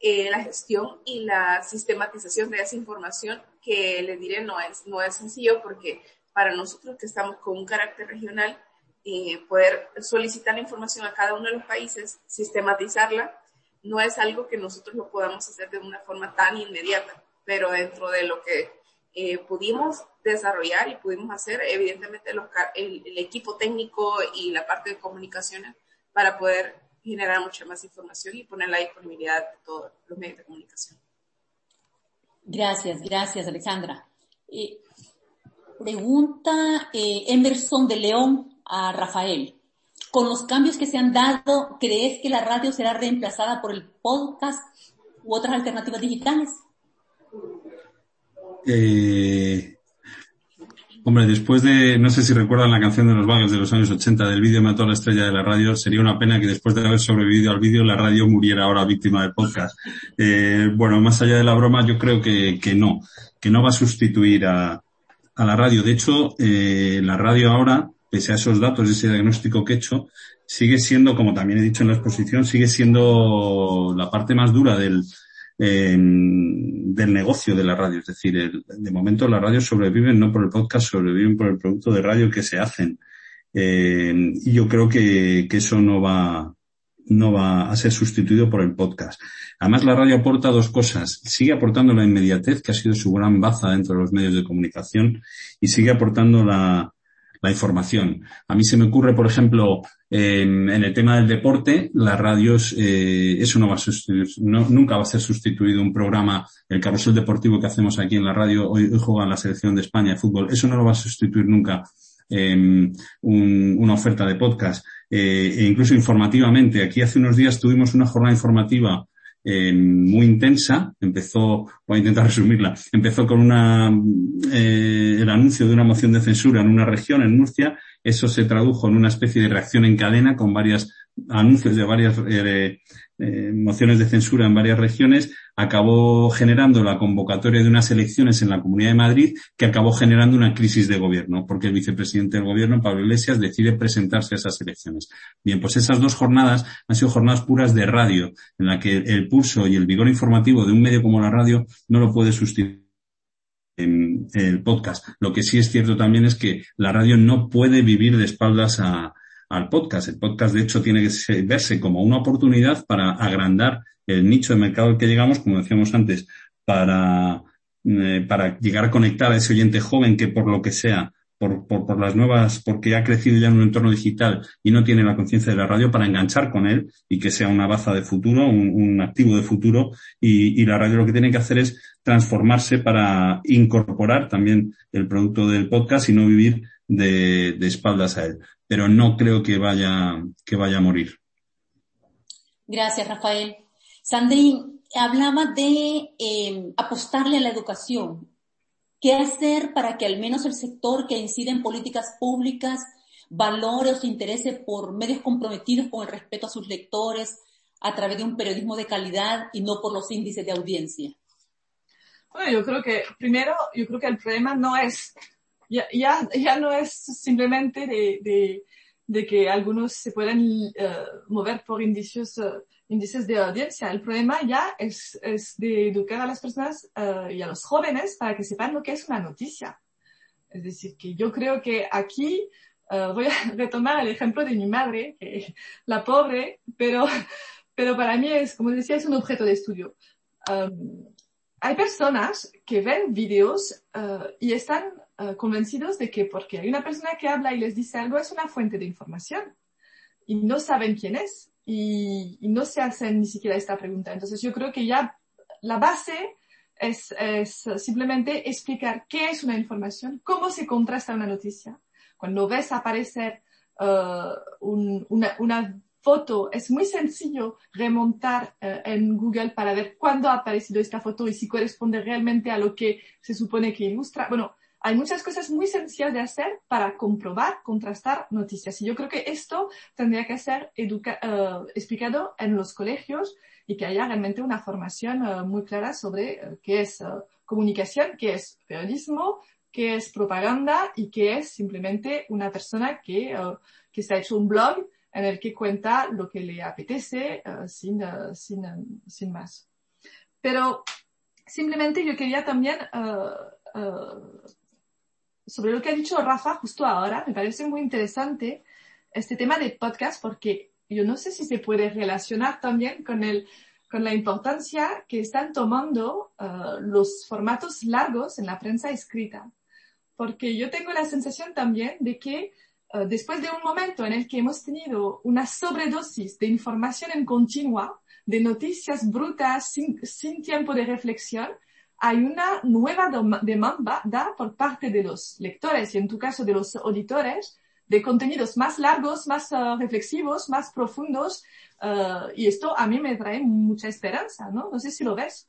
Speaker 2: eh, la gestión y la sistematización de esa información que les diré no es, no es sencillo porque para nosotros que estamos con un carácter regional, eh, poder solicitar la información a cada uno de los países, sistematizarla, no es algo que nosotros lo podamos hacer de una forma tan inmediata pero dentro de lo que eh, pudimos desarrollar y pudimos hacer, evidentemente los, el, el, equipo técnico y la parte de comunicaciones para poder generar mucha más información y poner la disponibilidad de todos los medios de comunicación.
Speaker 3: Gracias, gracias Alexandra. Eh, pregunta eh, Emerson de León a Rafael. Con los cambios que se han dado, ¿crees que la radio será reemplazada por el podcast u otras alternativas digitales?
Speaker 4: Eh, hombre, después de, no sé si recuerdan la canción de los Bagels de los años 80 del vídeo Mató a la estrella de la radio, sería una pena que después de haber sobrevivido al vídeo la radio muriera ahora víctima del podcast. Eh, bueno, más allá de la broma, yo creo que, que no, que no va a sustituir a, la radio. De hecho, eh, la radio ahora, pese a esos datos, ese diagnóstico que he hecho, sigue siendo, como también he dicho en la exposición, sigue siendo la parte más dura del, eh, del negocio de la radio. Es decir, de momento las radios sobreviven no por el podcast, sobreviven por el producto de radio que se hacen. Eh, y yo creo que, que eso no va, no va a ser sustituido por el podcast. Además, la radio aporta dos cosas. Sigue aportando la inmediatez, que ha sido su gran baza dentro de los medios de comunicación, y sigue aportando la, la información. A mí se me ocurre, por ejemplo, en, el tema del deporte, las radios, eh, eso no va a sustituir, no, nunca va a ser sustituido un programa, el carrusel deportivo que hacemos aquí en la radio, hoy, hoy juega la selección de España de fútbol, eso no lo va a sustituir nunca eh, un, una oferta de podcast. Eh, e incluso informativamente, aquí hace unos días tuvimos una jornada informativa eh, muy intensa, empezó, voy a intentar resumirla, empezó con una, eh, el anuncio de una moción de censura en una región, en Murcia, eso se tradujo en una especie de reacción en cadena con varias anuncios de varias eh, eh, mociones de censura en varias regiones, acabó generando la convocatoria de unas elecciones en la Comunidad de Madrid que acabó generando una crisis de gobierno, porque el vicepresidente del gobierno, Pablo Iglesias, decide presentarse a esas elecciones. Bien, pues esas dos jornadas han sido jornadas puras de radio, en la que el pulso y el vigor informativo de un medio como la radio no lo puede sustituir en el podcast. Lo que sí es cierto también es que la radio no puede vivir de espaldas a, al podcast. El podcast, de hecho, tiene que verse como una oportunidad para agrandar el nicho de mercado al que llegamos, como decíamos antes, para, eh, para llegar a conectar a ese oyente joven que por lo que sea, por, por, las nuevas, porque ha crecido ya en un entorno digital y no tiene la conciencia de la radio para enganchar con él y que sea una baza de futuro, un, activo de futuro y, la radio lo que tiene que hacer es transformarse para incorporar también el producto del podcast y no vivir de, de espaldas a él pero no creo que vaya, que vaya a morir.
Speaker 3: Gracias, Rafael. Sandrín, hablaba de eh, apostarle a la educación. ¿Qué hacer para que al menos el sector que incide en políticas públicas valore o se interese por medios comprometidos con el respeto a sus lectores a través de un periodismo de calidad y no por los índices de audiencia?
Speaker 6: Bueno, yo creo que primero, yo creo que el problema no es ya, ya, ya no es simplemente de, de, de que algunos se pueden uh, mover por indicios, uh, índices de audiencia. El problema ya es, es de educar a las personas uh, y a los jóvenes para que sepan lo que es una noticia. Es decir, que yo creo que aquí voy a retomar el ejemplo de mi madre, la pobre, pero, pero para mí es, como decía, es un objeto de estudio. Um, hay personas que ven vídeos y están uh, convencidos de que porque hay una persona que habla y les dice algo es una fuente de información y no saben quién es y, no se hacen ni siquiera esta pregunta. Entonces yo creo que ya la base es, es simplemente explicar qué es una información, cómo se contrasta una noticia. Cuando ves aparecer uh, un, una, una foto, es muy sencillo remontar uh, en Google para ver cuándo ha aparecido esta foto y si corresponde realmente a lo que se supone que ilustra. Bueno, hay muchas cosas muy sencillas de hacer para comprobar, contrastar noticias. Y yo creo que esto tendría que ser uh, explicado en los colegios y que haya realmente una formación uh, muy clara sobre uh, qué es comunicación, qué es periodismo, qué es propaganda y qué es simplemente una persona que, que se ha hecho un blog en el que cuenta lo que le apetece sin, sin, sin más. Pero simplemente yo quería también sobre lo que ha dicho Rafa justo ahora, me parece muy interesante este tema de podcast porque yo no sé si se puede relacionar también con el con la importancia que están tomando uh, los formatos largos en la prensa escrita. Porque yo tengo la sensación también de que uh, después de un momento en el que hemos tenido una sobredosis de información en continua, de noticias brutas sin tiempo de reflexión, hay una nueva demanda por parte de los lectores y en tu caso de los auditores de contenidos más largos, más uh, reflexivos, más profundos uh, y esto a mí me trae mucha esperanza, ¿no? No sé si lo ves.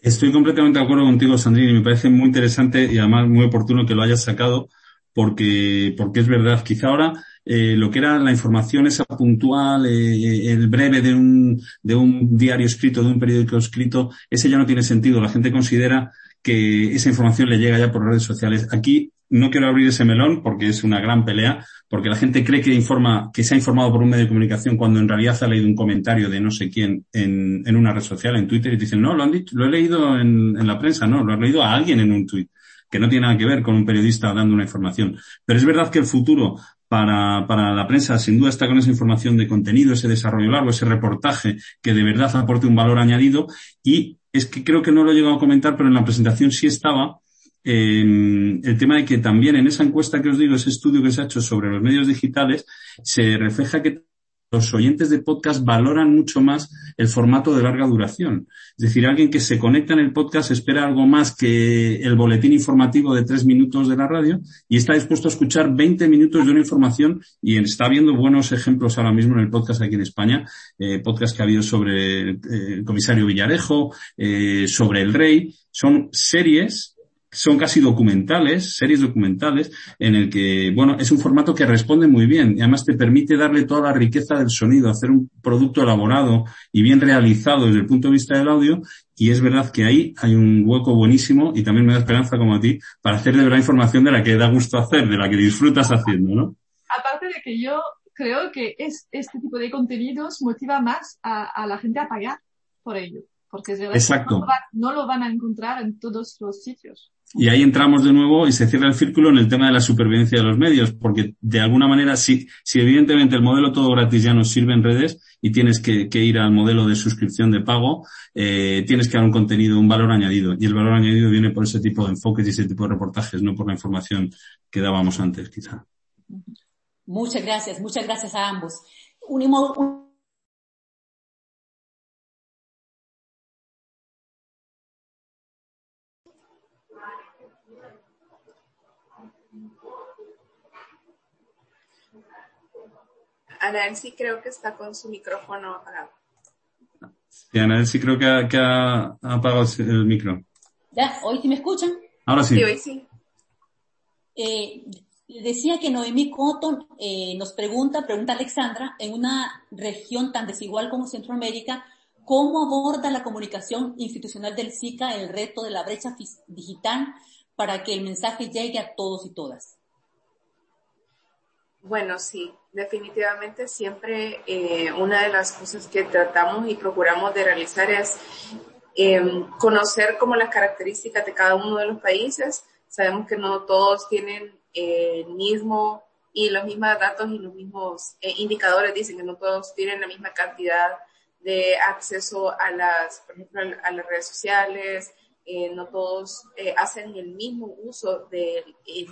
Speaker 4: Estoy completamente de acuerdo contigo, Sandrine. Me parece muy interesante y además muy oportuno que lo hayas sacado porque, porque es verdad. Quizá ahora eh, lo que era la información esa puntual, eh, el breve de un, de un diario escrito, de un periódico escrito, ese ya no tiene sentido. La gente considera que esa información le llega ya por redes sociales. Aquí no quiero abrir ese melón porque es una gran pelea, porque la gente cree que informa, que se ha informado por un medio de comunicación cuando en realidad ha leído un comentario de no sé quién en, en una red social, en Twitter, y dicen, no, lo han dicho, lo he leído en, en la prensa, no, lo he leído a alguien en un tweet, que no tiene nada que ver con un periodista dando una información. Pero es verdad que el futuro para, para la prensa sin duda está con esa información de contenido, ese desarrollo largo, ese reportaje que de verdad aporte un valor añadido. Y es que creo que no lo he llegado a comentar, pero en la presentación sí estaba el tema de que también en esa encuesta que os digo, ese estudio que se ha hecho sobre los medios digitales, se refleja que los oyentes de podcast valoran mucho más el formato de larga duración. Es decir, alguien que se conecta en el podcast espera algo más que el boletín informativo de tres minutos de la radio y está dispuesto a escuchar 20 minutos de una información y está viendo buenos ejemplos ahora mismo en el podcast aquí en España, eh, podcast que ha habido sobre eh, el comisario Villarejo, eh, sobre el rey. Son series son casi documentales, series documentales, en el que, bueno, es un formato que responde muy bien y además te permite darle toda la riqueza del sonido, hacer un producto elaborado y bien realizado desde el punto de vista del audio y es verdad que ahí hay un hueco buenísimo y también me da esperanza como a ti para hacer de verdad información de la que da gusto hacer, de la que disfrutas haciendo, ¿no?
Speaker 6: Aparte de que yo creo que es, este tipo de contenidos motiva más a, a la gente a pagar por ello, porque es verdad
Speaker 4: Exacto.
Speaker 6: Que no lo van a encontrar en todos los sitios.
Speaker 4: Y ahí entramos de nuevo y se cierra el círculo en el tema de la supervivencia de los medios, porque de alguna manera, si, si evidentemente el modelo todo gratis ya nos sirve en redes y tienes que, ir al modelo de suscripción de pago, eh, tienes que dar un contenido, un valor añadido. Y el valor añadido viene por ese tipo de enfoques y ese tipo de reportajes, no por la información que dábamos antes, quizá.
Speaker 3: Muchas gracias, muchas gracias a ambos. Unimos, un
Speaker 2: Ana sí creo que está con su micrófono apagado.
Speaker 4: Sí, Ana sí creo que ha, que ha, apagado el micro.
Speaker 3: ¿Ya? ¿Hoy sí me escuchan?
Speaker 4: Ahora sí.
Speaker 2: Sí, hoy sí.
Speaker 3: Eh, decía que Noemí Cotton eh, nos pregunta, pregunta Alexandra, en una región tan desigual como Centroamérica, ¿cómo aborda la comunicación institucional del SICA el reto de la brecha digital para que el mensaje llegue a todos y todas?
Speaker 2: Bueno, sí, definitivamente siempre eh, una de las cosas que tratamos y procuramos de realizar es eh, conocer como las características de cada uno de los países. Sabemos que no todos tienen eh, mismo y los mismos datos y los mismos eh, indicadores dicen que no todos tienen la misma cantidad de acceso a las, por ejemplo, a las redes sociales, eh, no todos hacen el mismo uso de,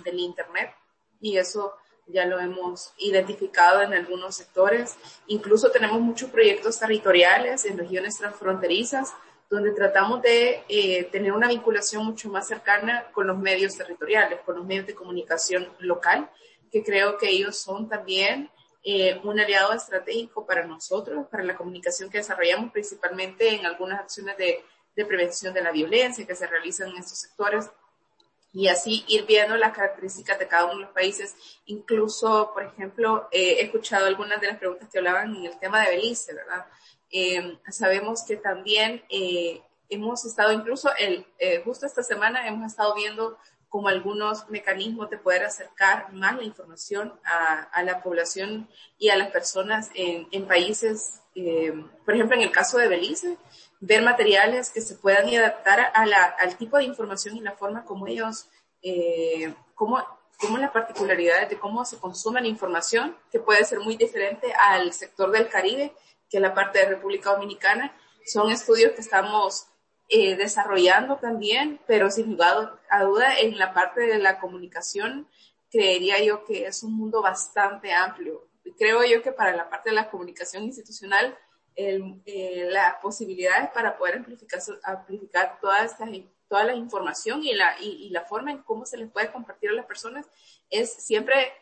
Speaker 2: del Internet y eso ya lo hemos identificado en algunos sectores. Incluso tenemos muchos proyectos territoriales en regiones transfronterizas donde tratamos de eh, tener una vinculación mucho más cercana con los medios territoriales, con los medios de comunicación local, que creo que ellos son también eh, un aliado estratégico para nosotros, para la comunicación que desarrollamos, principalmente en algunas acciones de, de prevención de la violencia que se realizan en estos sectores y así ir viendo las características de cada uno de los países. Incluso, por ejemplo, eh, he escuchado algunas de las preguntas que hablaban en el tema de Belice, ¿verdad? Eh, sabemos que también eh, hemos estado, incluso el, eh, justo esta semana hemos estado viendo como algunos mecanismos de poder acercar más la información a, a la población y a las personas en, en países, eh, por ejemplo, en el caso de Belice, ver materiales que se puedan adaptar a la, al tipo de información y la forma como ellos, eh, como, como las particularidades de cómo se consume la información, que puede ser muy diferente al sector del Caribe, que es la parte de República Dominicana. Son estudios que estamos eh, desarrollando también, pero sin duda a duda en la parte de la comunicación, creería yo que es un mundo bastante amplio. Creo yo que para la parte de la comunicación institucional, el, eh, las posibilidades para poder amplificar, amplificar toda, esta, toda la información y la, y, y, la forma en cómo se les puede compartir a las personas es siempre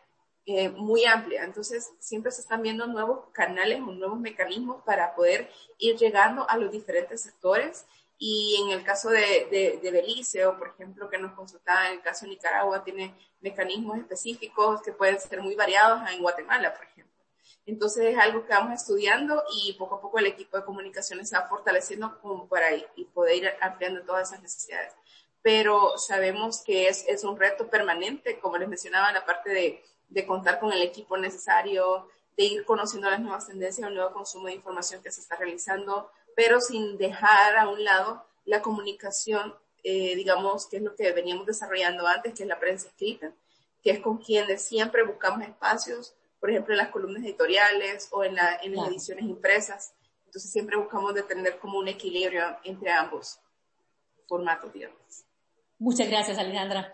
Speaker 2: eh, muy amplia. Entonces, siempre se están viendo nuevos canales o nuevos mecanismos para poder ir llegando a los diferentes sectores Y en el caso de, de, de, Belice, o por ejemplo, que nos consultaba en el caso de Nicaragua, tiene mecanismos específicos que pueden ser muy variados en Guatemala, por ejemplo. Entonces es algo que vamos estudiando y poco a poco el equipo de comunicaciones se va fortaleciendo como para ir, y poder ir ampliando todas esas necesidades. Pero sabemos que es, es un reto permanente, como les mencionaba, la parte de, de contar con el equipo necesario, de ir conociendo las nuevas tendencias, el nuevo consumo de información que se está realizando, pero sin dejar a un lado la comunicación, eh, digamos, que es lo que veníamos desarrollando antes, que es la prensa escrita, que es con quienes siempre buscamos espacios, por ejemplo, en las columnas editoriales o en, la, en las ediciones impresas. Entonces siempre buscamos de tener como un equilibrio entre ambos formatos, digamos.
Speaker 3: Muchas gracias, Alejandra.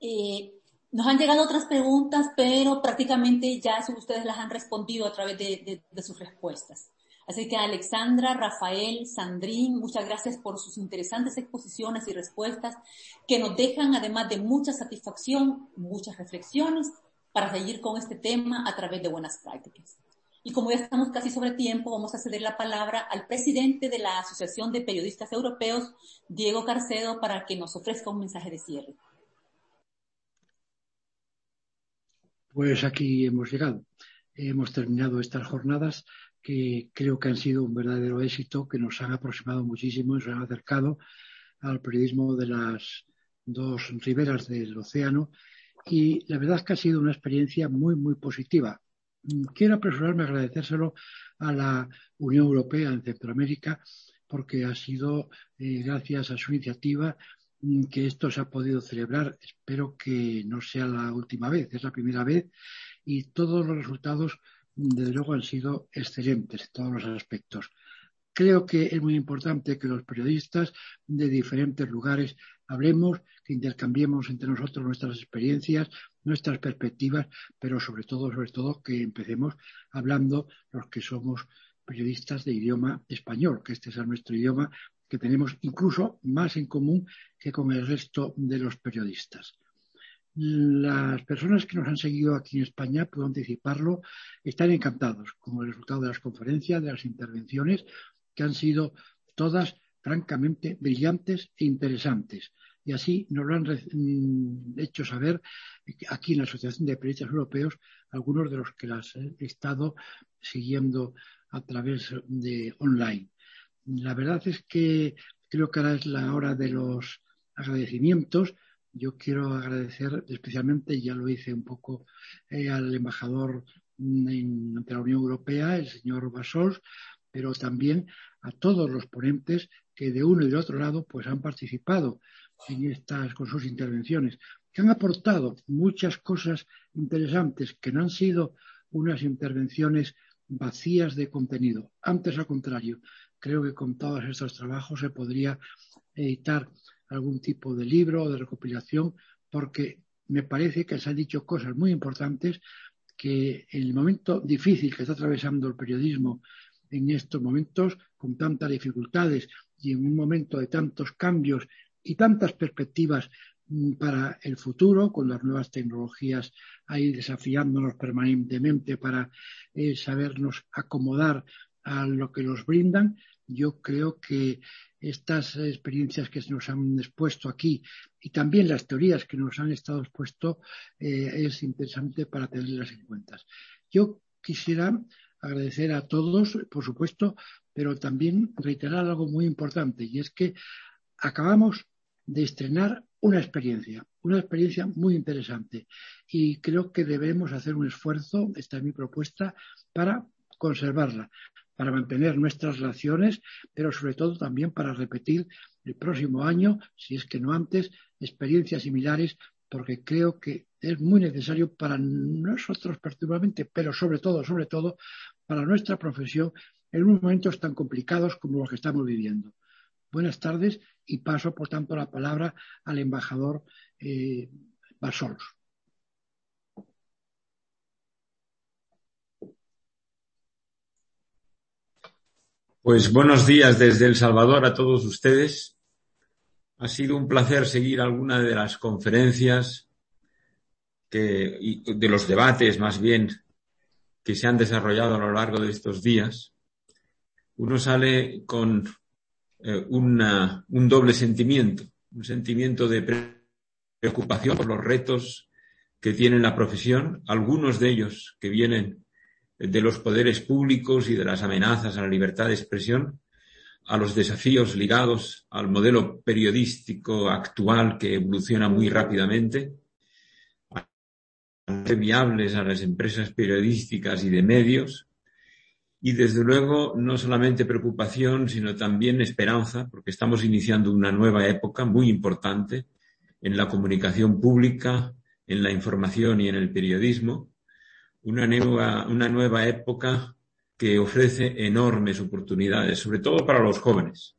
Speaker 3: Eh, nos han llegado otras preguntas, pero prácticamente ya ustedes las han respondido a través de, de, de sus respuestas. Así que Alexandra, Rafael, Sandrín, muchas gracias por sus interesantes exposiciones y respuestas que nos dejan, además de mucha satisfacción, muchas reflexiones para seguir con este tema a través de buenas prácticas. Y como ya estamos casi sobre tiempo, vamos a ceder la palabra al presidente de la Asociación de Periodistas Europeos, Diego Carcedo, para que nos ofrezca un mensaje de cierre.
Speaker 9: Pues aquí hemos llegado. Hemos terminado estas jornadas que creo que han sido un verdadero éxito, que nos han aproximado muchísimo, nos han acercado al periodismo de las dos riberas del océano y la verdad es que ha sido una experiencia muy, muy positiva. Quiero apresurarme a agradecérselo a la Unión Europea en Centroamérica porque ha sido eh, gracias a su iniciativa mm, que esto se ha podido celebrar. Espero que no sea la última vez, es la primera vez y todos los resultados desde luego han sido excelentes en todos los aspectos. Creo que es muy importante que los periodistas de diferentes lugares hablemos, que intercambiemos entre nosotros nuestras experiencias, nuestras perspectivas, pero sobre todo, sobre todo, que empecemos hablando los que somos periodistas de idioma español, que este es nuestro idioma que tenemos incluso más en común que con el resto de los periodistas. Las personas que nos han seguido aquí en España, puedo anticiparlo, están encantados con el resultado de las conferencias, de las intervenciones, que han sido todas francamente brillantes e interesantes. Y así nos lo han mm, hecho saber aquí en la Asociación de Periodistas Europeos algunos de los que las he estado siguiendo a través de online. La verdad es que creo que ahora es la hora de los agradecimientos yo quiero agradecer especialmente, ya lo hice un poco eh, al embajador en, ante la Unión Europea, el señor Basols, pero también a todos los ponentes que de uno y de otro lado pues han participado en estas con sus intervenciones, que han aportado muchas cosas interesantes que no han sido unas intervenciones vacías de contenido. Antes, al contrario, creo que con todos estos trabajos se podría editar algún tipo de libro o de recopilación, porque me parece que se han dicho cosas muy importantes que en el momento difícil que está atravesando el periodismo en estos momentos, con tantas dificultades y en un momento de tantos cambios y tantas perspectivas mm, para el futuro, con las nuevas tecnologías ahí desafiándonos permanentemente para eh, sabernos acomodar a lo que nos brindan, yo creo que estas experiencias que se nos han expuesto aquí y también las teorías que nos han estado expuesto eh, es interesante para tenerlas en cuenta. Yo quisiera agradecer a todos, por supuesto, pero también reiterar algo muy importante y es que acabamos de estrenar una experiencia, una experiencia muy interesante y creo que debemos hacer un esfuerzo, esta es mi propuesta, para conservarla, para mantener nuestras relaciones, pero sobre todo también para repetir el próximo año, si es que no antes, experiencias similares, porque creo que es muy necesario para nosotros particularmente, pero sobre todo, sobre todo, para nuestra profesión en unos momentos tan complicados como los que estamos viviendo. Buenas tardes y paso, por tanto, la palabra al embajador eh, Basols.
Speaker 10: Pues buenos días desde El Salvador a todos ustedes. Ha sido un placer seguir alguna de las conferencias que, y de los debates más bien que se han desarrollado a lo largo de estos días. Uno sale con eh, un doble sentimiento, un sentimiento de preocupación por los retos que tiene la profesión, algunos de ellos que vienen de los poderes públicos y de las amenazas a la libertad de expresión, a los desafíos ligados al modelo periodístico actual que evoluciona muy rápidamente, viables a las empresas periodísticas y de medios, y desde luego no solamente preocupación, sino también esperanza, porque estamos iniciando una nueva época muy importante en la comunicación pública, en la información y en el periodismo, una nueva, una nueva época que ofrece enormes oportunidades, sobre todo para los jóvenes,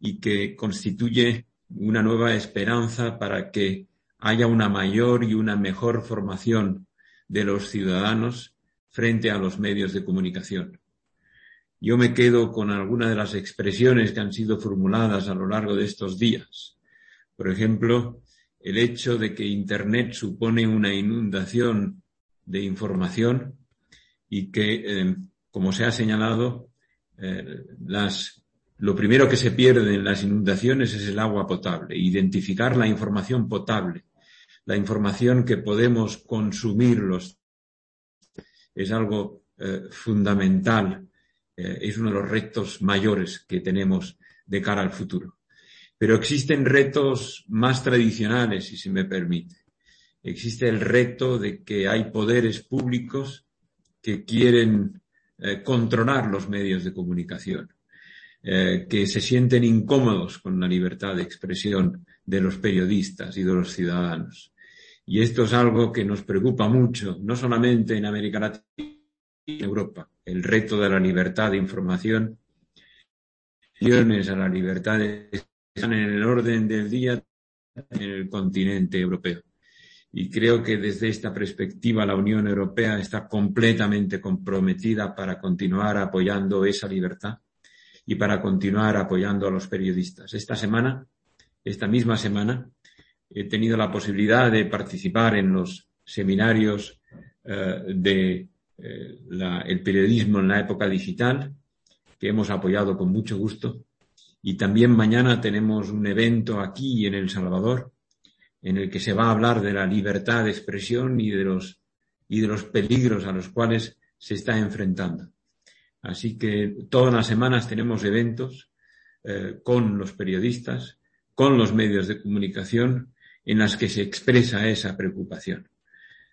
Speaker 10: y que constituye una nueva esperanza para que haya una mayor y una mejor formación de los ciudadanos frente a los medios de comunicación. Yo me quedo con algunas de las expresiones que han sido formuladas a lo largo de estos días. Por ejemplo, el hecho de que Internet supone una inundación de información y que, eh, como se ha señalado, eh, las, lo primero que se pierde en las inundaciones es el agua potable. Identificar la información potable, la información que podemos consumirlos, es algo eh, fundamental, es uno de los retos mayores que tenemos de cara al futuro. Pero existen retos más tradicionales, si se me permite. Existe el reto de que hay poderes públicos que quieren eh, controlar los medios de comunicación, eh, que se sienten incómodos con la libertad de expresión de los periodistas y de los ciudadanos. Y esto es algo que nos preocupa mucho, no solamente en América Latina y en Europa. El reto de la libertad de información, a la libertad de están en el orden del día en el continente europeo. Y creo que desde esta perspectiva la Unión Europea está completamente comprometida para continuar apoyando esa libertad y para continuar apoyando a los periodistas. Esta semana, esta misma semana, he tenido la posibilidad de participar en los seminarios eh, de eh, el periodismo en la época digital, que hemos apoyado con mucho gusto y también mañana tenemos un evento aquí en El Salvador en el que se va a hablar de la libertad de expresión y de los, y de los peligros a los cuales se está enfrentando. Así que todas las semanas tenemos eventos eh, con los periodistas, con los medios de comunicación, en las que se expresa esa preocupación.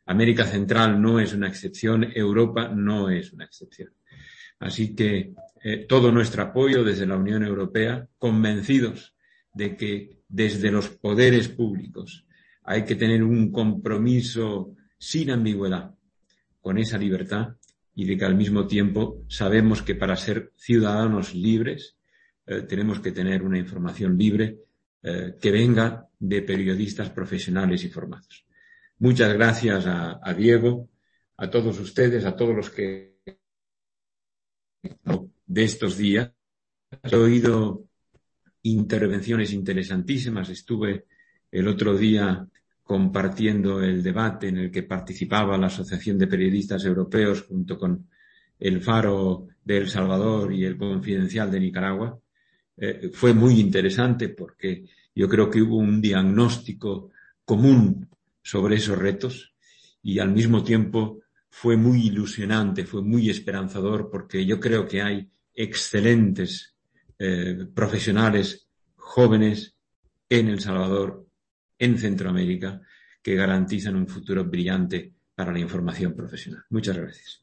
Speaker 10: América Central no es una excepción, Europa no es una excepción. Así que eh, todo nuestro apoyo desde la Unión Europea, convencidos de que desde los poderes públicos hay que tener un compromiso sin ambigüedad con esa libertad y de que al mismo tiempo sabemos que para ser ciudadanos libres eh, tenemos que tener una información libre eh, que venga de periodistas profesionales y formados. Muchas gracias a Diego, a todos ustedes, a todos los que de estos días. He oído intervenciones interesantísimas. Estuve el otro día compartiendo el debate en el que participaba la Asociación de Periodistas Europeos junto con el Faro de El Salvador y el Confidencial de Nicaragua. Eh, fue muy interesante porque yo creo que hubo un diagnóstico común sobre esos retos y al mismo tiempo fue muy ilusionante, fue muy esperanzador porque yo creo que hay excelentes eh, profesionales jóvenes en El Salvador, en Centroamérica, que garantizan un futuro brillante para la información profesional. Muchas gracias.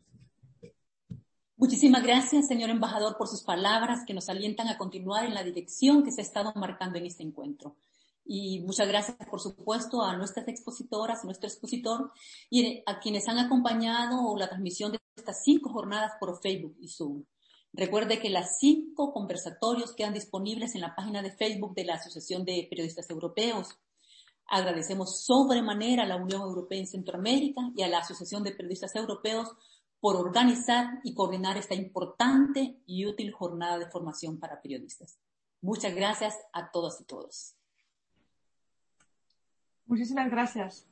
Speaker 3: Muchísimas gracias, señor embajador, por sus palabras que nos alientan a continuar en la dirección que se ha estado marcando en este encuentro. Y muchas gracias, por supuesto, a nuestras expositoras, a nuestro expositor y a quienes han acompañado la transmisión de estas cinco jornadas por Facebook y Zoom. Recuerde que las cinco conversatorios quedan disponibles en la página de Facebook de la Asociación de Periodistas Europeos. Agradecemos sobremanera a la Unión Europea en Centroamérica y a la Asociación de Periodistas Europeos por organizar y coordinar esta importante y útil jornada de formación para periodistas. Muchas gracias a todas y todos.
Speaker 6: Muchísimas gracias.